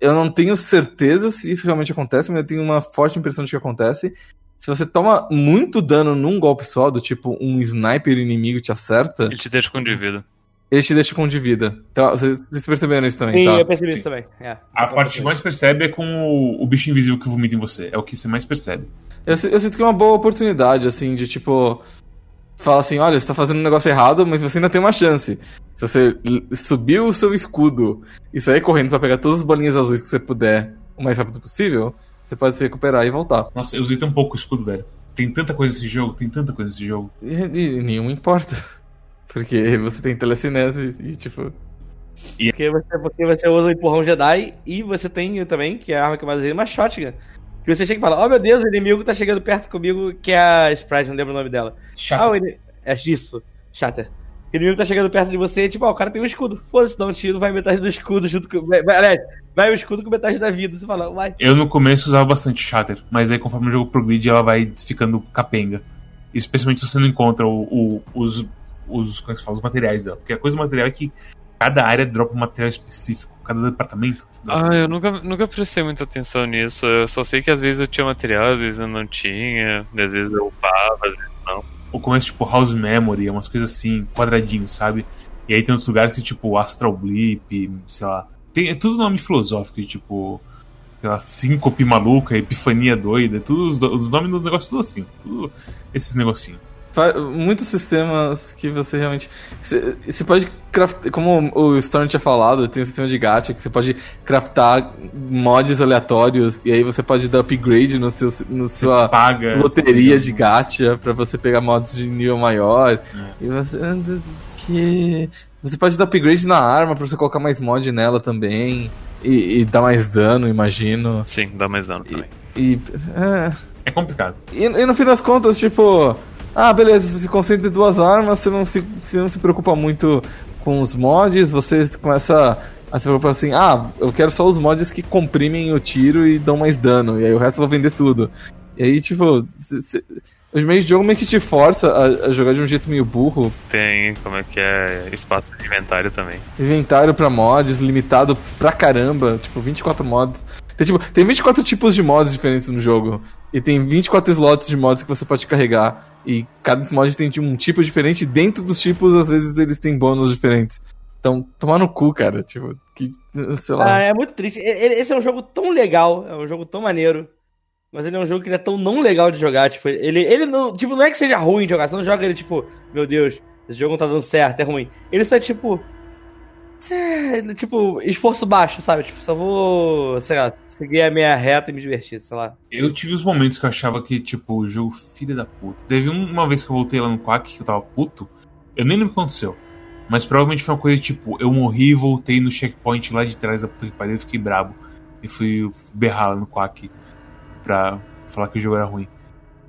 eu não tenho certeza se isso realmente acontece, mas eu tenho uma forte impressão de que acontece. Se você toma muito dano num golpe só, do tipo um sniper inimigo te acerta.
Ele te deixa com de vida.
Ele te deixa com de vida. Então, vocês, vocês perceberam isso também,
Sim,
tá?
eu percebi isso também. É,
a parte que mais percebe é com o, o bicho invisível que vomita em você. É o que você mais percebe.
Eu, eu sinto que é uma boa oportunidade, assim, de tipo. Fala assim, olha, você tá fazendo um negócio errado, mas você ainda tem uma chance. Se você subir o seu escudo e sair correndo para pegar todas as bolinhas azuis que você puder o mais rápido possível, você pode se recuperar e voltar.
Nossa, eu usei tão pouco o escudo, velho. Tem tanta coisa nesse jogo, tem tanta coisa nesse jogo.
E, e nenhuma importa. Porque você tem telecinese e tipo.
E... Porque, você, porque você usa o empurrão Jedi e você tem também, que é a arma que eu mais usei, uma shotgun. Que você chega e fala, oh meu Deus, o inimigo tá chegando perto comigo, que é a Sprite, não lembro o nome dela.
Shatter.
Ah, ele... É isso, Shatter. O inimigo tá chegando perto de você e, tipo, ó, o cara tem um escudo. Foda-se, dá um tiro, vai metade do escudo junto com. Vai, aliás, vai o escudo com metade da vida. Você fala, vai.
Eu no começo usava bastante Shatter, mas aí conforme o jogo progride, ela vai ficando capenga. Especialmente se você não encontra o, o, os, os, como é que fala, os materiais dela. Porque a coisa do material é que cada área dropa um material específico, cada departamento.
Ah, eu nunca, nunca prestei muita atenção nisso. Eu só sei que às vezes eu tinha material, às vezes eu não tinha, às vezes eu upava, às vezes não.
Ou começa tipo House Memory, umas coisas assim, quadradinhos, sabe? E aí tem outros lugares que tipo Astral Blip, sei lá. Tem, é tudo nome filosófico, tipo. Sei lá, síncope maluca, epifania doida, é tudo os, os nomes do negócio tudo assim. Tudo esses negocinhos
muitos sistemas que você realmente. Você, pode craftar. Como o Storm tinha falado, tem um sistema de gacha que você pode craftar mods aleatórios e aí você pode dar upgrade no seu, no sua
paga,
loteria de gacha para você pegar mods de nível maior. É. E você. Que. Você pode dar upgrade na arma pra você colocar mais mod nela também. E, e dar mais dano, imagino.
Sim, dá mais dano também.
E. e
é... é complicado.
E, e no fim das contas, tipo ah, beleza, você se concentra em duas armas, você não se, você não se preocupa muito com os mods, você começa a se preocupar assim, ah, eu quero só os mods que comprimem o tiro e dão mais dano, e aí o resto eu vou vender tudo. E aí, tipo, os meios de jogo meio que te força a, a, jogar de um jeito meio burro.
Tem, como é que é, espaço de inventário também.
Inventário pra mods, limitado pra caramba, tipo, 24 mods. Tem, tipo, tem 24 tipos de mods diferentes no jogo. E tem 24 slots de mods que você pode carregar. E cada mod tem um tipo diferente. Dentro dos tipos, às vezes, eles têm bônus diferentes. Então, tomar no cu, cara. Tipo, que, sei lá.
Ah, é muito triste. Esse é um jogo tão legal, é um jogo tão maneiro. Mas ele é um jogo que ele é tão não legal de jogar. Tipo, ele, ele não. Tipo, não é que seja ruim de jogar. Você não joga ele, tipo, meu Deus, esse jogo não tá dando certo, é ruim. Ele só é tipo. É, tipo, esforço baixo, sabe? Tipo, só vou, sei lá, seguir a minha reta e me divertir, sei lá.
Eu tive os momentos que eu achava que, tipo, o jogo filha da puta. Teve uma vez que eu voltei lá no Quack que eu tava puto. Eu nem lembro o que aconteceu. Mas provavelmente foi uma coisa tipo, eu morri e voltei no checkpoint lá de trás da puta que pariu e fiquei brabo. E fui berrar lá no Quack pra falar que o jogo era ruim.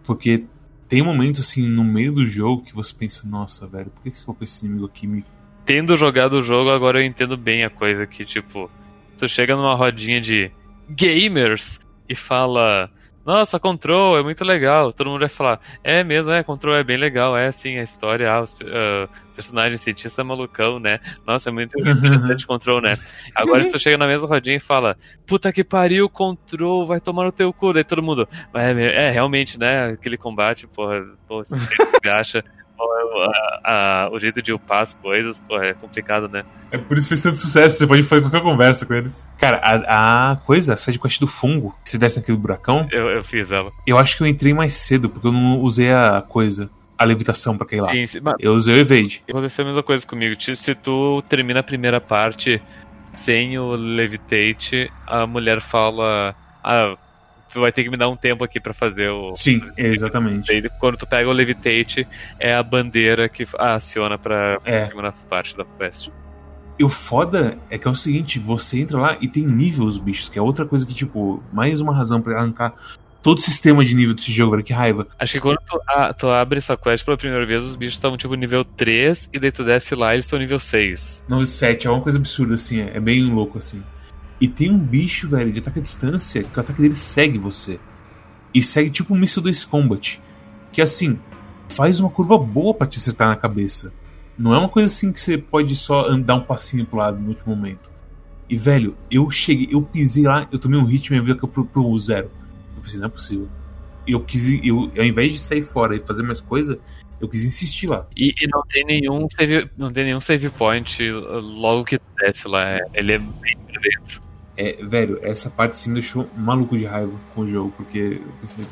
Porque tem momentos assim no meio do jogo que você pensa, nossa, velho, por que você colocou esse inimigo aqui me
tendo jogado o jogo, agora eu entendo bem a coisa que, tipo, você chega numa rodinha de gamers e fala: nossa, Control é muito legal. Todo mundo vai falar, é mesmo, é, Control é bem legal, é sim, a história, ah, os uh, personagens cientista malucão, né? Nossa, é muito interessante Control, né? Agora você chega na mesma rodinha e fala, puta que pariu, Control, vai tomar no teu cu. Daí todo mundo, é, é realmente, né? Aquele combate, porra, porra você acha a, a, o jeito de upar as coisas, pô, é complicado, né?
É por isso que fez tanto sucesso, você pode fazer qualquer conversa com eles. Cara, a, a coisa, a sidequest do fungo, que se desce naquele buracão.
Eu, eu fiz ela.
Eu acho que eu entrei mais cedo, porque eu não usei a coisa a levitação pra cair lá. Sim, sim, eu usei o evade.
Aconteceu a mesma coisa comigo. Se tu termina a primeira parte sem o levitate, a mulher fala. Ah, vai ter que me dar um tempo aqui para fazer o.
Sim, exatamente.
Daí, quando tu pega o Levitate, é a bandeira que aciona pra é. segunda parte da quest.
E o foda é que é o seguinte, você entra lá e tem nível os bichos, que é outra coisa que, tipo, mais uma razão para arrancar todo o sistema de nível desse jogo, velho, que raiva.
Acho que quando tu, a, tu, abre essa quest pela primeira vez, os bichos estavam tipo nível 3 e daí tu desce lá e eles estão nível 6.
Não, 7, é uma coisa absurda, assim, é, é bem louco, assim. E tem um bicho, velho, de ataque à distância, que o ataque dele segue você. E segue tipo um míssil do Combat. Que assim, faz uma curva boa para te acertar na cabeça. Não é uma coisa assim que você pode só andar um passinho pro lado no último momento. E velho, eu cheguei, eu pisei lá, eu tomei um hit e minha vida caiu pro, pro zero. Eu pensei, não é possível. Eu quis, eu, ao invés de sair fora e fazer mais coisa, eu quis insistir lá.
E, e, não tem nenhum save, não tem nenhum save point logo que desce lá. Ele é bem pra dentro.
É, velho, essa parte sim me deixou maluco de raiva com o jogo, porque eu pensei,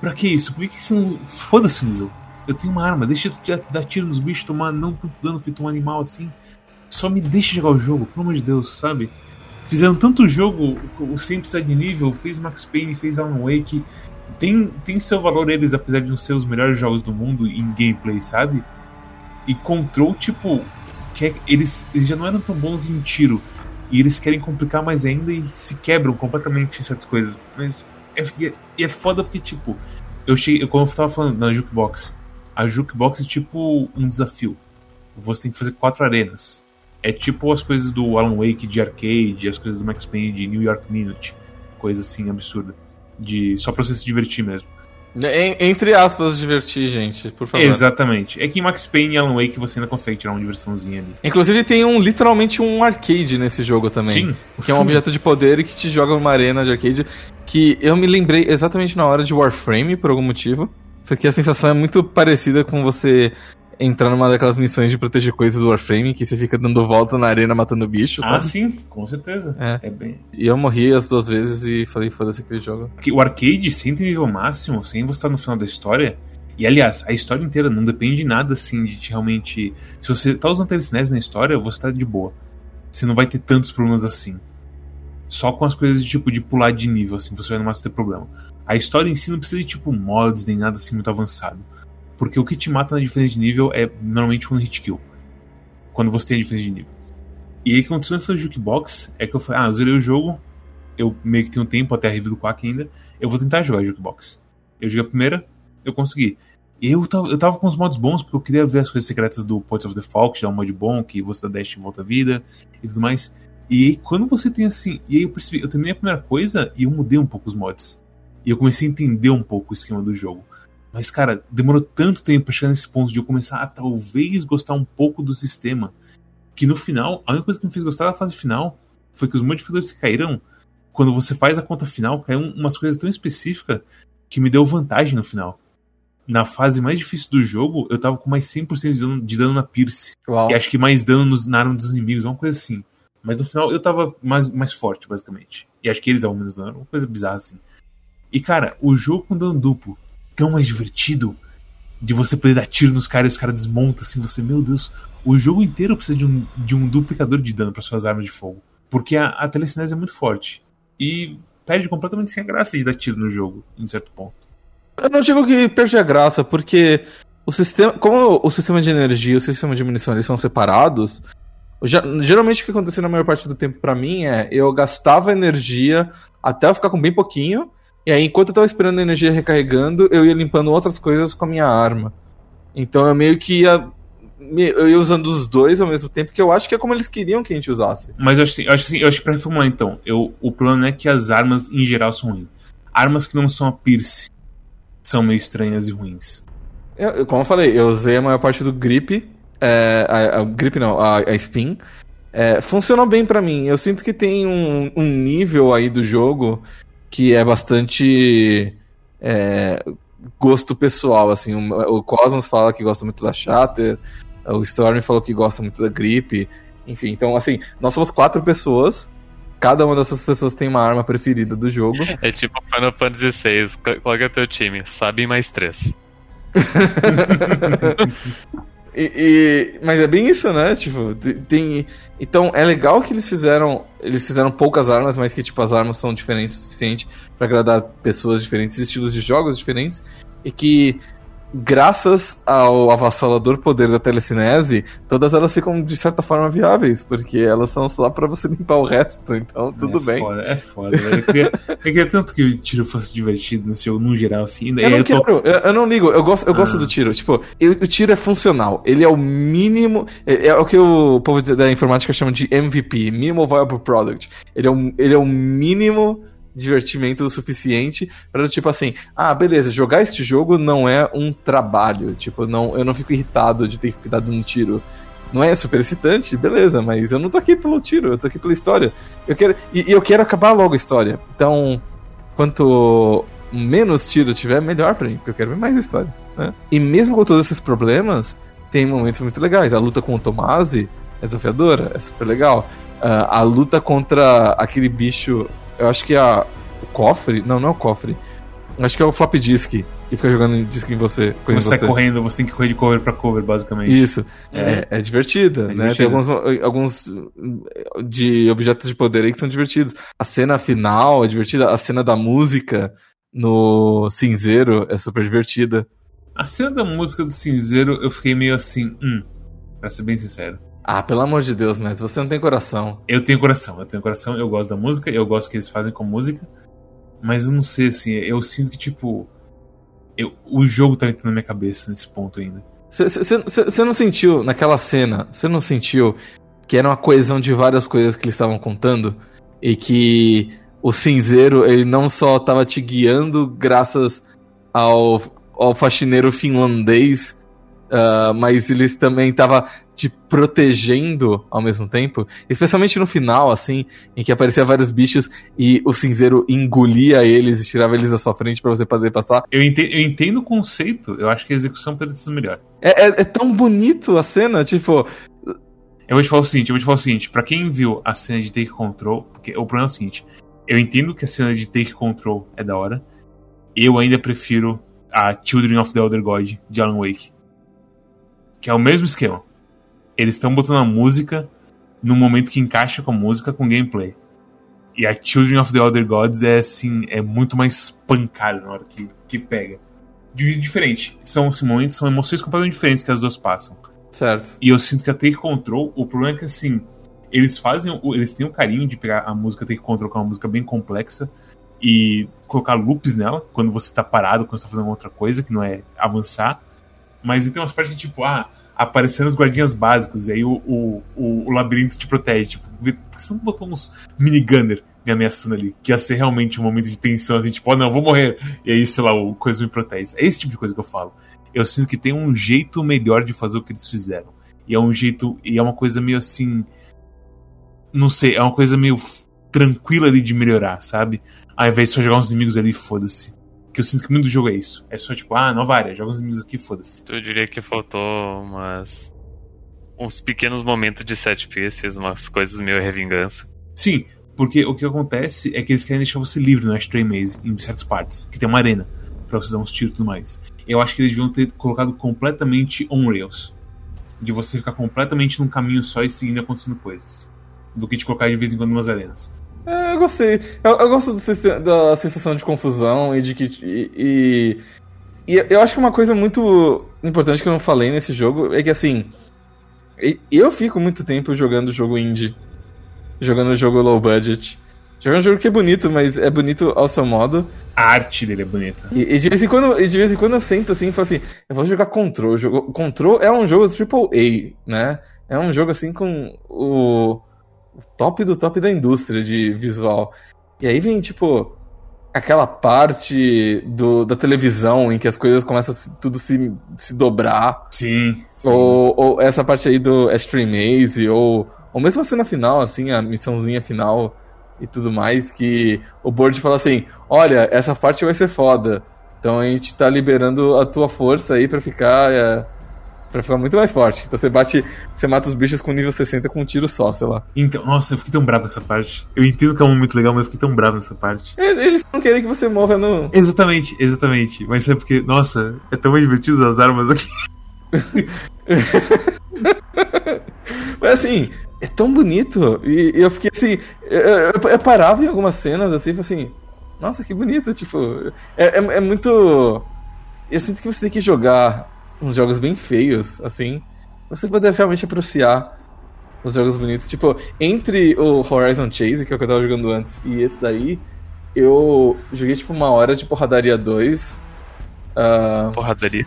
pra que isso? Por que, que você não. Foda-se no. Eu tenho uma arma, deixa eu dar tiro nos bichos, tomar não tanto dano feito um animal assim. Só me deixa jogar o jogo, pelo amor de Deus, sabe? Fizeram tanto jogo sem precisar de nível, fez Max Payne, fez Alan Wake. Tem, tem seu valor eles, apesar de não ser os melhores jogos do mundo em gameplay, sabe? E Control, tipo, que é, eles, eles já não eram tão bons em tiro e eles querem complicar mais ainda e se quebram completamente em certas coisas. Mas é, é, é foda porque, tipo, eu cheguei, como eu tava falando na Jukebox, a Jukebox é tipo um desafio. Você tem que fazer quatro arenas. É tipo as coisas do Alan Wake de arcade, as coisas do Max Payne de New York Minute. Coisa assim absurda. De, só pra você se divertir mesmo.
Entre aspas, divertir, gente, por favor.
Exatamente. É que em Max Payne e Alan Wake você ainda consegue tirar uma diversãozinha ali.
Inclusive tem um literalmente um arcade nesse jogo também. Sim. Que é um objeto de poder e que te joga numa arena de arcade. Que eu me lembrei exatamente na hora de Warframe, por algum motivo. Porque a sensação é muito parecida com você entrar numa daquelas missões de proteger coisas do Warframe, que você fica dando volta na arena matando bichos,
ah, sim, com certeza.
É. é bem... E eu morri as duas vezes e falei, foda-se aquele jogo.
O arcade, sem ter nível máximo, sem você estar no final da história, e aliás, a história inteira não depende de nada assim de realmente. Se você tá usando telecinese na história, você tá de boa. Você não vai ter tantos problemas assim. Só com as coisas de tipo de pular de nível, assim, você vai no máximo ter problema. A história em si não precisa de tipo mods nem nada assim muito avançado. Porque o que te mata na diferença de nível é normalmente um hit kill. Quando você tem a diferença de nível. E aí o que aconteceu nessa jukebox é que eu falei, ah, eu zerei o jogo, eu meio que tenho tempo até a review do Quack ainda, eu vou tentar jogar a jukebox. Eu joguei a primeira, eu consegui. E eu tava, eu tava com os mods bons, porque eu queria ver as coisas secretas do Points of the Fall, que já é um mod bom, que você dá dash e volta a vida e tudo mais. E aí, quando você tem assim. E aí eu percebi, eu terminei a primeira coisa e eu mudei um pouco os mods. E eu comecei a entender um pouco o esquema do jogo. Mas, cara, demorou tanto tempo pra chegar nesse ponto de eu começar a talvez gostar um pouco do sistema. Que no final, a única coisa que me fez gostar da fase final foi que os modificadores que caíram, quando você faz a conta final, caíram umas coisas tão específicas que me deu vantagem no final. Na fase mais difícil do jogo, eu tava com mais 100% de dano, de dano na Pierce. Uau. E acho que mais dano nos, na arma dos inimigos, uma coisa assim. Mas no final eu tava mais, mais forte, basicamente. E acho que eles davam menos dano, uma coisa bizarra assim. E cara, o jogo com dano duplo tão mais divertido de você poder dar tiro nos caras e os caras desmontam assim, você, meu Deus, o jogo inteiro precisa de um, de um duplicador de dano para suas armas de fogo. Porque a, a telecinese é muito forte. E perde completamente sem a graça de dar tiro no jogo, em certo ponto.
Eu não digo que perde a graça, porque o sistema. Como o sistema de energia e o sistema de munição eles são separados, geralmente o que acontecia na maior parte do tempo para mim é eu gastava energia até eu ficar com bem pouquinho, e aí, enquanto eu tava esperando a energia recarregando, eu ia limpando outras coisas com a minha arma. Então eu meio que ia. Eu ia usando os dois ao mesmo tempo, que eu acho que é como eles queriam que a gente usasse.
Mas eu acho, assim, eu acho, assim, eu acho que pra reformular então, eu, o problema não é que as armas em geral são ruins. armas que não são a Pierce são meio estranhas e ruins.
Eu, como eu falei, eu usei a maior parte do grip. É, a, a grip não, a, a spin. É, funcionou bem pra mim. Eu sinto que tem um, um nível aí do jogo que é bastante é, gosto pessoal. Assim, o, o Cosmos fala que gosta muito da Shatter, o Storm falou que gosta muito da grip. Enfim, então assim, nós somos quatro pessoas. Cada uma dessas pessoas tem uma arma preferida do jogo.
É tipo Final Fantasy VI. Qual é o teu time? Sabe mais três.
E, e- mas é bem isso, né? Tipo, te- tem. Então é legal que eles fizeram. Eles fizeram poucas armas, mas que tipo, as armas são diferentes o suficiente pra agradar pessoas diferentes, estilos de jogos diferentes. E que, graças ao avassalador poder da telecinese, todas elas ficam de certa forma viáveis, porque elas são só pra você limpar o resto. Então tudo
é
bem.
Foda, é foda, velho. Eu queria, eu queria tanto que o tiro fosse divertido nesse jogo, no geral, assim.
Eu não
eu tô-
quero, eu, eu não ligo, eu gosto, eu gosto
Ah.
do tiro. Tipo, o tiro é funcional. Ele é o mínimo. É, é o que o povo da informática chama de MVP Minimal Viable Product. Ele é um, ele é o mínimo divertimento o suficiente para tipo assim, ah, beleza, jogar este jogo não é um trabalho, tipo, não, eu não fico irritado de ter que de um tiro. Não é super excitante, beleza, mas eu não tô aqui pelo tiro, eu tô aqui pela história. Eu quero e, e eu quero acabar logo a história. Então, quanto menos tiro tiver, melhor pra mim, porque eu quero ver mais a história. né? E mesmo com todos esses problemas, tem momentos muito legais. A luta com o Tomasi é desafiadora, é super legal. Ah, a luta contra aquele bicho, eu acho que é a, o cofre. Não, não é o cofre. Acho que é o flop disk, que fica jogando disco em você. Em
você sai correndo, você tem que correr de cover pra cover, basicamente.
Isso. É, é divertida,
É
né? Tem alguns, alguns uh, de objetos de poder aí que são divertidos. A cena final é divertida, a cena da música no cinzeiro é super divertida.
A cena da música do cinzeiro, eu fiquei meio assim, hum, pra ser bem sincero.
Ah, pelo amor de Deus, mas você não tem coração.
Eu tenho coração, eu tenho coração, eu gosto da música, eu gosto que eles fazem com música, mas eu não sei, assim, eu sinto que, tipo, eu, o jogo tá entrando na minha cabeça nesse ponto ainda.
Você não sentiu naquela cena, você não sentiu que era uma coesão de várias coisas que eles estavam contando e que o cinzeiro ele não só tava te guiando graças ao, ao faxineiro finlandês, ah, mas eles também tava te protegendo ao mesmo tempo, especialmente no final, assim, em que aparecia vários bichos e o cinzeiro engolia eles e tirava eles da sua frente pra você poder passar.
Eu entendo, eu entendo o conceito, eu acho que a execução pode ser melhor.
É, é- é tão bonito a cena, tipo,
Eu vou te falar o seguinte, eu vou te falar o seguinte, pra quem viu a cena de Take Control, porque o problema é o seguinte, eu entendo que a cena de Take Control é da hora, eu ainda prefiro a Children of the Elder God de Alan Wake. Que é o mesmo esquema. Eles estão botando a música no momento que encaixa com a música com gameplay. E a Children of the Elder Gods é assim, é muito mais pancada na hora que, que pega. De- Diferente. São assim, momentos, são emoções completamente diferentes que as duas passam.
certo.
E eu sinto que a Take Control, o problema é que assim, eles fazem, o- eles têm o carinho de pegar a música Take Control, que é uma música bem complexa, e colocar loops nela, quando você tá parado, quando você tá fazendo outra coisa, que não é avançar. Mas tem umas partes que, tipo, ah, aparecendo os guardinhas básicos, e aí o, o, o, o labirinto te protege. Tipo, por que você não botou uns minigunner me ameaçando ali? Que ia ser realmente um momento de tensão, assim, tipo, oh não, vou morrer. E aí, sei lá, o coisa me protege. É esse tipo de coisa que eu falo. Eu sinto que tem um jeito melhor de fazer o que eles fizeram. E é um jeito. E é uma coisa meio assim. Não sei, é uma coisa meio tranquila ali de melhorar, sabe? Ao invés de só jogar uns inimigos ali, foda-se. Que eu sinto que muito do jogo é isso. É só tipo, ah, nova área, joga uns inimigos aqui, foda-se.
Eu diria que faltou umas. uns pequenos momentos de set pieces, umas coisas meio revingança.
Sim, porque o que acontece é que eles querem deixar você livre no Ashtray Maze, em certas partes, que tem uma arena, pra você dar uns tiros e tudo mais. Eu acho que eles deviam ter colocado completamente on rails. De você ficar completamente num caminho só e seguindo acontecendo coisas. Do que te colocar de vez em quando em umas arenas.
É, eu gostei. Eu, eu gosto do da sensação de confusão e de que. E, e, e eu acho que uma coisa muito importante que eu não falei nesse jogo é que assim. Eu fico muito tempo jogando jogo indie. Jogando jogo low budget. Jogando jogo que é bonito, mas é bonito ao seu modo.
A arte dele é bonita.
E, e de, vez em quando, e de vez em quando eu sento assim e falo assim, eu vou jogar Control. Jogo, Control é um jogo AAA, né? É um jogo assim com o top do top da indústria de visual. E aí vem, tipo, aquela parte do, da televisão em que as coisas começam a tudo se, se dobrar.
Sim. sim.
Ou, ou essa parte aí do Extreme Maze, ou, ou mesmo a cena final, assim, a missãozinha final e tudo mais, que o board fala assim, olha, essa parte vai ser foda. Então a gente tá liberando a tua força aí pra ficar. É, pra ficar muito mais forte. Então você bate. Você mata os bichos com nível 60 com um tiro só, sei lá.
Então, nossa, eu fiquei tão bravo nessa parte. Eu entendo que é um momento legal, mas eu fiquei tão bravo nessa parte.
Eles não querem que você morra no.
Exatamente, exatamente. Mas é porque, nossa, é tão divertido usar as armas aqui.
Mas assim, é tão bonito. E, e eu fiquei assim. Eu, eu- eu parava em algumas cenas assim, assim. Nossa, que bonito. Tipo, é, é, é muito. Eu sinto que você tem que jogar uns jogos bem feios, assim. Você poder realmente apreciar os jogos bonitos. Tipo, entre o Horizon Chase, que é o que eu tava jogando antes, e esse daí, eu joguei tipo uma hora de Porradaria 2. ah,
Porradaria.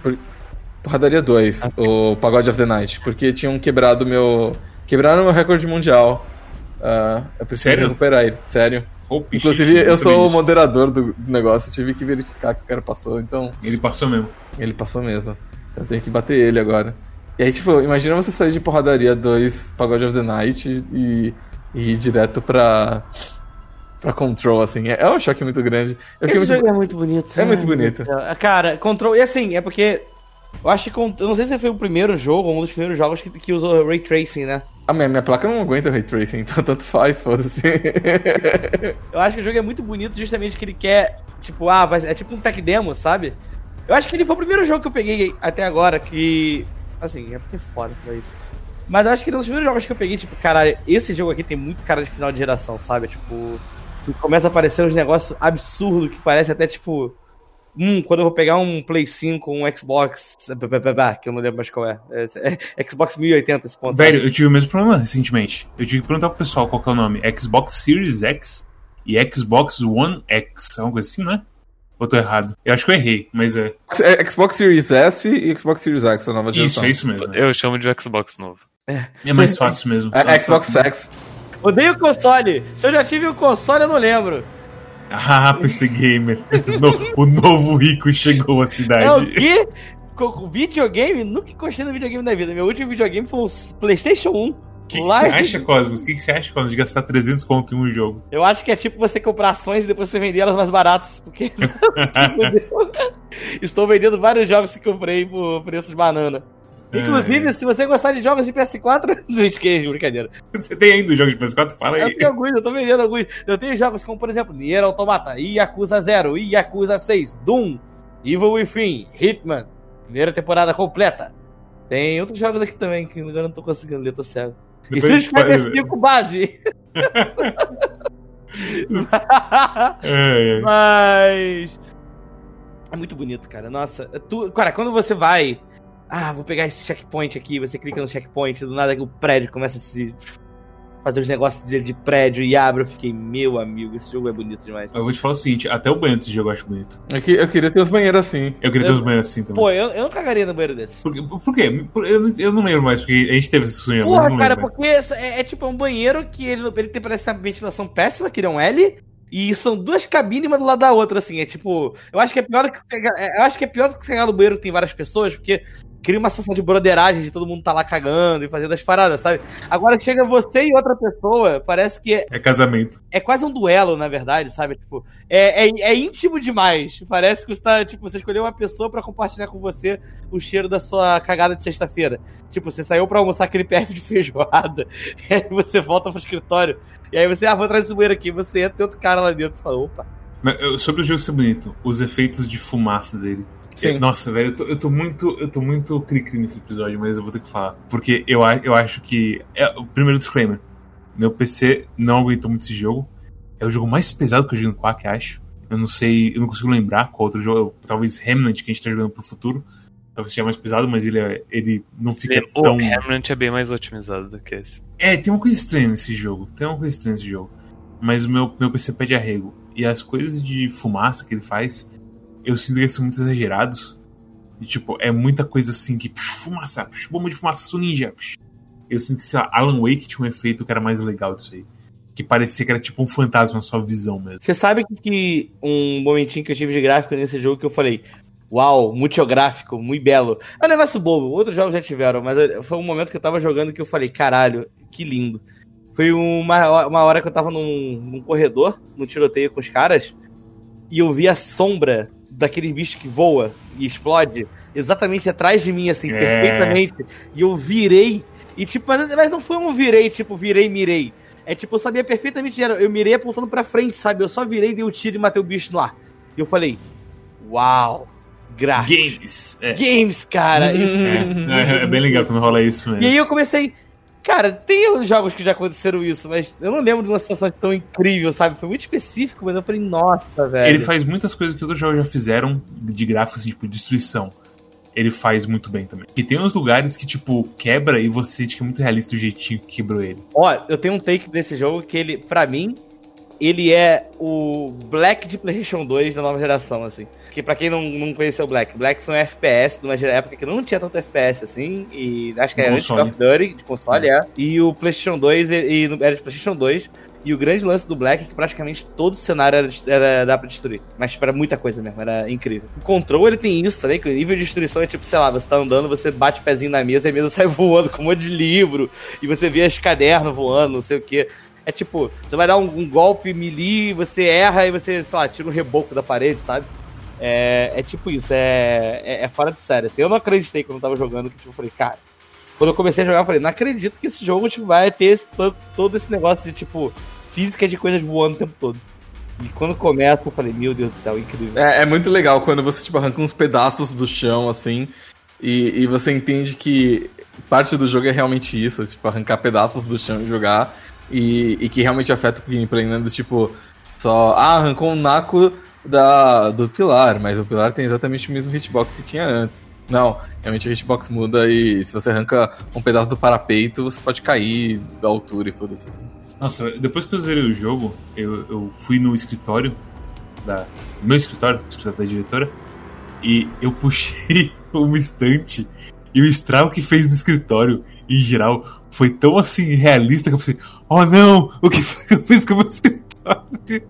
Porradaria 2, o Pagode of the Night, porque tinham quebrado meu. Quebraram meu recorde mundial. Ah, eu preciso
Sério?
recuperar ele, sério.
Piche,
Inclusive, eu sou o moderador do, do negócio, tive que verificar que o cara passou, então
Ele passou mesmo.
ele passou mesmo. Eu tenho que bater ele agora. E aí, tipo, imagina você sair de Porradaria 2, Pagode of the Night e, e ir direto pra. pra Control, assim. É, é um choque muito grande. Eu
Esse
muito.
jogo é muito bonito.
É muito
Ai,
bonito.
Deus. Cara, Control. E assim, é porque. Eu acho que. Eu não sei se foi o primeiro jogo, ou um dos primeiros jogos que, que usou Ray Tracing, né?
A minha, minha placa não aguenta Ray Tracing, então tanto faz, foda-se.
Eu acho que o jogo é muito bonito, justamente que ele quer. Tipo, ah, vai, é tipo um tech demo, sabe? Eu acho que ele foi o primeiro jogo que eu peguei até agora que. Assim, é porque é foda pra isso. Mas eu acho que ele é um dos primeiros jogos que eu peguei, tipo, caralho, esse jogo aqui tem muito cara de final de geração, sabe? Tipo. Começa a aparecer uns negócios absurdos que parece até tipo. Hum, quando eu vou pegar um Play 5, um Xbox. Que eu não lembro mais qual é. é, é Xbox 1080 esse ponto.
Velho, eu tive o mesmo problema recentemente. Eu tive que perguntar pro pessoal qual é o nome. Xbox Series X e Xbox One X. É coisa assim, né? Ou eu tô errado? Eu acho que eu errei, mas é.
É Xbox Series S e Xbox Series X, a nova
Isso,
geração.
é isso mesmo.
Eu chamo de Xbox novo.
É mais fácil mesmo.
É Xbox X.
Odeio console. Se eu já tive o console, eu não lembro.
Ah, PC Gamer. O novo rico chegou à
É o
cidade.
que? Co- com Videogame? Nunca encostei no videogame da vida. Meu último videogame foi um PlayStation 1.
O que, que você acha, Cosmos? O que, que você acha, Cosmos, de gastar 300 conto em um jogo?
Eu acho que é tipo você comprar ações e depois você vender elas mais baratas. Porque. Estou vendendo vários jogos que comprei por preços banana. Inclusive,
É.
se você gostar de jogos de PS4. Gente, que brincadeira.
Você tem ainda os jogos de PS4? Fala
Eu
aí.
tenho alguns, eu tô vendendo alguns. Eu tenho jogos como, por exemplo, Nier Automata, Yakuza 0, Yakuza 6, Doom, Evil Within, Hitman, primeira temporada completa. Tem outros jogos aqui também que agora eu não tô conseguindo ler, tô cego. Street Fighter 5 base.
É, é.
Mas. É muito bonito, cara. Nossa. Tu... Cara, quando você vai. Ah, vou pegar esse checkpoint aqui. Você clica no checkpoint, do nada o prédio começa a se. Fazer os negócios dele de prédio e abre. Eu fiquei, meu amigo, esse jogo é bonito demais.
Eu vou te falar o seguinte: até o banheiro desse jogo eu acho bonito.
É que eu queria ter os banheiros assim.
Eu queria ter
Eu-
os banheiros assim também.
Pô, eu, eu não cagaria no banheiro desse.
Por, quê? por quê? Por- Eu, não- eu não lembro mais, porque a gente teve essa discussão. mas eu
Porra, cara,
mais.
porque é, é tipo um banheiro que ele, ele tem parece uma ventilação péssima, que ele é um L. E são duas cabines, uma do lado da outra, assim. É tipo. Eu acho que é pior do que. pegar- é, Eu acho que é pior do que chegar no banheiro que tem várias pessoas, porque cria uma sensação de broderagem de todo mundo tá lá cagando e fazendo as paradas, sabe? Agora chega você e outra pessoa, parece que é,
É casamento.
é quase um duelo, na verdade, sabe? Tipo, é, é, é íntimo demais. Parece que você tá, tipo, você escolheu uma pessoa pra compartilhar com você o cheiro da sua cagada de sexta-feira. Tipo, você saiu pra almoçar aquele PF de feijoada, e aí você volta pro escritório, e aí você, ah, vou atrás desse banheiro aqui, você entra, tem outro cara lá dentro, você fala, opa.
Sobre o jogo ser bonito, os efeitos de fumaça dele.
Sim.
Nossa, velho, eu tô, eu tô muito. Eu tô muito cri-cri nesse episódio, mas eu vou ter que falar. Porque eu, eu acho que. É, o primeiro disclaimer. Meu PC não aguentou muito esse jogo. É o jogo mais pesado que eu joguei no Quack, acho. Eu não sei, eu não consigo lembrar qual outro jogo. Talvez Remnant, que a gente tá jogando pro futuro. Talvez seja mais pesado, mas ele, é- ele não fica
o
tão.
Remnant é bem mais otimizado do que esse.
É, tem uma coisa estranha nesse jogo. Tem uma coisa estranha nesse jogo. Mas o meu, meu PC pede arrego. E as coisas de fumaça que ele faz, eu sinto que eles são muito exagerados. E, tipo, é muita coisa assim que. Psh, fumaça, psh, bomba de fumaça, sou ninja. psh. Eu sinto que, sei lá, Alan Wake tinha um efeito que era mais legal disso aí. que parecia que era tipo um fantasma sua visão mesmo.
Você sabe que, um momentinho que eu tive de gráfico nesse jogo que eu falei, uau, muito gráfico, muito belo. É um negócio bobo, outros jogos já tiveram, mas eu- foi um momento que eu tava jogando que eu falei, caralho, que lindo. Foi uma, uma hora que eu tava num, num corredor, num tiroteio com os caras, e eu vi a sombra daquele bicho que voa e explode exatamente atrás de mim, assim,
É.
perfeitamente. E eu virei, e tipo, mas, mas não foi um virei, tipo, virei, mirei. É tipo, eu sabia perfeitamente, era- eu mirei apontando pra frente, sabe? Eu só virei, dei o tiro e matei o bicho no ar. E eu falei, uau, gráfico.
Games! É,
Games, cara. isso-
é, é bem legal quando rola isso mesmo.
E aí eu comecei. Cara, tem jogos que já aconteceram isso, mas eu não lembro de uma situação tão incrível, sabe? Foi muito específico, mas eu falei, nossa, velho.
Ele faz muitas coisas que outros jogos já fizeram de gráficos, assim, tipo, destruição. Ele faz muito bem também. E tem uns lugares que, tipo, quebra e você sente que é muito realista o jeitinho que quebrou ele.
Ó, eu tenho um take desse jogo que ele, pra mim, ele é o Black de PlayStation 2 da nova geração, assim. Que pra quem não, não conheceu o Black, Black foi um FPS de uma época que não tinha tanto FPS assim, e acho que
De
era antes. Call of Duty, de console, é. E o PlayStation 2 e, e era de PlayStation 2. E o grande lance do Black é que praticamente todo o cenário era, era dá pra destruir. Mas tipo, era muita coisa mesmo, era incrível. O Control ele tem isso também, que o nível de destruição é tipo, sei lá, você tá andando, você bate o pezinho na mesa e a mesa sai voando com um monte de livro. E você vê os cadernos voando, não sei o que. É tipo, você vai dar um, um golpe melee, você erra e você, sei lá, tira um reboco da parede, sabe? É, é tipo isso, é, é, é fora de série. Assim. Eu não acreditei quando eu tava jogando, que tipo, eu falei, cara. Quando eu comecei a jogar, eu falei, não acredito que esse jogo tipo, vai ter esse- todo, todo esse negócio de, tipo, física de coisas voando o tempo todo. E quando começa, eu falei, meu Deus do céu, incrível.
É, é muito legal quando você, tipo, arranca uns pedaços do chão, assim, e, e você entende que parte do jogo é realmente isso, tipo, arrancar pedaços do chão e jogar, e, e que realmente afeta o gameplay, né? Do tipo, só, ah, arrancou um naco da, do pilar, mas o pilar tem exatamente o mesmo hitbox que tinha antes. Não, realmente o hitbox muda e se você arranca um pedaço do parapeito, você pode cair da altura e foda-se. assim.
Nossa, depois que eu zerei o jogo, eu, eu fui no escritório, da, no meu escritório, escritório da diretora, e eu puxei uma estante e o estrago que fez no escritório, em geral, foi tão assim realista que eu pensei, oh não, o que foi que eu fiz com o meu escritório?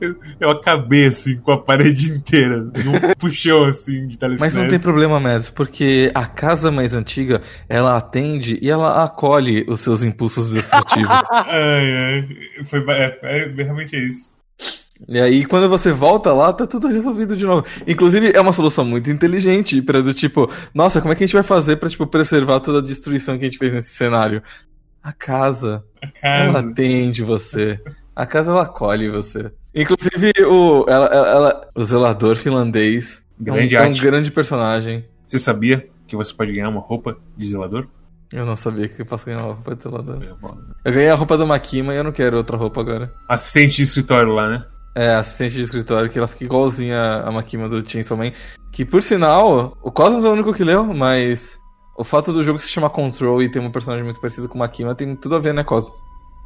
Eu, eu acabei assim com a parede inteira, num puxão assim de
Mas
telesnese.
não tem problema, Mads, porque a casa mais antiga, ela atende e ela acolhe os seus impulsos destrutivos.
Ai, ai, foi, é, é, realmente é isso.
e aí, quando você volta lá, tá tudo resolvido de novo. Inclusive, é uma solução muito inteligente para do tipo, nossa, como é que a gente vai fazer pra, tipo, preservar toda a destruição que a gente fez nesse cenário? A casa,
A
ela
casa.
atende você. A casa, ela acolhe você. Inclusive, o, ela, ela- ela- o zelador finlandês é um-
Grande
é um
arte.
grande personagem.
Você sabia que você pode ganhar uma roupa de zelador?
Eu não sabia que eu posso ganhar uma roupa de zelador. Eu ganhei a roupa da Makima e eu não quero outra roupa agora.
Assistente de escritório lá, né?
É, assistente de escritório, que ela fica igualzinha a Makima do Chainsaw Man. Que, por sinal, o Cosmos é o único que leu, mas o fato do jogo se chamar Control e ter um personagem muito parecido com Makima tem tudo a ver, né, Cosmos?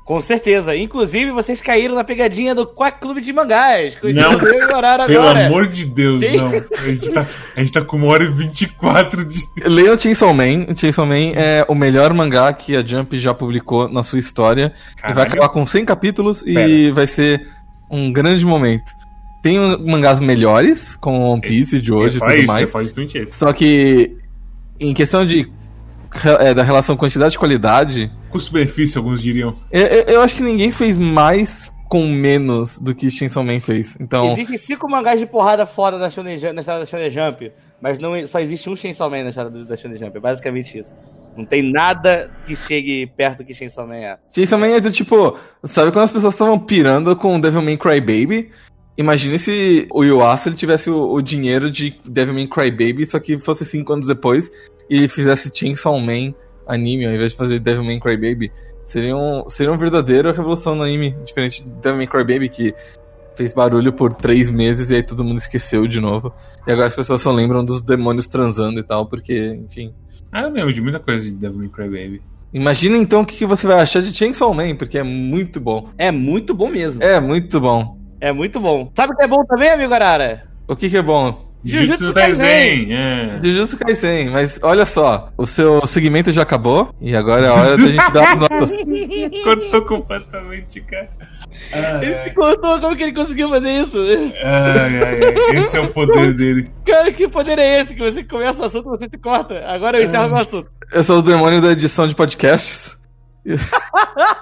Com certeza. Inclusive, vocês caíram na pegadinha do Quack Clube de Mangás. que
Não. Pelo
agora.
amor de Deus,
Sim.
não. A gente, tá, a gente tá com uma hora e 24 de.
Leia o Chainsaw Man. O Chainsaw Man é o melhor mangá que a Jump já publicou na sua história. E vai acabar com 100 capítulos e
Pera.
vai ser um grande momento. Tem mangás melhores, como One Piece, Jojo
Eu
e
ia
tudo
isso,
mais.
justamente esse.
Só que em questão de é, da relação quantidade e qualidade,
Custo-benefício, alguns diriam.
eu, eu- eu acho que ninguém fez mais com menos do que Chainsaw Man fez. Então,
Existem cinco mangás de porrada foda na, Shonen Jump- na história da Shonen Jump, mas não, só existe um Chainsaw Man na história da Shonen Jump. É basicamente isso. Não tem nada que chegue perto do que Chainsaw Man é.
Chainsaw Man é do tipo, sabe quando as pessoas estavam pirando com Devil May Cry Baby? Imagine se o Yuasa ele tivesse o, o dinheiro de Devil May Cry Baby, só que fosse cinco anos depois e ele fizesse Chainsaw Man anime ao invés de fazer Devil May Cry Baby. Seria, um, seria uma verdadeira revolução no anime, diferente de Devil May Cry Baby, que fez barulho por três meses e aí todo mundo esqueceu de novo. E agora as pessoas só lembram dos demônios transando e tal, porque, enfim.
Ah, eu lembro de muita coisa de Devil May Cry Baby.
Imagina então o que, que você vai achar de Chainsaw Man, porque é muito bom.
É muito bom mesmo.
É muito bom.
É muito bom. Sabe o que é bom também, amigo Arara?
O que, que é bom?
Jujutsu Kaisen! É.
Jujutsu Kaisen, mas olha só, o seu segmento já acabou e agora é a hora da gente dar as notas.
Cortou completamente, cara. Ai,
Ele se
ai,
contou, como que ele conseguiu fazer isso?
ai, ai, ai. Esse é o poder dele.
Cara, que poder é esse? Que você começa o assunto e você se corta. Agora eu encerro o assunto.
Eu sou o demônio da edição de podcasts.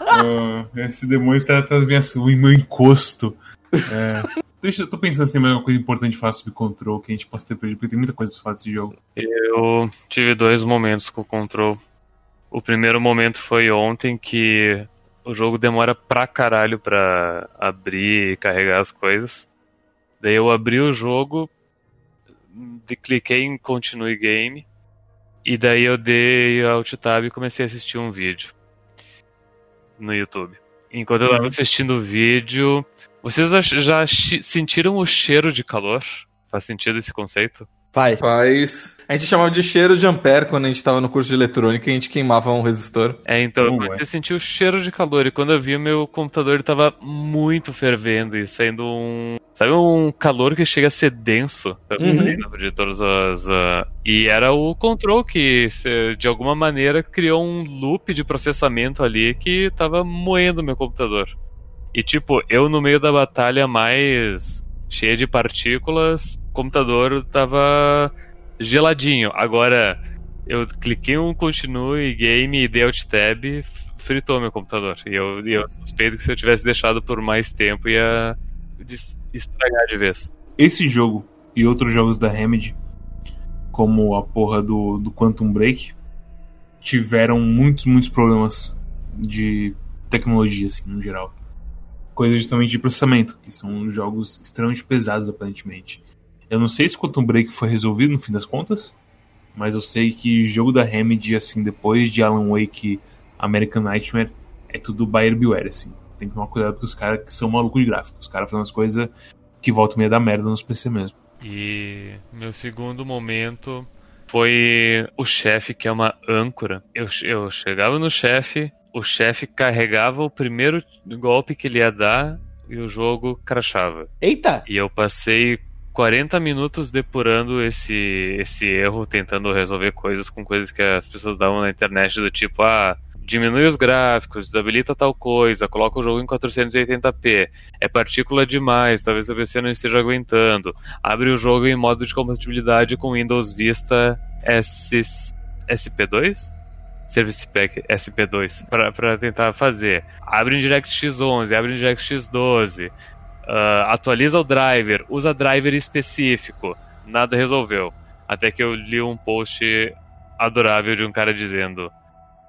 Ah, esse demônio tá atrás da minha, o meu encosto. É. Deixa, eu tô pensando se tem mais alguma coisa importante de falar sobre Control que a gente possa ter perdido, porque tem muita coisa pra falar desse jogo.
Eu tive dois momentos com o Control. O primeiro momento foi ontem que o jogo demora pra caralho pra abrir e carregar as coisas. Daí eu abri o jogo, cliquei em Continue Game, e daí eu dei Alt Tab e comecei a assistir um vídeo no YouTube. Enquanto eu tava assistindo o vídeo, vocês já- sentiram o cheiro de calor? Faz sentido esse conceito?
Faz.
Faz. A gente chamava de cheiro de ampere quando a gente tava no curso de eletrônica e a gente queimava um resistor.
É, então eu comecei
é?
a sentir o cheiro de calor e quando eu vi o meu computador ele tava muito fervendo e saindo um. Sabe um calor que chega a ser denso
Uhum.
de todas as. ah, e era o control que, de alguma maneira, criou um loop de processamento ali que tava moendo meu computador. E tipo, eu no meio da batalha mais cheia de partículas, o computador tava geladinho. Agora, eu cliquei um continue game e dei alt tab, fritou meu computador. E eu, eu suspeito que se eu tivesse deixado por mais tempo ia estragar de vez.
Esse jogo e outros jogos da Remedy, como a porra do, do Quantum Break, tiveram muitos, muitos problemas de tecnologia, assim, no geral. Coisa justamente de processamento, que são jogos extremamente pesados, aparentemente. Eu não sei se Quantum Break foi resolvido no fim das contas, mas eu sei que jogo da Remedy, assim, depois de Alan Wake American Nightmare, é tudo buyer beware, assim. Tem que tomar cuidado porque os caras que são malucos de gráfico. Os caras fazem umas coisas que voltam meio da merda nos PC mesmo.
E meu segundo momento foi o chefe, que é uma âncora. Eu, eu chegava no chefe, o chefe carregava o primeiro golpe que ele ia dar e o jogo crashava.
Eita!
E eu passei 40 minutos depurando esse, esse erro, tentando resolver coisas com coisas que as pessoas davam na internet, do tipo, ah, diminui os gráficos, desabilita tal coisa, coloca o jogo em 480p, é partícula demais, talvez a PC não esteja aguentando, abre o jogo em modo de compatibilidade com Windows Vista S, SP2? Service Pack SP2 para tentar fazer. Abre em DirectX 11, abre em DirectX 12, ah, atualiza o driver, usa driver específico, nada resolveu. Até que eu li um post adorável de um cara dizendo: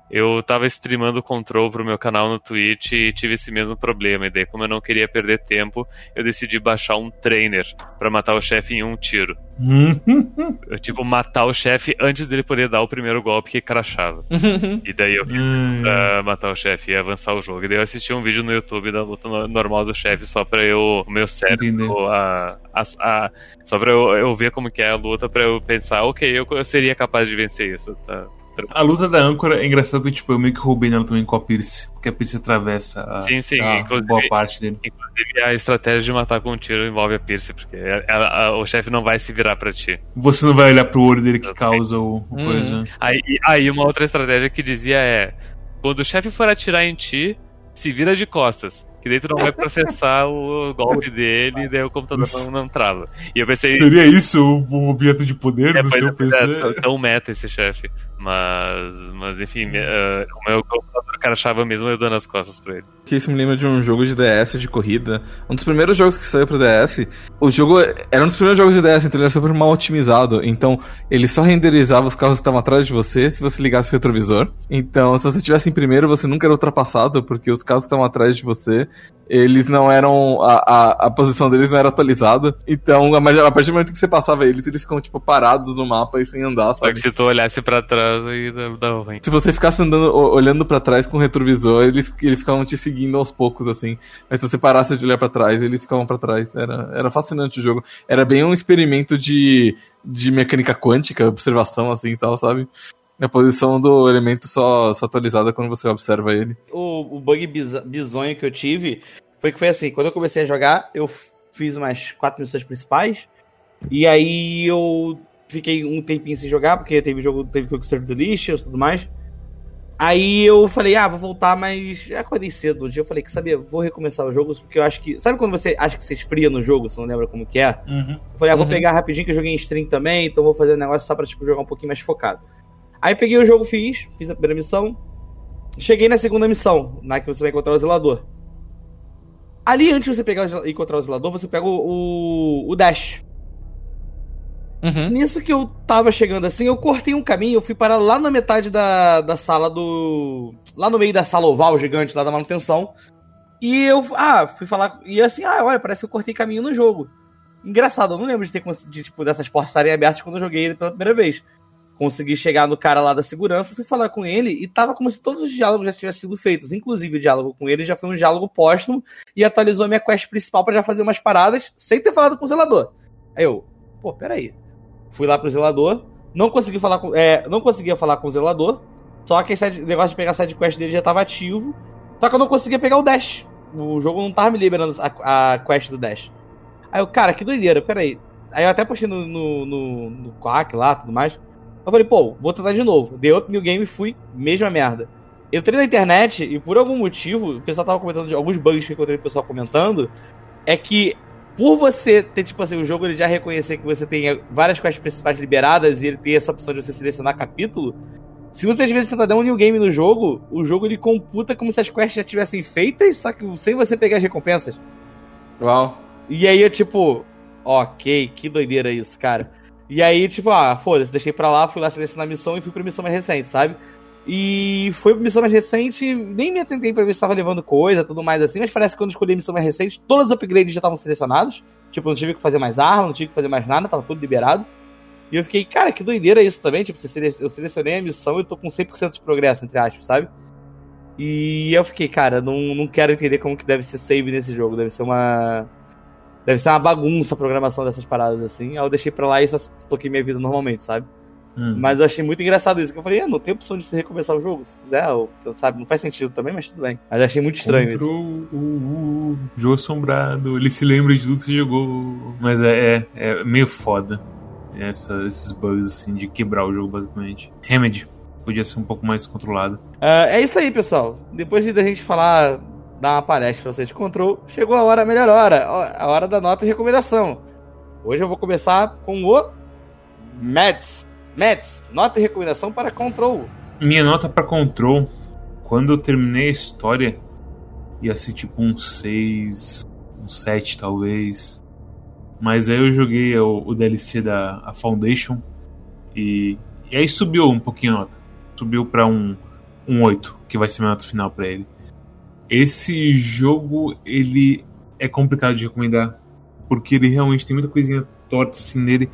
Eu tava streamando Control pro meu canal no Twitch e tive esse mesmo problema. E daí, como eu não queria perder tempo, eu decidi baixar um trainer pra matar o chefe em um tiro. Eu, tipo, matar o chefe antes dele poder dar o primeiro golpe que crachava. E daí eu pra matar o chefe e avançar o jogo. E daí eu assisti um vídeo no YouTube da luta no- normal do chefe só pra eu. O meu cérebro. A, a, a- só pra eu, eu ver como que é a luta, pra eu pensar, ok, eu, eu seria capaz de vencer isso. Tá?
A luta da âncora é engraçado porque tipo, eu meio que roubei nela também com a Pierce. Porque a Pierce atravessa a,
Sim, sim,
a boa parte dele.
Inclusive, a estratégia de matar com um tiro envolve a Pierce, porque ela- ela- o chefe não vai se virar pra ti.
Você não vai olhar pro olho dele que causa o, o
Hum.
coisa.
Aí, aí uma outra estratégia que dizia é: quando o chefe for atirar em ti, se vira de costas. Que daí tu não vai processar o golpe dele e daí o computador não, não trava. E eu pensei,
Seria isso o, objeto de poder
é,
do seu
é, pois é,
PC?
tão meta esse chefe. Mas, mas enfim, eh, o meu computador cara achava mesmo eu dando as costas pra ele.
Que isso me lembra de um jogo de DS de corrida. Um dos primeiros jogos que saiu pro DS. O jogo era um dos primeiros jogos de DS, então ele era super mal otimizado. Então ele só renderizava os carros que estavam atrás de você se você ligasse o retrovisor. Então se você estivesse em primeiro, você nunca era ultrapassado, porque os carros que estavam atrás de você. Eles não eram. A, a, a posição deles não era atualizada. Então, a, a partir do momento que você passava eles, eles ficam, tipo, parados no mapa e sem andar,
Só
sabe?
que se tu olhasse pra trás dá, dá ruim.
Se você ficasse andando, olhando pra trás com o retrovisor, eles, eles ficavam te seguindo aos poucos, assim. Mas se você parasse de olhar pra trás, eles ficavam pra trás. Era, era fascinante o jogo. Era bem um experimento de, de mecânica quântica, observação, assim e tal, sabe? A posição do elemento só, só atualizada quando você observa ele.
O, o bug bizonho que eu tive foi que foi assim, quando eu comecei a jogar, eu fiz umas quatro missões principais, E aí eu fiquei um tempinho sem jogar, porque teve jogo, teve Quick Serve Delicious e tudo mais. Aí eu falei, ah, vou voltar, mas acordei cedo no dia. Eu falei, que sabia, vou recomeçar os jogos, porque eu acho que. Sabe quando você acha que você esfria no jogo, você não lembra como que é?
Uhum.
Eu falei, ah, vou
Uhum.
pegar rapidinho, que eu joguei em stream também, então vou fazer um negócio só pra tipo, jogar um pouquinho mais focado. Aí peguei o jogo, fiz, fiz a primeira missão. Cheguei na segunda missão, na que você vai encontrar o zelador. Ali, antes de você pegar zel- encontrar o zelador, você pega o, o, o dash.
Uhum.
Nisso que eu tava chegando assim, eu cortei um caminho, eu fui parar lá na metade da, da sala do. Lá no meio da sala oval gigante, lá da manutenção. E eu. Ah, fui falar. E assim, ah, olha, parece que eu cortei caminho no jogo. Engraçado, eu não lembro de ter de, tipo, dessas portas estarem abertas quando eu joguei ele pela primeira vez. Consegui chegar no cara lá da segurança, fui falar com ele e tava como se todos os diálogos já tivessem sido feitos. Inclusive, o diálogo com ele já foi um diálogo póstumo e atualizou a minha quest principal pra já fazer umas paradas sem ter falado com o zelador. Aí eu, pô, peraí. Fui lá pro zelador, não consegui falar com. É, não conseguia falar com o zelador. Só que esse negócio de pegar a sidequest dele já tava ativo. Só que eu não conseguia pegar o Dash. O jogo não tava me liberando a, a quest do Dash. Aí eu, cara, que doideira, peraí. Aí eu até postei no, no, no, no Quack lá tudo mais. Eu falei, pô, vou tentar de novo. Dei outro new game e fui, mesma merda. Entrei na internet e por algum motivo, o pessoal tava comentando de alguns bugs que eu encontrei o pessoal comentando. É que por você ter, tipo assim, o jogo ele já reconhecer que você tem várias quests principais liberadas e ele ter essa opção de você selecionar capítulo, se você às vezes tentar dar um new game no jogo, o jogo ele computa como se as quests já tivessem feitas, só que sem você pegar as recompensas.
Uau.
E aí eu, tipo, ok, que doideira isso, cara. E aí, tipo, ah, foda-se, deixei pra lá, fui lá selecionar a missão e fui pra missão mais recente, sabe? E foi missão mais recente, nem me atentei pra ver se tava levando coisa, tudo mais assim, mas parece que quando escolhi a missão mais recente, todos os upgrades já estavam selecionados. Tipo, não tive que fazer mais arma, não tive que fazer mais nada, tava tudo liberado. E eu fiquei, cara, que doideira isso também. Tipo, eu selecionei a missão e tô com 100% de progresso, entre aspas, sabe? E eu fiquei, cara, não, não quero entender como que deve ser save nesse jogo. Deve ser uma. Deve ser uma bagunça a programação dessas paradas assim. Aí eu deixei pra lá e só toquei minha vida normalmente, sabe?
Hum.
Mas eu achei muito engraçado isso. Que eu falei, ah, não tem opção de você recomeçar o jogo. Se quiser, ou, sabe? Não faz sentido também, mas tudo bem. Mas achei muito estranho isso.
O, o jogo assombrado, ele se lembra de tudo que você jogou. Mas é, é, é meio foda essa- esses bugs assim de quebrar o jogo, basicamente. Remedy podia ser um pouco mais controlado.
Ah, é isso aí, pessoal. Depois de a gente falar, dar uma palestra pra vocês de control, chegou a hora, a melhor hora. A hora da nota e recomendação. Hoje eu vou começar com o Mads. Mads, nota e recomendação para control.
Minha nota pra Control, quando eu terminei a história, ia ser tipo um 6, um 7 talvez. Mas aí eu joguei o, o DLC da a Foundation e, e aí subiu um pouquinho a nota. Subiu pra um, um 8, que vai ser minha nota final pra ele. Esse jogo, ele é complicado de recomendar, porque ele realmente tem muita coisinha torta assim nele,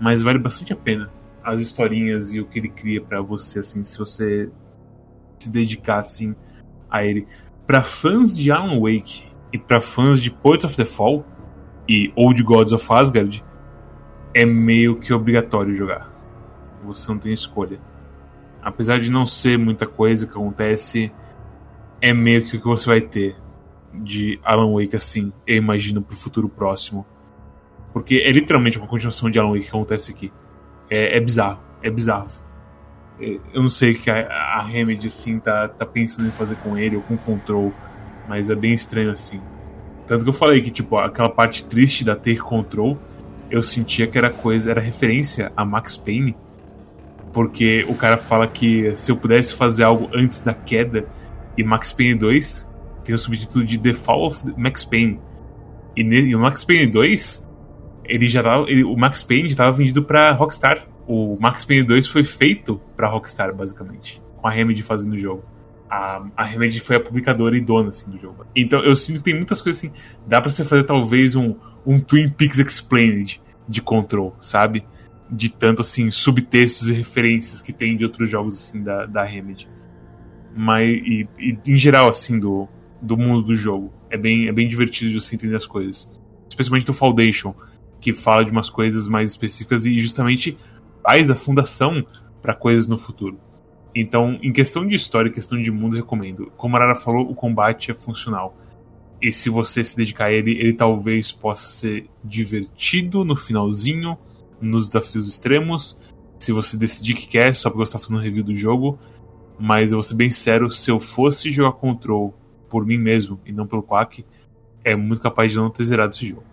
mas vale bastante a pena as historinhas e o que ele cria pra você, assim, se você se dedicar, assim, a ele. Pra fãs de Alan Wake e pra fãs de Poets of the Fall e Old Gods of Asgard, é meio que obrigatório jogar. Você não tem escolha. Apesar de não ser muita coisa que acontece, é meio que o que você vai ter de Alan Wake, assim, eu imagino, pro futuro próximo. Porque é literalmente uma continuação de Alan Wake que acontece aqui. É, é bizarro, é bizarro. É, Eu não sei o que a, a Remedy assim tá, tá pensando em fazer com ele ou com o Control, mas é bem estranho assim. Tanto que eu falei que tipo aquela parte triste da Take Control, eu sentia que era coisa, era referência a Max Payne, porque o cara fala que se eu pudesse fazer algo antes da queda e Max Payne 2 tem o subtítulo de The Fall of Max Payne. E, ne- e o Max Payne 2 ele já tava, ele- o Max Payne já tava vendido pra Rockstar. O Max Payne 2 foi feito pra Rockstar, basicamente. Com a Remedy fazendo o jogo. A, a Remedy foi a publicadora e dona, assim, do jogo. Então eu sinto que tem muitas coisas assim. Dá pra você fazer talvez um, um Twin Peaks Explained de Control, sabe? De tanto, assim, subtextos e referências que tem de outros jogos, assim, da, da Remedy. Mas, e, e em geral, assim, do, do mundo do jogo. É bem, é bem divertido de você entender as coisas. Especialmente do Foundation que fala de umas coisas mais específicas e justamente faz a fundação para coisas no futuro. Então, em questão de história, em questão de mundo, recomendo. Como a Arara falou, o combate é funcional. E se você se dedicar a ele, ele talvez possa ser divertido no finalzinho, nos desafios extremos. Se você decidir que quer, só porque você está fazendo review do jogo. Mas eu vou ser bem sério, se eu fosse jogar Control por mim mesmo e não pelo Quack, é muito capaz de não ter zerado esse jogo.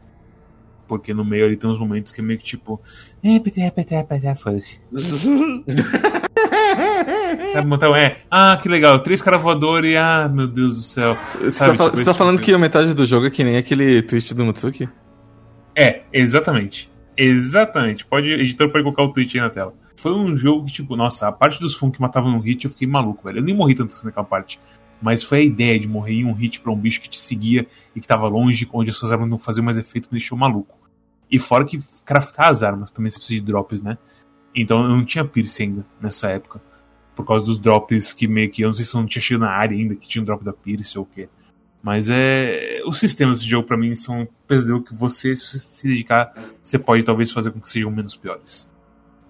Porque no meio ali tem uns momentos que é meio que tipo. Foda-se. Então é, ah, que legal, três caras voadores e ah, meu Deus do céu.
Você
Sabe,
tá,
tipo,
você tá falando
tipo
que a metade do jogo é que nem aquele tweet do Mutsuki?
É, exatamente. Exatamente. Pode, editor pode colocar o tweet aí na tela. Foi um jogo que, tipo, nossa, a parte dos fun que matavam no hit eu fiquei maluco, velho. Eu nem morri tanto assim naquela parte. Mas foi a ideia de morrer em um hit pra um bicho que te seguia e que tava longe, onde as suas armas não faziam mais efeito, me deixou maluco. E fora que craftar as armas também você precisa de drops, né? Então eu não tinha Pierce ainda nessa época. Por causa dos drops que meio que. Eu não sei se eu não tinha chegado na área ainda, que tinha um drop da Pierce ou o quê. Mas é. Os sistemas desse jogo, pra mim, são um pesadelo que você, se você se dedicar, você pode talvez fazer com que sejam menos piores.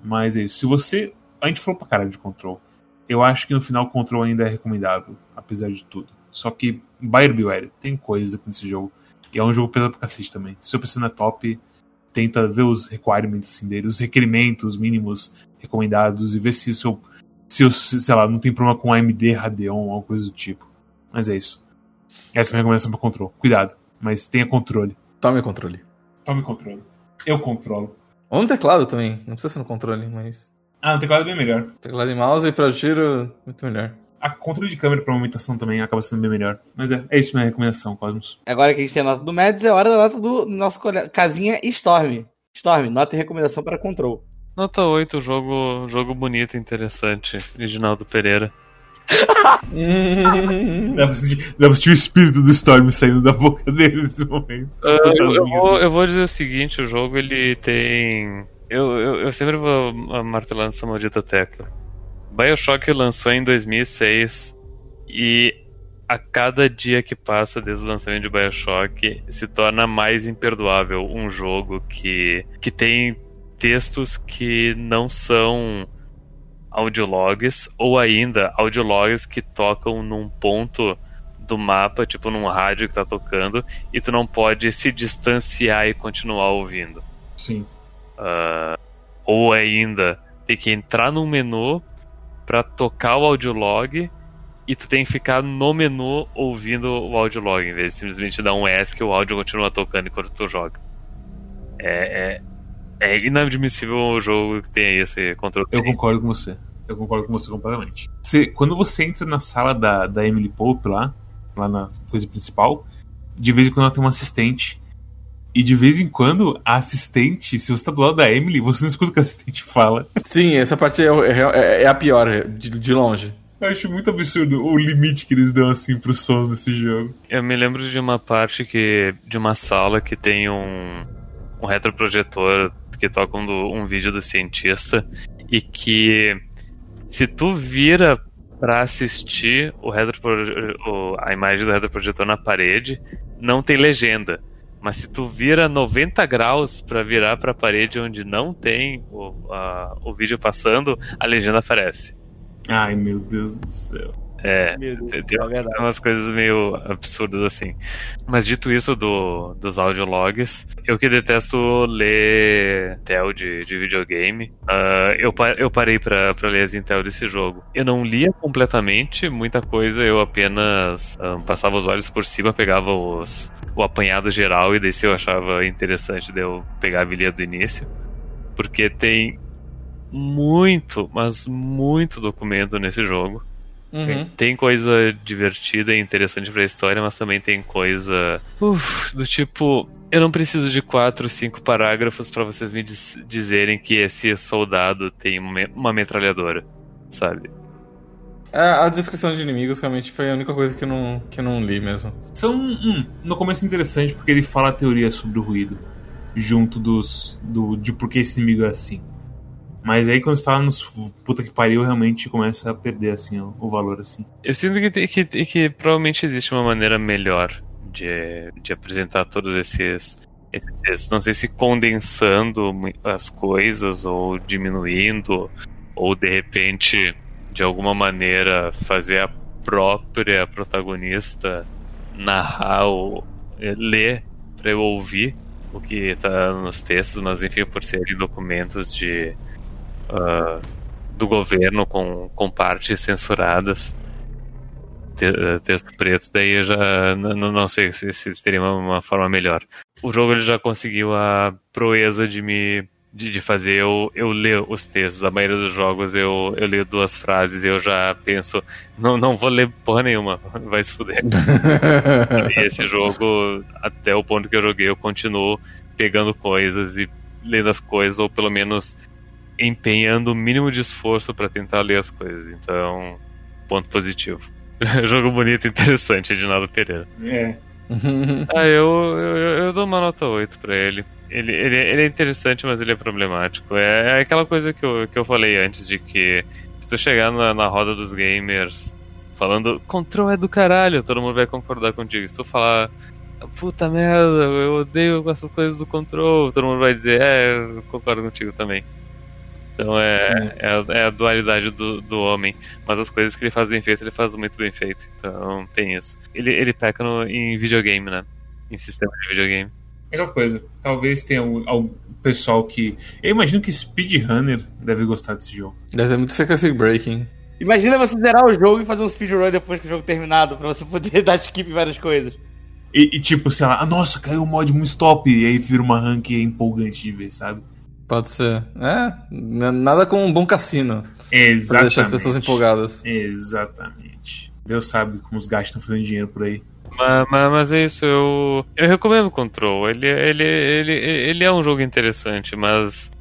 Mas é isso. Se você. A gente falou pra caralho de control. Eu acho que no final o control ainda é recomendável, apesar de tudo. Só que, Buyer Beware, tem coisas aqui nesse jogo. E é um jogo pesado pra cacete também. Se seu PC não é top, tenta ver os requirements assim, dele, os requerimentos mínimos recomendados e ver se o seu. Se, se, sei lá, não tem problema com AMD, Radeon, alguma coisa do tipo. Mas é isso. Essa é a minha recomendação pra controle. Cuidado, mas tenha controle.
Tome controle.
Tome controle. Eu controlo.
Ou no teclado também, não precisa ser no controle, mas.
Ah, no teclado é bem melhor.
Teclado e mouse pra giro, muito melhor.
A controle de câmera pra movimentação também acaba sendo bem melhor. Mas é, é isso minha recomendação, Cosmos.
Agora que a gente tem a nota do Mads, é hora da nota do nosso casinha Storm. Storm, nota e recomendação para Control.
Nota 8, jogo, jogo bonito, interessante. Reginaldo Pereira.
Dá pra, sentir, dá pra sentir o espírito do Storm saindo da boca dele nesse momento.
Ah, eu, eu vou, eu vou dizer o seguinte, o jogo ele tem. Eu, eu, eu sempre vou martelando essa maldita tecla. Bioshock lançou em 2006 e a cada dia que passa desde o lançamento de Bioshock se torna mais imperdoável um jogo que, que tem textos que não são audiologs ou ainda audiologs que tocam num ponto do mapa, tipo num rádio que tá tocando, e tu não pode se distanciar e continuar ouvindo.
Sim.
Ah, ou ainda tem que entrar num menu pra tocar o audiolog e tu tem que ficar no menu ouvindo o audiolog, em vez de simplesmente dar um S que o áudio continua tocando enquanto tu joga. É, é, é inadmissível um jogo que tenha esse controle.
Eu concordo com você. Eu concordo com você completamente. Você- quando você entra na sala da, da Emily Pope lá, lá na coisa principal, de vez em quando ela tem uma assistente. E de vez em quando, a assistente, se você tá do lado da Emily, você não escuta o que a assistente fala.
Sim, essa parte é, é- é a pior, é de, de longe.
Eu acho muito absurdo o limite que eles dão assim pros sons desse jogo.
Eu me lembro de uma parte que de uma sala que tem um, um retroprojetor que toca um, do- um vídeo do cientista e que se tu vira pra assistir o retropro- o- a imagem do retroprojetor na parede, não tem legenda. Mas se tu vira 90 graus pra virar pra parede onde não tem o, a- o vídeo passando, a legenda aparece.
Ai, meu Deus do céu.
É,
Meu Deus,
tem
é
umas coisas meio absurdas assim. Mas dito isso do, dos audiologs, eu que detesto ler Intel de, de videogame, ah, eu, eu parei pra, pra ler as Intel desse jogo. Eu não lia completamente muita coisa, eu apenas ah, passava os olhos por cima, pegava os, o apanhado geral e daí se eu achava interessante daí eu pegava e lia do início. Porque tem muito, mas muito documento nesse jogo.
Uhum.
Tem coisa divertida e interessante pra história, mas também tem coisa. uf, do tipo. Eu não preciso de quatro, cinco parágrafos pra vocês me diz- dizerem que esse soldado tem uma metralhadora, sabe?
É, A, a descrição de inimigos realmente foi a única coisa que eu não, que eu não li mesmo.
São, hum, no começo é interessante porque ele fala a teoria sobre o ruído, junto dos, do, de por que esse inimigo é assim. Mas aí quando você tá nos puta que pariu, realmente começa a perder, assim, o, o valor, assim.
Eu sinto que, que, que provavelmente existe uma maneira melhor de, de apresentar todos esses, esses. Não sei se condensando as coisas ou diminuindo, ou de repente, de alguma maneira, fazer a própria protagonista narrar ou é, ler para eu ouvir o que tá nos textos, mas enfim, por serem documentos de uh, do governo com, com partes censuradas, te, uh, texto preto, daí eu já não, não sei se, se teria uma, uma, forma melhor. O jogo ele já conseguiu a proeza de me de, de, fazer eu, eu ler os textos. A maioria dos jogos eu, eu leio duas frases e eu já penso, não, não vou ler porra nenhuma, vai se fuder. e esse jogo, até o ponto que eu joguei, eu continuo pegando coisas e lendo as coisas, ou pelo menos empenhando o mínimo de esforço para tentar ler as coisas. Então, ponto positivo. Jogo bonito e interessante, Edinaldo Pereira.
É.
ah, eu, eu, eu, dou uma nota 8 pra ele. Ele, ele. ele é interessante, mas ele é problemático. É, é, aquela coisa que eu, que eu falei antes, de que se tu chegar na, na roda dos gamers falando control é do caralho, todo mundo vai concordar contigo. Se tu falar puta merda, eu odeio essas coisas do control, todo mundo vai dizer, é, eu concordo contigo também. Então é, é, a, é a dualidade do, do homem. Mas as coisas que ele faz bem feito, ele faz muito bem feito. Então tem isso. Ele, ele peca no, em videogame, né? Em sistema de videogame.
Melhor coisa, talvez tenha algum, algum pessoal que. Eu imagino que speedrunner deve gostar desse jogo.
Deve ser muito sequence breaking.
Imagina você zerar o jogo e fazer um speedrun depois que o jogo terminado, pra você poder dar skip em várias coisas.
E, e, tipo, sei lá, ah, nossa, caiu um mod muito top, e aí vira uma rank empolgante de ver, sabe?
Pode ser. É, nada como um bom cassino.
Exatamente. Pra
deixar as pessoas empolgadas.
Exatamente. Deus sabe como os gastos estão fazendo dinheiro por aí.
Mas, mas, mas, é isso, eu, eu recomendo Control. Ele, ele, ele, ele é um jogo interessante, mas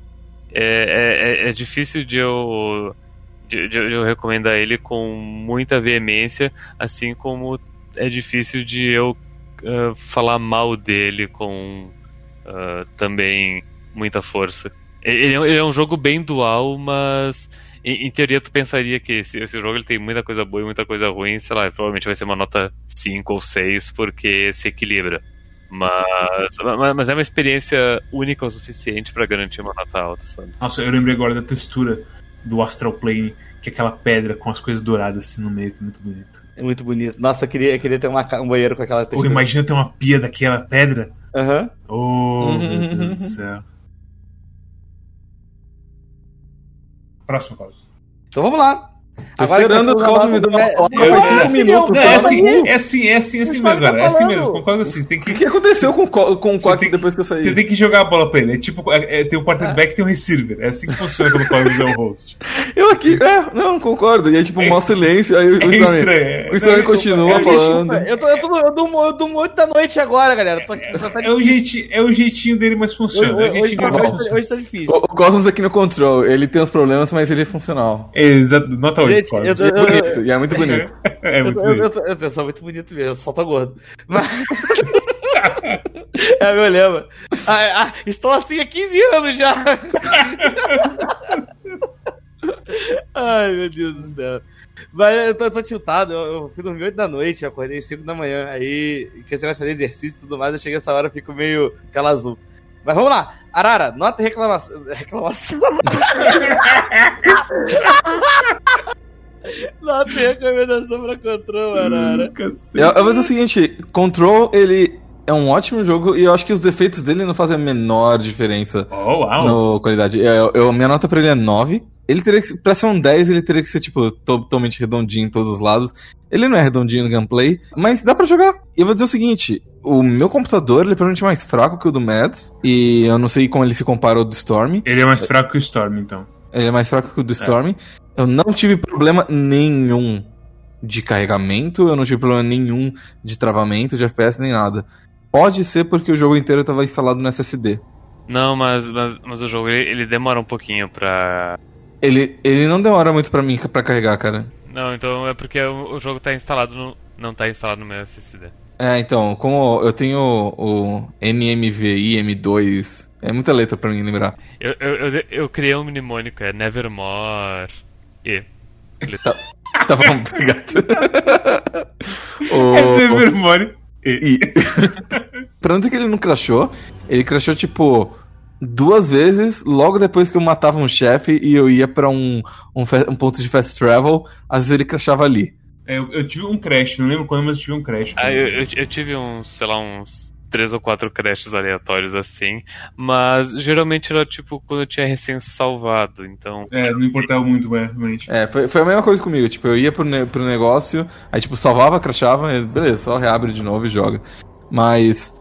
é, é, é difícil de eu, de, de eu recomendar ele com muita veemência, assim como é difícil de eu uh, falar mal dele com uh, também muita força. Ele, ele, é um jogo bem dual, mas em, em teoria tu pensaria que esse, esse, jogo ele tem muita coisa boa e muita coisa ruim, sei lá, provavelmente vai ser uma nota 5 ou 6 porque se equilibra. Mas, mas é uma experiência única o suficiente para garantir uma nota alta, sabe?
Nossa, eu lembrei agora da textura do Astral Plane, que é aquela pedra com as coisas douradas assim no meio, que é muito bonito.
É muito bonito. Nossa, eu queria, eu queria ter uma, um banheiro com aquela textura.
Ou imagina ter uma pia daquela pedra.
Aham.
Uhum. Oh, meu Deus do céu. Próximo caso.
Então vamos lá.
Tô Agora esperando o Cosmo me dar uma palavra faz 5 minutos.
é, assim, é assim, é assim, é assim mesmo, velho. É assim mesmo, concordo assim. Tem que...
O que aconteceu com, com o Quack depois que eu saí?
Você tem que jogar a bola pra ele. É tipo, é, é, tem o quarterback e tem o receiver. É assim que funciona quando o Cosmo é o host.
Eu aqui, é, não, concordo. E aí, tipo, um mau silêncio, aí o é Stormy, o Stormy continua falando.
Eu, tô, eu, tô, eu, durmo, eu durmo 8 da noite agora, galera. Tô,
é, o jeitinho, é o jeitinho dele, mas funciona. Hoje,
hoje, tá, hoje, tá difícil. O,
o Cosmos aqui no control, ele tem os problemas, mas ele é funcional.
Exato, nota 8, Cosmos
bonito, e é muito bonito.
é muito eu, bonito.
Eu, eu, eu, sou muito bonito mesmo, só tô gordo. Mas... é meu lema. Ah, ah, estou assim há 15 anos já. Ai, meu Deus do céu. Mas eu tô, eu tô tiltado, eu, eu fui dormir 8 da noite, acordei 5 da manhã, aí, que você vai fazer exercício e tudo mais, eu cheguei essa hora e fico meio tela azul. Mas vamos lá. Arara, nota reclamação. Reclamação. Não tem recomendação pra Control, Arara.
Eu, eu vou dizer o seguinte: Control, ele é um ótimo jogo e eu acho que os defeitos dele não fazem a menor diferença
oh, wow.
na qualidade. Eu, eu, minha nota pra ele é 9. Ele teria que, pra ser um 10, ele teria que ser, tipo, totalmente redondinho em todos os lados. Ele não é redondinho no gameplay, mas dá pra jogar. E eu vou dizer o seguinte: o meu computador ele é provavelmente mais fraco que o do Mads. E eu não sei como ele se compara ao do Storm.
Ele é mais fraco que o Storm, então.
Ele é mais fraco que o do Storm. É. Eu não tive problema nenhum de carregamento, eu não tive problema nenhum de travamento, de FPS, nem nada. Pode ser porque o jogo inteiro estava instalado no SSD.
Não, mas, mas, mas o jogo ele, ele, demora um pouquinho pra.
Ele, ele não demora muito pra mim pra carregar, cara.
Não, então é porque o, o jogo tá instalado no. Não tá instalado no meu SSD.
É, então, como eu tenho o NMVI M2, é muita letra pra mim lembrar.
Eu, eu, eu, eu criei um mnemônico, é Nevermore e.
Tá, tá bom, obrigado.
o... É Nevermore e.
e... pra onde que ele não crashou? Ele crashou tipo duas vezes logo depois que eu matava um chefe e eu ia para um, um, um, ponto de fast travel, às vezes ele crashava ali.
É, eu, eu tive um crash, não lembro quando, mas eu tive um crash.
Ah, eu, eu, eu tive uns, sei lá, uns três ou quatro crashes aleatórios assim, mas geralmente era tipo quando eu tinha recém salvado, então.
É, não importava muito, é, realmente.
É, foi, foi a mesma coisa comigo. Tipo, eu ia pro, ne pro negócio, aí tipo, salvava, crachava, e beleza, só reabre de novo e joga. Mas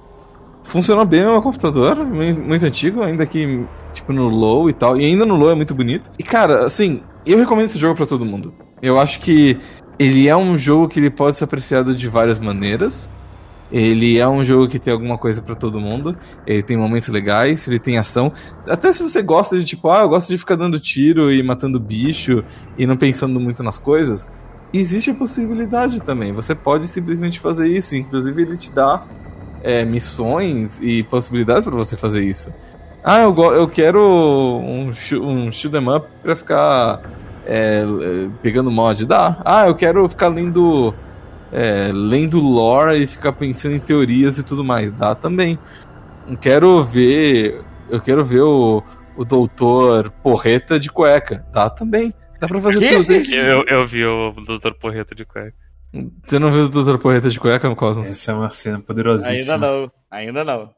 funcionou bem no meu computador, muito, muito antigo, ainda que, tipo, no low e tal. E ainda no low é muito bonito. E cara, assim, eu recomendo esse jogo para todo mundo. Eu acho que ele é um jogo que ele pode ser apreciado de várias maneiras. Ele é um jogo que tem alguma coisa para todo mundo. Ele tem momentos legais, ele tem ação. Até se você gosta de tipo, ah, eu gosto de ficar dando tiro e matando bicho e não pensando muito nas coisas, existe a possibilidade também. Você pode simplesmente fazer isso. Inclusive, ele te dá é, missões e possibilidades para você fazer isso. Ah, eu, eu quero um, um shoot 'em up pra ficar é, pegando mod. Dá. Ah, eu quero ficar lendo é, lendo lore e ficar pensando em teorias e tudo mais. Dá também. Eu quero ver. Eu quero ver o, o doutor Porreta de cueca. Dá também. Dá pra fazer
que?
tudo.
Eu, eu vi o doutor Porreta de cueca.
Você não viu o doutor Porreta de cueca, Cosmos?
Essa é uma cena poderosíssima.
Ainda não, ainda não.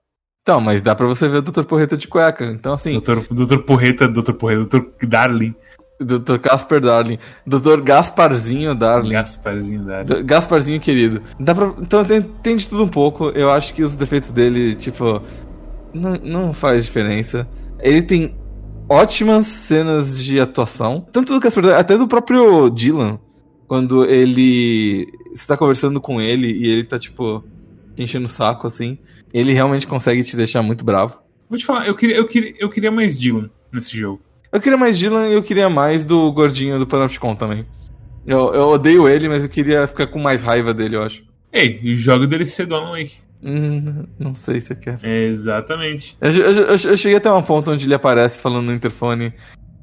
Então, mas dá pra você ver o doutor Porreta de cueca. Então, assim.
Doutor, doutor Porreta, doutor Porreta, doutor Darling.
Dr. Casper Darling. Dr. Gasparzinho Darling.
Gasparzinho Darling.
Gasparzinho querido. Dá pra... Então tem, tem de tudo um pouco. Eu acho que os defeitos dele, tipo. Não, não faz diferença. Ele tem ótimas cenas de atuação. Tanto do Casper Darling, até do próprio Dylan. Quando ele está conversando com ele e ele tá, tipo, enchendo o saco, assim. Ele realmente consegue te deixar muito bravo.
Vou te falar, eu queria, eu queria, eu queria mais Dylan nesse jogo.
Eu queria mais Dylan e eu queria mais do gordinho do Panopticon também. Eu, eu odeio ele, mas eu queria ficar com mais raiva dele, eu acho.
Ei, e joga o DLC do Alan Wake.
Hum, não sei se eu quero.
É, exatamente.
Eu, eu, eu, cheguei até um ponto onde ele aparece falando no interfone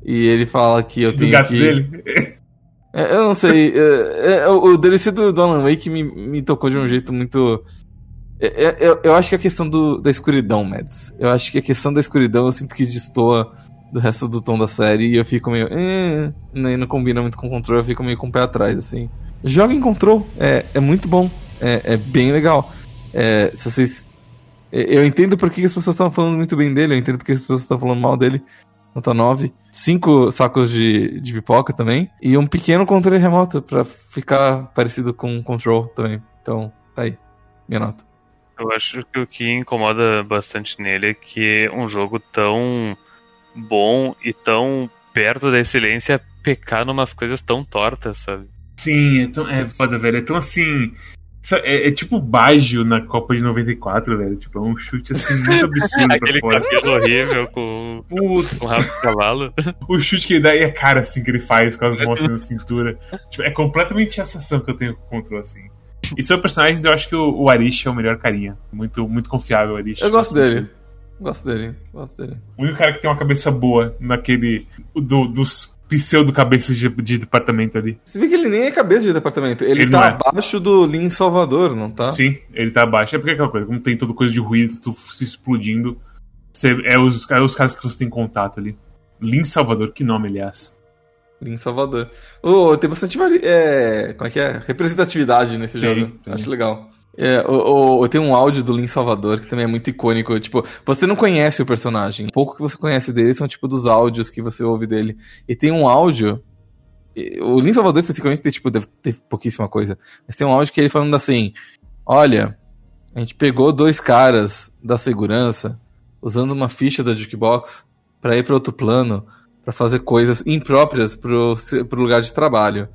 e ele fala que eu
do
tenho
gato
que...
dele?
É, eu não sei. É, é, o DLC do, do Alan Wake me, me tocou de um jeito muito... Eu, eu acho que é a questão do, da escuridão, Mads. Eu acho que a questão da escuridão eu sinto que destoa do resto do tom da série e eu fico meio. Eh, nem não combina muito com o controle, eu fico meio com o pé atrás, assim. Joga em control, é, é muito bom, é, é bem legal. É, se vocês. Eu entendo por que as pessoas estão falando muito bem dele, eu entendo por que as pessoas estão falando mal dele. Nota 9. Cinco sacos de, de pipoca também. E um pequeno controle remoto pra ficar parecido com o control também. Então, tá aí. Minha nota.
Eu acho que o que incomoda bastante nele é que um jogo tão bom e tão perto da excelência pecar numas coisas tão tortas, sabe?
Sim, é, tão, é foda, velho. É tão assim. É, é, tipo Baggio na Copa de 94, velho. Tipo, é um chute assim muito absurdo
Aquele
pra fora.
cabelo horrível com,
Puta.
com rabo de cavalo.
O chute que ele dá e a cara assim que ele faz com as mãos assim na cintura. Tipo, é completamente a sensação que eu tenho com o controle assim. E sobre personagens, eu acho que o, o Arish é o melhor carinha. Muito, muito confiável, o Arish.
Eu gosto dele. Gosto dele, gosto dele.
O único cara que tem uma cabeça boa naquele. Do, dos pseudo-cabeças de, de, departamento ali.
Você vê que ele nem é cabeça de departamento. Ele,
Ele
tá
é.
abaixo do Lean Salvador, não tá?
Sim, ele tá abaixo. É porque é aquela coisa, como tem toda coisa de ruído, tu se explodindo. Você, é, os, é os caras que você tem contato ali. Lin Salvador, que nome, aliás.
Lean Salvador. Oh, tem bastante é... Como é que é? Representatividade nesse
Tem,
jogo.
tem.
Acho legal. É, um áudio do Lean Salvador que também é muito icônico. Tipo, você não conhece o personagem. O pouco que você conhece dele são tipo dos áudios que você ouve dele. E tem um áudio. O Lean Salvador especificamente tem, tipo, deve ter pouquíssima coisa. Mas tem um áudio que ele falando assim: Olha, a gente pegou dois caras da segurança usando uma ficha da Jukebox pra ir pra outro plano pra fazer coisas impróprias pro, pro lugar de trabalho.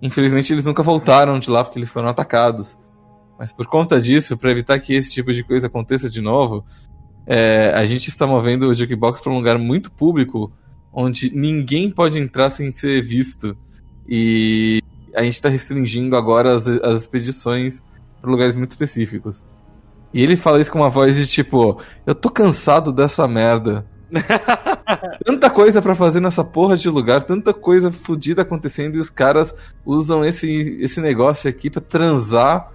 Infelizmente eles nunca voltaram de lá porque eles foram atacados. Mas por conta disso, pra evitar que esse tipo de coisa aconteça de novo, é, a gente está movendo o Jukebox para um lugar muito público, onde ninguém pode entrar sem ser visto. E a gente está restringindo agora as, as expedições para lugares muito específicos. E ele fala isso com uma voz de tipo: Eu tô cansado dessa merda. tanta coisa pra fazer nessa porra de lugar, tanta coisa fodida acontecendo e os caras usam esse, esse negócio aqui pra transar.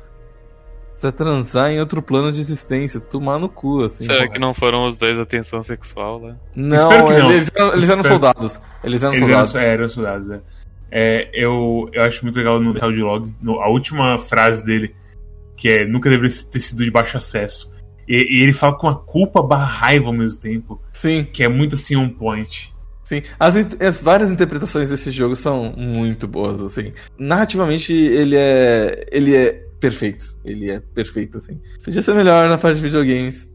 Pra transar em outro plano de existência, tomar no cu, assim.
Será que não foram os dois a tensão sexual lá?
Não,
Espero que não.
Eles, eram, eles eram soldados. Eles eram
Eles eram,
soldados.
é, eram soldados, é. É, eu, eu acho muito legal no Metal de Log, no, a última frase dele, que é nunca deveria ter sido de baixo acesso. E, e ele fala com a culpa barra raiva ao mesmo tempo,
Sim,
que é muito assim on point.
sim. As, as várias interpretações desse jogo são muito boas, assim. Narrativamente, ele é. ele é perfeito. Ele é perfeito, assim. Podia ser melhor na parte de videogames.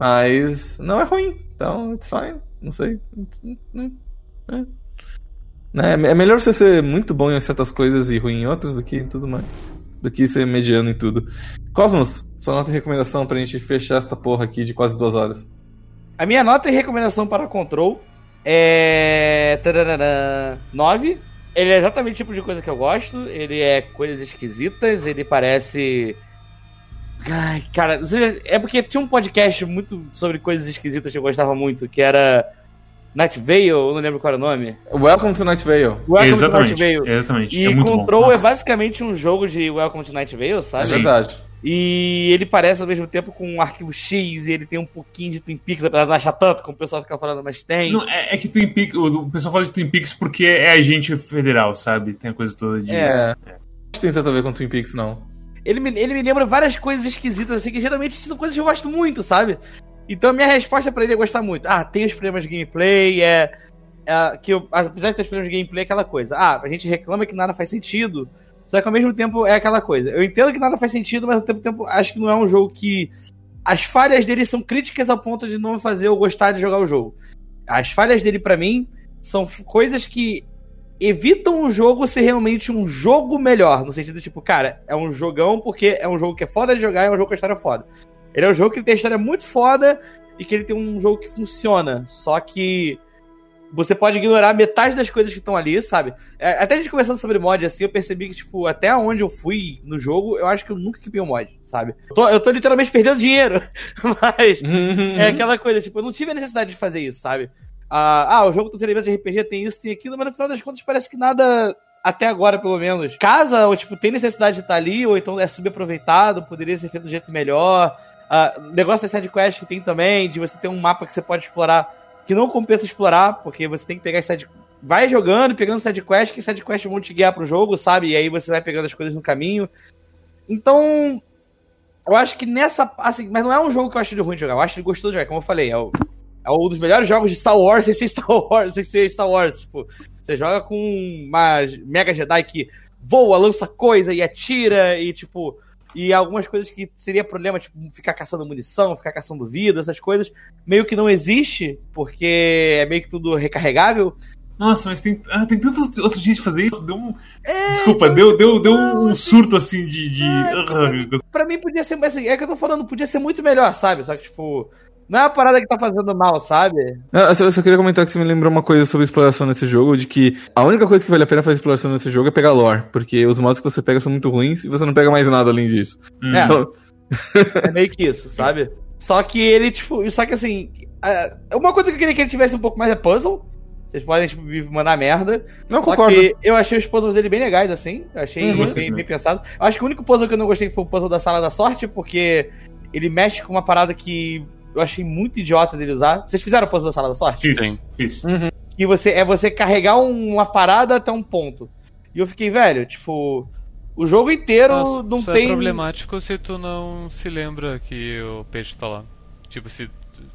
Mas não é ruim. Então, it's fine. Não sei. É. Né, É melhor você ser muito bom em certas coisas e ruim em outras do que em tudo mais. Do que ser mediano em tudo. Cosmos, sua nota e recomendação pra gente fechar esta porra aqui de quase duas horas.
A minha nota e recomendação para Control é. 9. Ele é exatamente o tipo de coisa que eu gosto. Ele é coisas esquisitas. Ele parece. Ai, cara, é porque tinha um podcast muito sobre coisas esquisitas que eu gostava muito, que era Night Vale, eu não lembro qual era o nome.
Welcome to Night Vale.
Welcome to
exatamente.
Night Vale.
Exatamente.
E
é muito
Control
bom.
é basicamente um jogo de Welcome to Night Vale,
É
sabe?
Sim.
verdade.
E ele parece ao mesmo tempo com um arquivo X e ele tem um pouquinho de Twin Peaks, apesar de não achar tanto, como o pessoal fica falando, mas tem.
Não, é, é que Twin Peaks, o, pessoal fala de Twin Peaks porque é agente federal, sabe? Tem a coisa toda de.
É.
Não tem tanto a ver com Twin Peaks, não.
Ele me, ele me lembra várias coisas esquisitas, assim, que geralmente são coisas que eu gosto muito, sabe? Então a minha resposta pra ele é gostar muito. Ah, tem os problemas de gameplay, é. é que eu, apesar de ter os problemas de gameplay, é aquela coisa. Ah, a gente reclama que nada faz sentido. Só que ao mesmo tempo é aquela coisa. Eu entendo que nada faz sentido, mas ao mesmo tempo acho que não é um jogo que. As falhas dele são críticas ao ponto de não fazer eu gostar de jogar o jogo. As falhas dele, pra mim, são coisas que evitam o jogo ser realmente um jogo melhor. No sentido, tipo, cara, é um jogão porque é um jogo que é foda de jogar e é um jogo com história foda. Ele é um jogo que tem história muito foda e que ele tem um jogo que funciona. Só que você pode ignorar metade das coisas que estão ali, sabe? É, Até a gente conversando sobre mod, assim, eu percebi que, tipo, até onde eu fui no jogo, eu acho que eu nunca equipei um mod, sabe? Eu tô, eu tô literalmente perdendo dinheiro, mas é aquela coisa, tipo, eu não tive a necessidade de fazer isso, sabe? Ah, ah, o jogo dos elementos de RPG tem isso, tem aquilo, mas no final das contas parece que nada, até agora pelo menos, casa, ou tipo, tem necessidade de estar ali, ou então é subaproveitado, poderia ser feito de um jeito melhor. Ah, negócio da sidequest que tem também, de você ter um mapa que você pode explorar, que não compensa explorar, porque você tem que pegar side Vai jogando, pegando sidequest, que sidequest vão te guiar pro jogo, sabe? E aí você vai pegando as coisas no caminho. Então, eu acho que nessa. Assim, mas não é um jogo que eu acho ele ruim de jogar. Eu acho ele gostoso de jogar, como eu falei. É, o, é um dos melhores jogos de Star Wars sem ser Star Wars, sem ser Star Wars. Tipo, você joga com uma Mega Jedi que voa, lança coisa e atira e, tipo. E algumas coisas que seria problema, tipo, ficar caçando munição, ficar caçando vida, essas coisas, meio que não existe, porque é meio que tudo recarregável.
Nossa, mas tem, ah, tem tantos outros jeitos de fazer isso. Deu um...
É,
Desculpa, deu, deu, deu
não,
um
assim-
surto assim de. de...
É, Pra mim podia ser, assim, é que eu tô falando, podia ser muito melhor, sabe? Só que, tipo, não é uma parada que tá fazendo mal, sabe?
Não, eu só, eu só queria comentar que você me lembrou uma coisa sobre exploração nesse jogo, de que a única coisa que vale a pena fazer exploração nesse jogo é pegar lore, porque os modos que você pega são muito ruins e você não pega mais nada além disso.
Hum.
É.
Então,
É meio que isso, sabe? Só que ele, tipo, só que assim, é, uma coisa que eu queria que ele tivesse um pouco mais é puzzle. Vocês podem, tipo, me mandar merda.
não
Só
concordo.
que eu achei os puzzles dele bem legais, assim. Eu achei
Uhum.
bem, bem, pensado. Eu acho que o único puzzle que eu não gostei foi o puzzle da sala da sorte, porque ele mexe com uma parada que eu achei muito idiota dele usar. Vocês fizeram o puzzle da sala da sorte?
Fiz,
Sim.
fiz.
que você é você carregar um- uma parada até um ponto. E eu fiquei, velho, tipo, o jogo inteiro
Nossa,
não
isso
tem.
é problemático se tu não se lembra que o peixe tá lá. Tipo, se.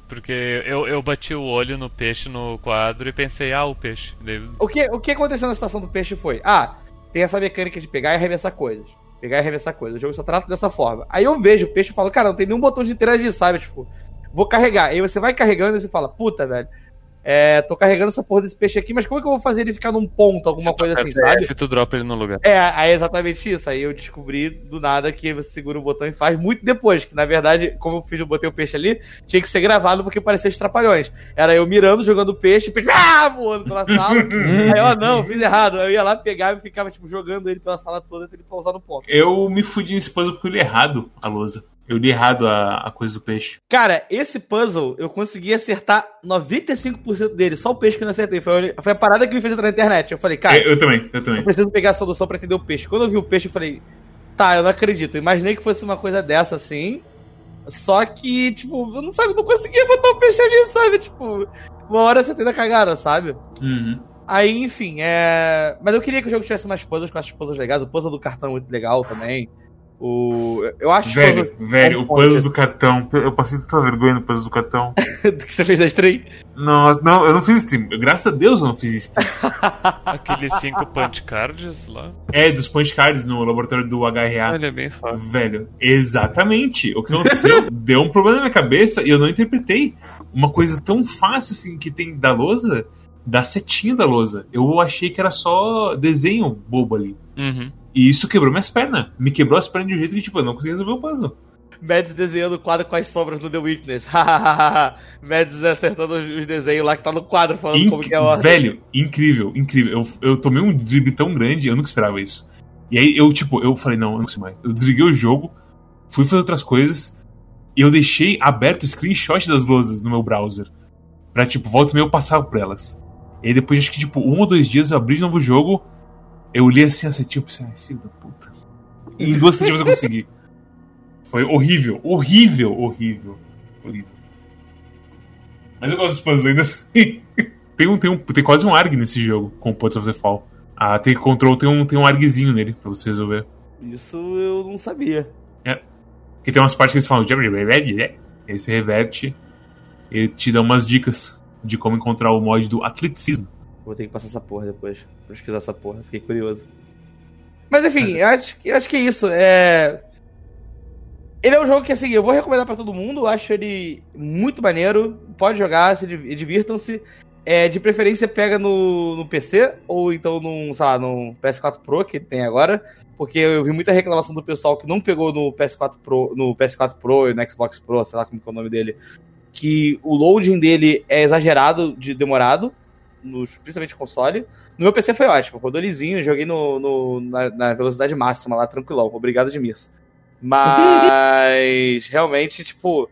Porque eu, eu bati o olho no peixe no quadro e pensei, ah, o peixe. Daí-
O que, o que aconteceu na situação do peixe foi: ah, tem essa mecânica de pegar e arremessar coisas. Pegar e arremessar coisas. O jogo só trata dessa forma. Aí eu vejo o peixe e falo, cara, não tem nenhum botão de interagir, sabe? Tipo, vou carregar. Aí você vai carregando e você fala, puta, velho. É, tô carregando essa porra desse peixe aqui, mas como é que eu vou fazer ele ficar num ponto, alguma coisa assim, sabe?
F, tu dropa ele no lugar.
É, aí é exatamente isso. Aí eu descobri do nada que você segura o botão e faz muito depois. Que na verdade, como eu fiz, eu botei o peixe ali, tinha que ser gravado porque parecia os trapalhões. Era eu mirando, jogando peixe, o peixe ah, voando pela sala. aí eu, ah, não, fiz errado. Aí eu ia lá pegar e ficava, tipo, jogando ele pela sala toda até ele pousar no ponto.
Eu me fudi nesse puzzle porque eu li errado a lousa. Eu li errado a, a coisa do peixe.
Cara, esse puzzle eu consegui acertar 95% dele, só o peixe que eu não acertei. Foi foi a parada que me fez entrar na internet. Eu falei, cara.
eu, eu também, eu também.
Eu preciso pegar a solução pra entender o peixe. Quando eu vi o peixe, eu falei, tá, eu não acredito. Imaginei que fosse uma coisa dessa assim. Só que, tipo, eu não sabe, não conseguia botar o peixe ali, sabe? Tipo, uma hora você tem cagada, sabe?
Uhum.
Aí, enfim, é. Mas eu queria que o jogo tivesse mais puzzles, com as puzzles legais. O puzzle do cartão é muito legal também. O... Eu acho
Velho,
que.
velho, o puzzle do cartão. Eu passei tanta vergonha no puzzle do cartão.
do que você fez da stream.
Nossa, não, eu não fiz stream. Graças a Deus eu não fiz stream.
Aqueles cinco punch cards lá.
É, dos punch cards no laboratório do HRA.
Olha, é bem fácil.
Velho, exatamente. O que aconteceu deu um problema na minha cabeça e eu não interpretei. Uma coisa tão fácil assim que tem da lousa, da setinha da lousa. Eu achei que era só desenho bobo ali.
Uhum.
E isso quebrou minhas pernas. Me quebrou as pernas de um jeito que, tipo, eu não consegui resolver o puzzle.
Mads desenhando o quadro com as sombras no The Witness. Mads acertando os desenhos lá que tá no quadro falando
Inc-
como que é a ordem.
Velho, incrível, incrível. Eu, eu tomei um drible tão grande, eu nunca esperava isso. E aí eu, tipo, eu falei, não, eu não consigo mais. Eu desliguei o jogo, fui fazer outras coisas, e eu deixei aberto o screenshot das lousas no meu browser. Pra, tipo, volta e meia eu passava por elas. E aí depois, acho que, tipo, um ou dois dias eu abri de novo o jogo, eu li assim a setinha e pensei, ai, filho da puta. E em duas semanas eu consegui. Foi horrível, horrível, horrível, horrível. Mas eu gosto dos puzzles ainda assim. Tem, um, tem, um, tem quase um ARG nesse jogo, com o Pots of the Fall. A Take Control tem um, tem um ARGzinho nele pra você resolver.
Isso eu não sabia.
Porque tem umas partes que eles falam, aí você reverte e te dá umas dicas de como encontrar o mod do atleticismo.
Vou ter que passar essa porra depois. Pesquisar essa porra, fiquei curioso. Mas enfim,
Mas-
eu acho, que, eu acho que é isso. É... Ele é um jogo que, assim, eu vou recomendar pra todo mundo. Eu acho ele muito maneiro. Pode jogar, se div- divirtam-se. É, de preferência, pega no, no PC ou então num, sei lá, no PS4 Pro que tem agora. Porque eu vi muita reclamação do pessoal que não pegou no PS4 Pro, no PS4 Pro e no Xbox Pro, sei lá como é o nome dele. Que o loading dele é exagerado de demorado, nos, principalmente console. No meu PC foi ótimo, rodou lisinho, joguei no, no- na, na velocidade máxima lá, tranquilão. Obrigado, Demirs. Mas realmente, tipo.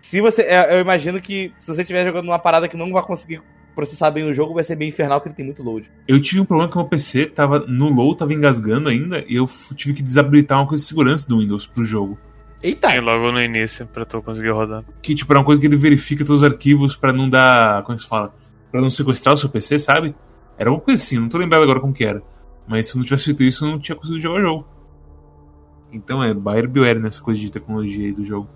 Se você. é, Eu imagino que se você estiver jogando numa parada que não vai conseguir processar bem o jogo, vai ser bem infernal, porque ele tem muito load.
Eu tive um problema que o meu PC tava no low, tava engasgando ainda, e eu tive que desabilitar uma coisa de segurança do Windows pro jogo.
Eita!
E logo no início, pra tu conseguir rodar.
Que, tipo, era uma coisa que ele verifica todos os arquivos pra não dar. Como é que se fala? Pra não sequestrar o seu PC, sabe? Era uma coisa assim, não tô lembrado agora como que era. Mas se eu não tivesse feito isso, eu não tinha conseguido jogar o jogo. Então é Bayer Beware nessa coisa de tecnologia aí do jogo.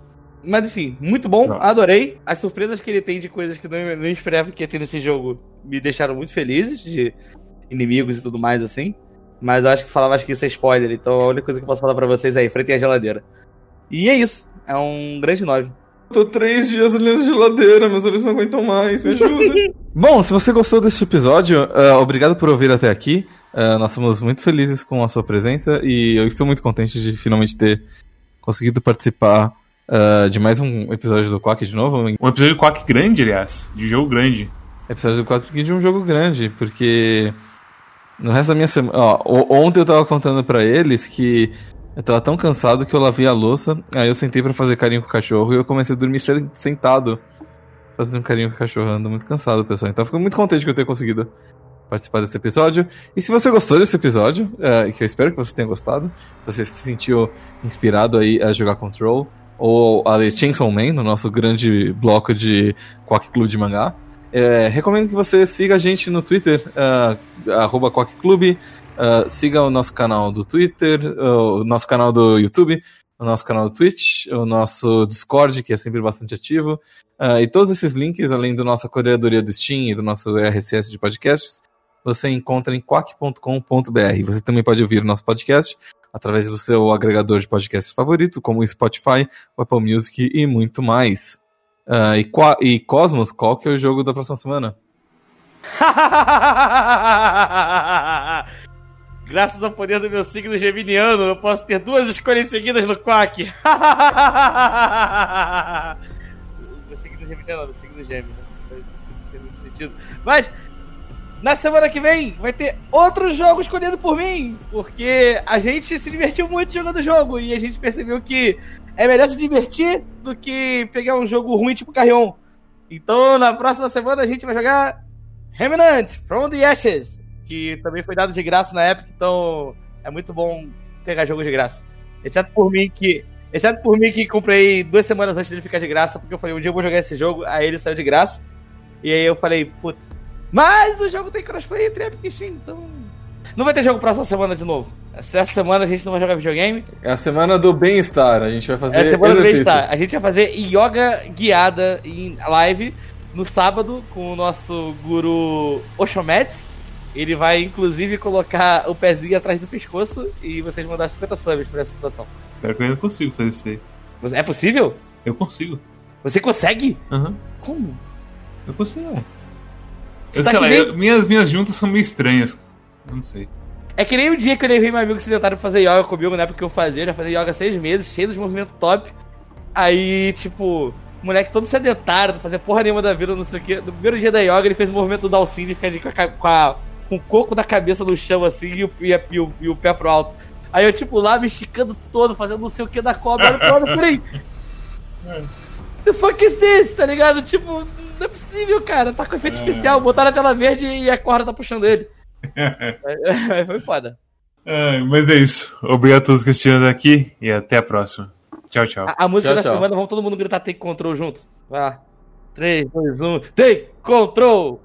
Mas enfim, muito bom, adorei. As surpresas que ele tem de coisas que eu não, não esperava que ia ter nesse jogo me deixaram muito felizes, de inimigos e tudo mais assim. Mas eu acho que falava acho que isso é spoiler, então a única coisa que eu posso falar pra vocês é enfrentem a geladeira. E é isso, é um grande 9.
Tô três dias olhando a geladeira, meus olhos não aguentam mais, me ajuda. Bom, se você gostou deste episódio, ah, obrigado por ouvir até aqui. Ah, nós somos muito felizes com a sua presença e eu estou muito contente de finalmente ter conseguido participar ah, de mais um episódio do Quack de novo. Um
episódio Quack grande, aliás, de jogo grande.
episódio do Quack de um jogo grande, porque no resto da minha semana. Ó, ontem eu tava contando pra eles que eu tava tão cansado que eu lavei a louça, aí eu sentei pra fazer carinho com o cachorro e eu comecei a dormir se- sentado, fazendo carinho com o cachorro. Ando muito cansado, pessoal. Então fico muito contente que eu tenha conseguido participar desse episódio. E se você gostou desse episódio, é, que eu espero que você tenha gostado, se você se sentiu inspirado aí a jogar Control, ou a ler Chainsaw Man, no nosso grande bloco de Quack Clube de Mangá, é, recomendo que você siga a gente no Twitter, uh, arroba Quack Clube, uh, siga o nosso canal do Twitter, uh, o nosso canal do YouTube, o nosso canal do Twitch, o nosso Discord, que é sempre bastante ativo, uh, e todos esses links, além da nossa curadoria do Steam e do nosso RSS de podcasts, você encontra em quack.com.br. Você também pode ouvir o nosso podcast através do seu agregador de podcasts favorito, como o Spotify, o Apple Music e muito mais. E, e Cosmos, qual que é o jogo da próxima semana?
Graças ao poder do meu signo geminiano, eu posso ter duas escolhas seguidas no Quack. meu signo geminiano, meu signo gêmeo. né? Não tem muito sentido. Mas, na semana que vem, vai ter outro jogo escolhido por mim. Porque a gente se divertiu muito jogando o jogo. E a gente percebeu que é melhor se divertir do que pegar um jogo ruim tipo Carrion. Então, na próxima semana, a gente vai jogar Remnant From the Ashes, que também foi dado de graça na época, então é muito bom pegar jogo de graça. Exceto por mim que. Exceto por mim que comprei duas semanas antes dele ficar de graça, porque eu falei, um dia eu vou jogar esse jogo, aí ele saiu de graça. E aí eu falei, puta, Mas o jogo tem crossplay entre Epic e Steam, então. Não vai ter jogo próxima semana de novo. Essa semana a gente não vai jogar videogame.
É a semana do bem-estar. A gente vai fazer.
É a semana do
exercício.
bem-estar. A gente vai fazer yoga guiada em live no sábado com o nosso guru Oshomets. Ele vai, inclusive, colocar o pezinho atrás do pescoço e vocês vão dar 50 subs pra essa situação.
Pior que eu ainda consigo fazer isso aí.
É possível?
Eu consigo.
Você consegue?
Aham.
Como?
Eu consigo, é. Eu
Tá
sei lá,
nem-
eu- minhas, minhas juntas são meio estranhas. Eu Não sei.
É que nem o dia que eu levei meu amigo sedentário pra fazer yoga comigo, na época que eu fazia, eu já fazia yoga há seis meses, cheio dos movimentos top. Aí, tipo, moleque todo sedentário, não fazia porra nenhuma da vida, não sei o que. No primeiro dia da yoga, ele fez o movimento do Dalcine de ficar de- com, a, com, a- com o coco da cabeça no chão, assim, e o, e, a- e o, e o pé pro alto. Aí eu, tipo, lá me esticando todo, fazendo não sei o que da cobra. Olha pra olha, peraí. The fuck is this? Tá ligado? Tipo, não é possível, cara. Tá com efeito especial. Botaram a tela verde e a corda tá puxando ele. Aí foi foda.
Ah, mas é isso. Obrigado a todos que assistiram até aqui e até a próxima. Tchau, tchau.
A, a música
Tchau,
da
tchau.
semana, vamos todo mundo gritar Take Control junto. Vai lá. 3, 2, 1. Take Control!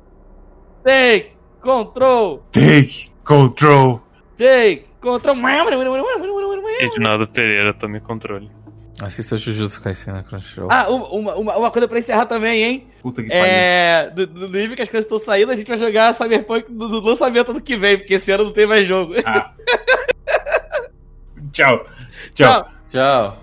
Take Control!
Take control.
Take Control!
Edinaldo Pereira, tome controle.
Assista Jujutsu Kaisen na Crunchyroll.
Ah, uma, uma, uma- uma coisa pra encerrar também, hein?
Puta que pariu.
É. Do, do nível que as coisas estão saindo, a gente vai jogar Cyberpunk do, do lançamento do que vem, porque esse ano não tem mais jogo.
Ah. Tchau. Tchau.
Tchau.